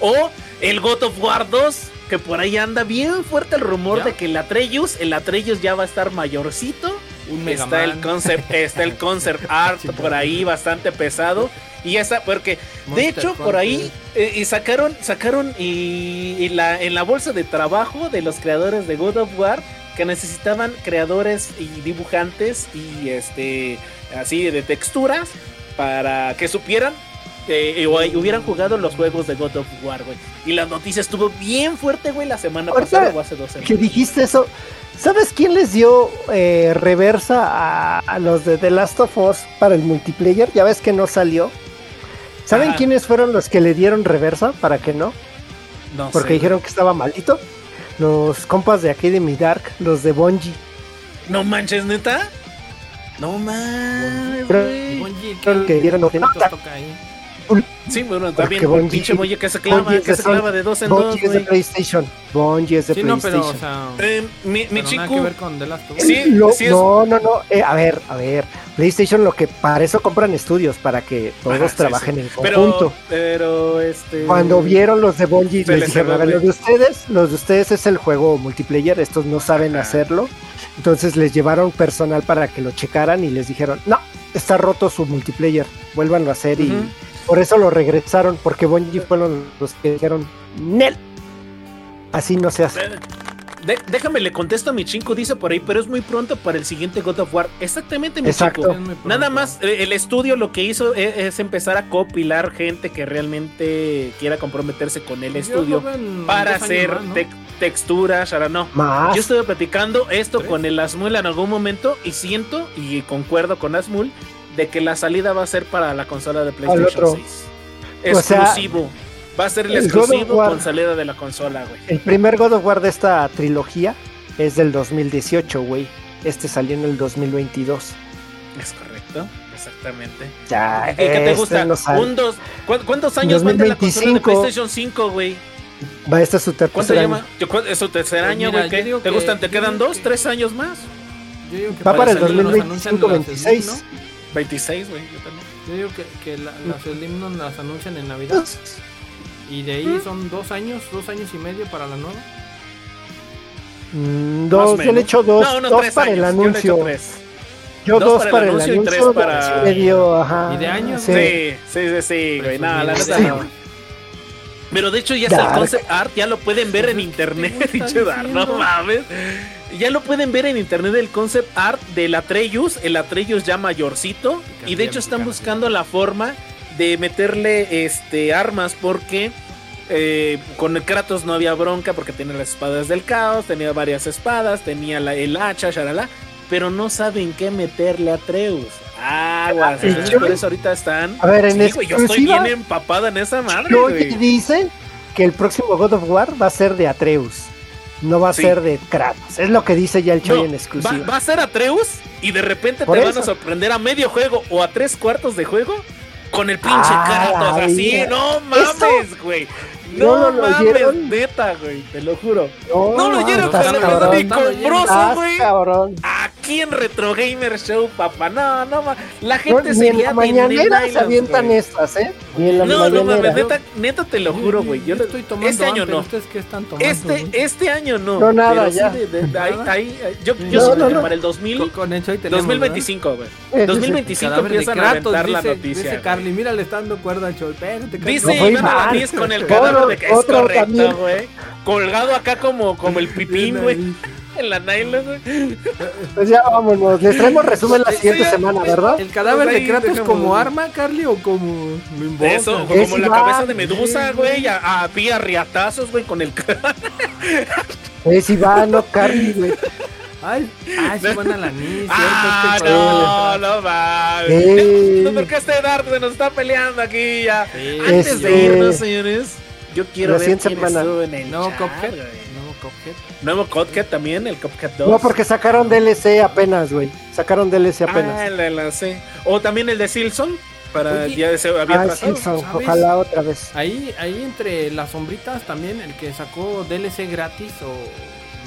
O el God of War 2, que por ahí anda bien fuerte el rumor de que el Atreus, el Atreus ya va a estar mayorcito. Un está el concept, está el concept art [laughs] por ahí bastante pesado. Y esa, porque de hecho por ahí eh, y sacaron, sacaron y, la, en la bolsa de trabajo de los creadores de God of War que necesitaban creadores y dibujantes y este así de texturas para que supieran que hubieran jugado los juegos de God of War, güey. Y la noticia estuvo bien fuerte, güey, la semana pasada o hace dos semanas. Que dijiste eso. ¿Sabes quién les dio eh, reversa a, los de The Last of Us para el multiplayer? Ya ves que no salió. ¿Saben quiénes fueron los que le dieron reversa para que no? No Porque dijeron que estaba malito. Los compas de aquí de Mi Dark, los de Bungie. No manches, neta. No manches. Creo que dieron toca ahí. Sí, bueno, también un pinche Molle que se clava, que se clava de dos en dos. Bungie es de PlayStation. Bungie es de sí, PlayStation. No, pero, o sea, eh, mi, mi chico. Nada que ver con The Last of Us. Sí, sí no, no, no. Eh, a ver, a ver. PlayStation lo que para eso compran estudios para que todos trabajen en conjunto. Pero, este. Cuando vieron los de Bungie, les dijeron, a ver, los de ustedes, los de ustedes es el juego multiplayer, estos no saben hacerlo. Entonces les llevaron personal para que lo checaran y les dijeron, no, está roto su multiplayer, vuélvanlo a hacer y por eso lo regresaron, porque Bungie fueron los que dijeron, Nel, así no se hace. déjame le contesto a mi chinco, dice por ahí, pero es muy pronto para el siguiente God of War. Exactamente, mi Exacto. Nada más, eh, el estudio lo que hizo e, es, empezar a copilar gente que realmente quiera comprometerse con el estudio para hacer texturas. Ahora no. Yo estuve platicando esto con el Asmul en algún momento y siento y concuerdo con Asmul de que la salida va a ser para la consola de PlayStation 6. Exclusivo. va a ser el, exclusivo con salida de la consola, güey. El primer God of War de esta trilogía es del 2018, güey. Este salió en el 2022. Es correcto, exactamente. Ya, ¿Qué, te gusta? Un, dos, ¿Cuántos años va la consola de PlayStation 5, güey? Va, este es su tercer año. Es su tercer año, güey. ¿Te gustan? ¿Te quedan dos, tres años más? va para el 2025, 26. ¿no? 26, güey, yo también. Yo digo que, que la, las Slim las anuncian en Navidad. Y de ahí son dos años, dos años y medio para la nueva. Mm, dos, yo le he hecho dos, no, dos para el anuncio. Yo, dos, para, el anuncio, y tres para medio, ajá. ¿Y de años? Sí, sí, sí, sí, güey. Nada, la neta no. Pero de hecho ya está el concept art, ya lo pueden ver en internet, [laughs] dicho Dar, no mames. Ya lo pueden ver en internet el concept art del Atreus, el Atreus ya mayorcito. Y de hecho están buscando la forma de meterle este armas porque eh, con el Kratos no había bronca porque tenía las espadas del caos, tenía varias espadas, tenía la, el hacha, sharala, pero no saben qué meterle a Atreus. Aguas. Ah, por eso ahorita están. A ver, en yo estoy bien empapada en esa madre. Dicen que el próximo God of War va a ser de Atreus. No va a ser de Kratos. Es lo que dice ya el Choy en exclusiva. Va, a ser Atreus y de repente te van a sorprender a medio juego o a tres cuartos de juego con el pinche ah, Kratos. Así, no mames, güey. No, no, lo mames, neta, güey, te lo juro. No, no lo oyeron con el güey. Aquí en Retro Gamer Show, papá. No, no, la gente no, se en la mañanera se avientan estas, ¿eh? Ni en la no, no mames, neta, neta te lo juro, güey. Yo estoy tomando este año no. ¿Ustedes qué están tomando? Este, este año no. No, nada, ya. Sí de, de, ahí, ahí, yo yo no, sí para el 2000, con, con hecho 2025, güey. 2025 empiezan a aventar la noticia. Dice Carly, mira, le está dando cuerda al show. Espérate, Dice Iván Alanis con el cadáver de que es correcto, güey. Colgado acá como, como el pipín, güey. En la nylon, güey. Pues ya vámonos. Les traemos resumen la siguiente semana, ¿verdad? ¿El cadáver de Kratos como arma, Carly, o como lo Eso, como la cabeza de Medusa, güey. A, a pía riatazos, güey, con el Es Iván, no Carly, güey. Ay, ay, se van a la niña. Ah, no, no mames. No, porque este Dark se nos está peleando aquí ya. Antes de irnos, señores. Yo quiero ver quién estuvo en el ¿Nuevo Cuphead? ¿Nuevo Cuphead? ¿Nuevo Cuphead también? ¿El Cuphead 2? No, porque sacaron DLC apenas, güey. Sacaron DLC apenas. Ah, el DLC. O también el de Silson. Para ya se había ah, pasado. ojalá otra vez. Ahí, ahí entre las sombritas también, el que sacó DLC gratis o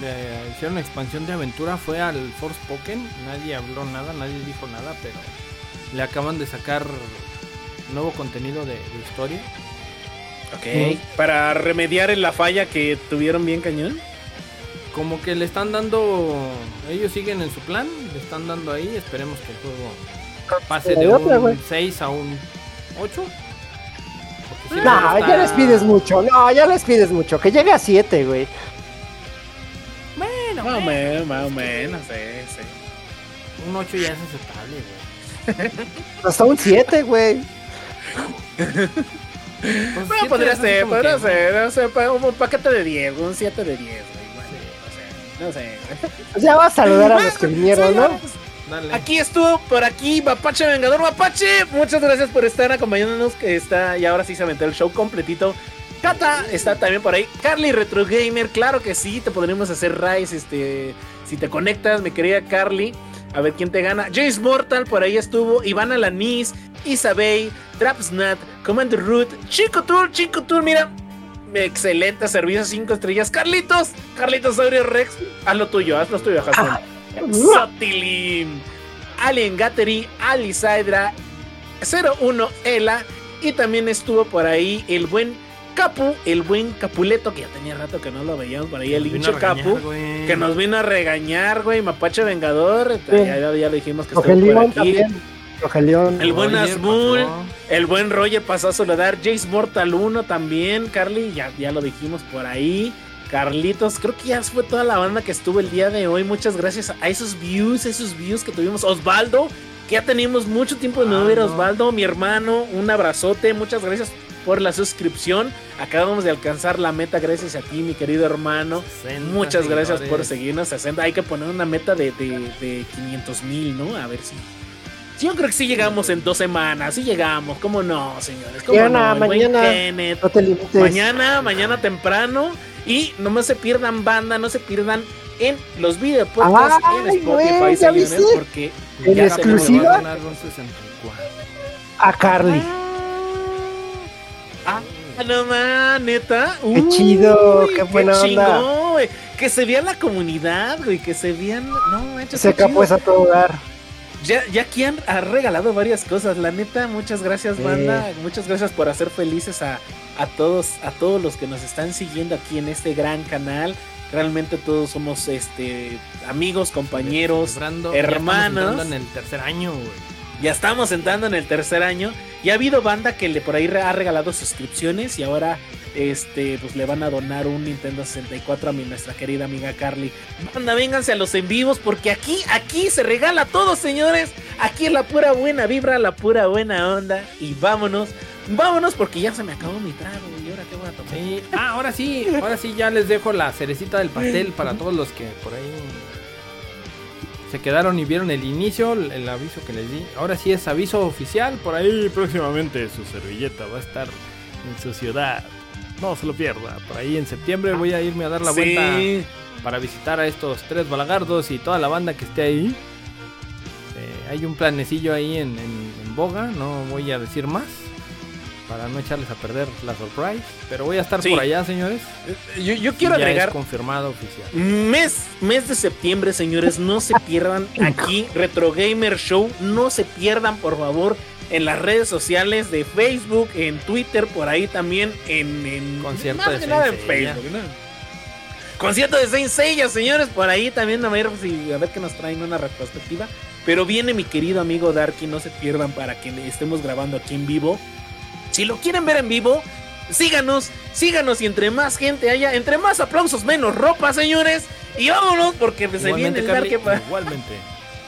le hicieron una expansión de aventura fue al Force Pokémon. Nadie habló nada, nadie dijo nada, pero le acaban de sacar nuevo contenido de, historia. Ok. Para remediar en la falla que tuvieron bien cañón. Como que le están dando. Ellos siguen en su plan. Le están dando ahí. Esperemos que el juego pase de un 6 a un 8. no, ya les pides mucho. No, ya les pides mucho. Que llegue a 7, güey. Bueno, más o menos, más o menos, sí, sí. Un 8 ya es aceptable, güey. Hasta un 7, güey. [laughs] Pues bueno, podría ser, podría ser, no sé, un paquete de 10, un 7 de 10, güey. no sé, Pues ya va a saludar a los que vinieron, ¿no? Dale. Aquí estuvo, por aquí, Mapache Vengador. Mapache, muchas gracias por estar acompañándonos. Que está, y ahora sí se aventó el show completito. Cata está también por ahí. Carly Retro Gamer, claro que sí, te podremos hacer Rise, este, si te conectas, mi querida Carly. A ver quién te gana. Jace Mortal, por ahí estuvo. Iván Alanis, Isabey, Trapsnat, Commander Root, Chico Tour, Chico Tour, mira. Excelente servicio, 5 estrellas. Carlitos, Carlitos Saurio Rex, haz lo tuyo, haz lo tuyo, Jason. Sotilin, Alien Gattery, Alisaidra, 01 Ela. Y también estuvo por ahí el buen Capu, el buen Capuleto, que ya tenía rato que no lo veíamos por ahí, el hincho Capu, que nos vino a regañar, güey, Mapache Vengador, ya, ya, lo dijimos que estuvo por aquí. El buen Asmul, el buen Roger pasó a saludar, Jace Mortal 1 también, Carly, ya, ya lo dijimos por ahí. Carlitos, creo que ya fue toda la banda que estuvo el día de hoy. Muchas gracias a esos views, esos views que tuvimos. Osvaldo, que ya teníamos mucho tiempo de no ver Osvaldo, mi hermano, un abrazote. Muchas gracias por la suscripción. Acabamos de alcanzar la meta gracias a ti, mi querido hermano. Muchas gracias por seguirnos. Hay que poner una meta de, de, 500 mil, ¿no? A ver si. Yo creo que sí llegamos en dos semanas, sí llegamos, ¿cómo no, señores? ¿Cómo mañana, mañana, no te limites. Mañana, mañana temprano. Y no se pierdan banda, no se pierdan en los videos en Spotify, señores, porque en exclusiva a Carly. Ah, no más, neta. Qué chido, qué buena onda. Que se vea la comunidad, güey, que se vean. No, hecho, Se pues a todo dar. Ya, ya aquí han ha regalado varias cosas. La neta, muchas gracias, banda. Muchas gracias por hacer felices a, a todos, a todos los que nos están siguiendo aquí en este gran canal. Realmente todos somos este amigos, compañeros, hermanos. Ya en el tercer año, güey. Ya estamos entrando en el tercer año. Y ha habido banda que le por ahí ha regalado suscripciones y ahora este pues le van a donar un Nintendo 64 a mi nuestra querida amiga Carly. Banda, vénganse a los en vivos porque aquí aquí se regala todo, señores. Aquí es la pura buena vibra, la pura buena onda y vámonos. Vámonos porque ya se me acabó mi trago y ahora qué voy a tomar. Ah, ahora sí, ahora sí ya les dejo la cerecita del pastel para todos los que por ahí se quedaron y vieron el inicio, el aviso que les di. Ahora sí es aviso oficial. Por ahí próximamente su servilleta va a estar en su ciudad. No se lo pierda. Por ahí en septiembre voy a irme a dar la vuelta para visitar a estos tres balagardos y toda la banda que esté ahí. Eh, hay un planecillo ahí en boga, no voy a decir más para no echarles a perder la surprise. Pero voy a estar por allá, señores. Yo, yo quiero agregar. confirmado oficial. Mes, mes de septiembre, señores. No se pierdan aquí, Retro Gamer Show. No se pierdan, por favor. En las redes sociales de Facebook, en Twitter, por ahí también, en, en concierto de nada en Facebook, Concierto de Saint Seiya, señores, por ahí también a ver si a ver qué nos traen una retrospectiva. Pero viene mi querido amigo Darky, no se pierdan para que estemos grabando aquí en vivo. Si lo quieren ver en vivo, síganos, síganos y entre más gente haya, entre más aplausos, menos ropa, señores. Y vámonos porque se viene el Dark Igualmente.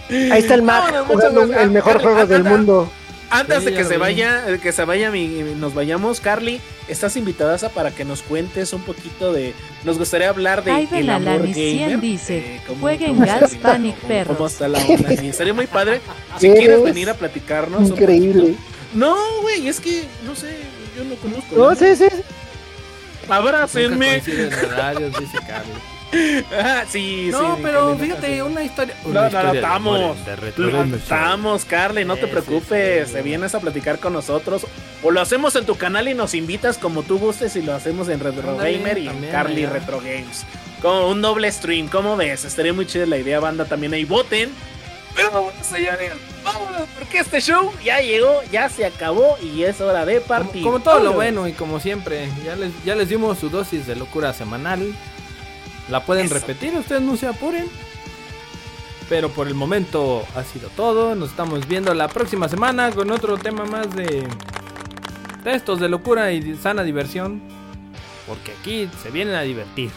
[laughs] Ahí está el Mac el mejor juego del mundo. Antes de que se vaya, que se vaya nos vayamos, Carly, estás invitada para que nos cuentes un poquito de. Nos gustaría hablar de el amor gamer. dice, eh, jueguen Gas Panic Perros. ¿Cómo está la [laughs] onda? Sería muy padre. Si quieres venir a platicarnos. Increíble. No, güey, es que, no sé, yo no conozco. No, sí, sí. Abrácenme. [laughs] ah, sí, no, pero fíjate, una historia. no, no, no, estamos. Estamos, Carly, no te preocupes. te vienes a platicar con nosotros. O lo hacemos en tu canal y nos invitas como tú gustes y lo hacemos en Retro Gamer y en Carly Retro Games. Como un doble stream, ¿cómo ves? Estaría muy chida la idea, banda. También ahí voten. Pero, señores, vámonos, porque este show ya llegó, ya se acabó y es hora de partir. Como, todo lo bueno y como siempre, ya les, ya les dimos su dosis de locura semanal. La pueden repetir, ustedes no se apuren. Pero por el momento ha sido todo. Nos estamos viendo la próxima semana con otro tema más de textos de locura y sana diversión. Porque aquí se vienen a divertir.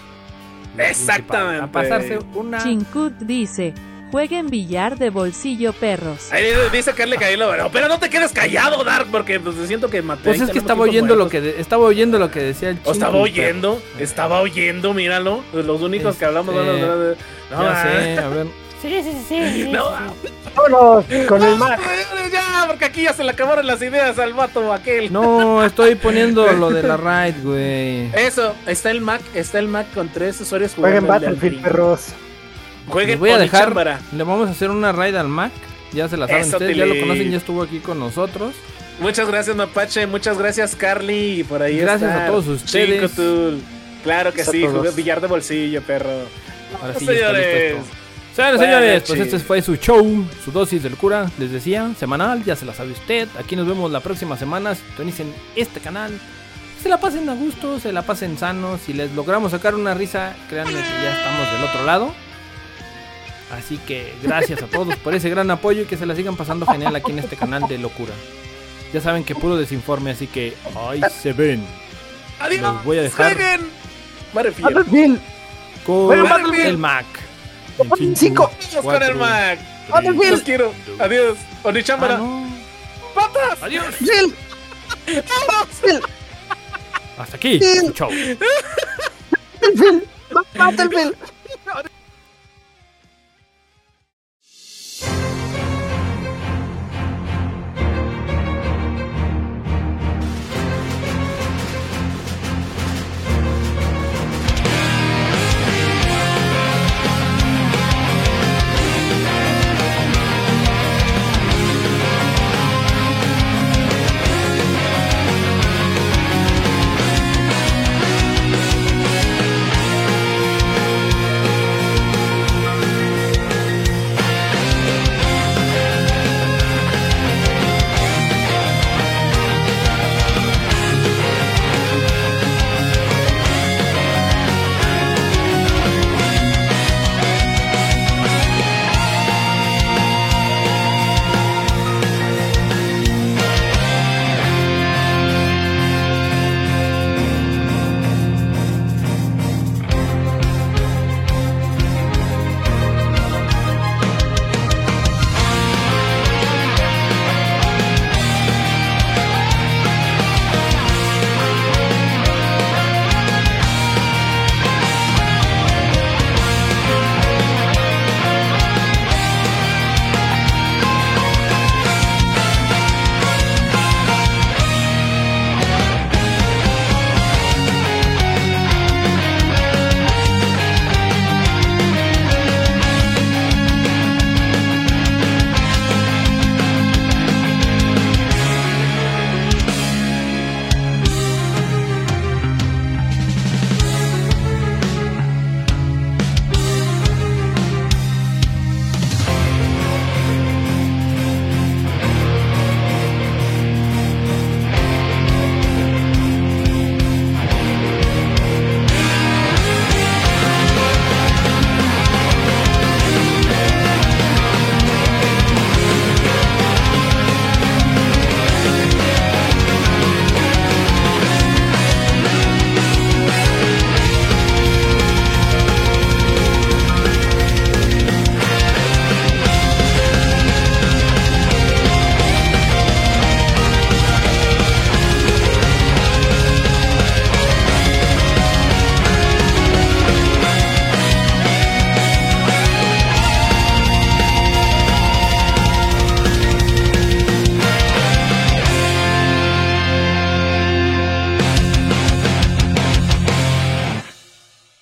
Exactamente. A pasarse una. Chinkut dice: Jueguen billar de bolsillo perros. Ahí dice Carly Caílo, pero no te quedes callado, Dark, porque pues, siento que maté. Pues es que estaba oyendo lo que estaba oyendo lo que decía el chico. estaba oyendo, estaba oyendo, míralo. Los únicos que hablamos este, no, ya sé, a ver. Sí, sí, sí. No, vámonos con el Mac. Ya, porque aquí ya se le acabaron las ideas al vato aquel. No, estoy poniendo lo de la raid, güey. Eso, está el Mac, está el Mac con tres usuarios jugando. Jueguen Battlefield, perros. Jueguen voy a dejar. Le vamos a hacer una raid al Mac. Ya se la saben ustedes, ya lo conocen, ya estuvo aquí con nosotros. Muchas gracias, Mapache. Muchas gracias, Carly. Por ahí Gracias a todos ustedes. Claro que sí, jugué billar de bolsillo, perro. Ahora sí, señores. Señores, señores, pues este fue su show, su dosis del cura, les decía, semanal, ya se la sabe usted. Aquí nos vemos la próxima semana. Sintonicen este canal. Se la pasen a gusto, se la pasen sanos. Si les logramos sacar una risa, créanme que ya estamos del otro lado. Así que gracias a todos por ese gran apoyo y que se la sigan pasando genial aquí en este canal de locura. Ya saben que puro desinforme, así que ahí se ven. Adiós. Los voy a dejar Battlefield. con el Mac. Cinco. con el Mac. Los quiero. Adiós. Onichambara. Ah, ¡Patas! Adiós. Bill. Hasta aquí. Chau. Battlefield. Battlefield.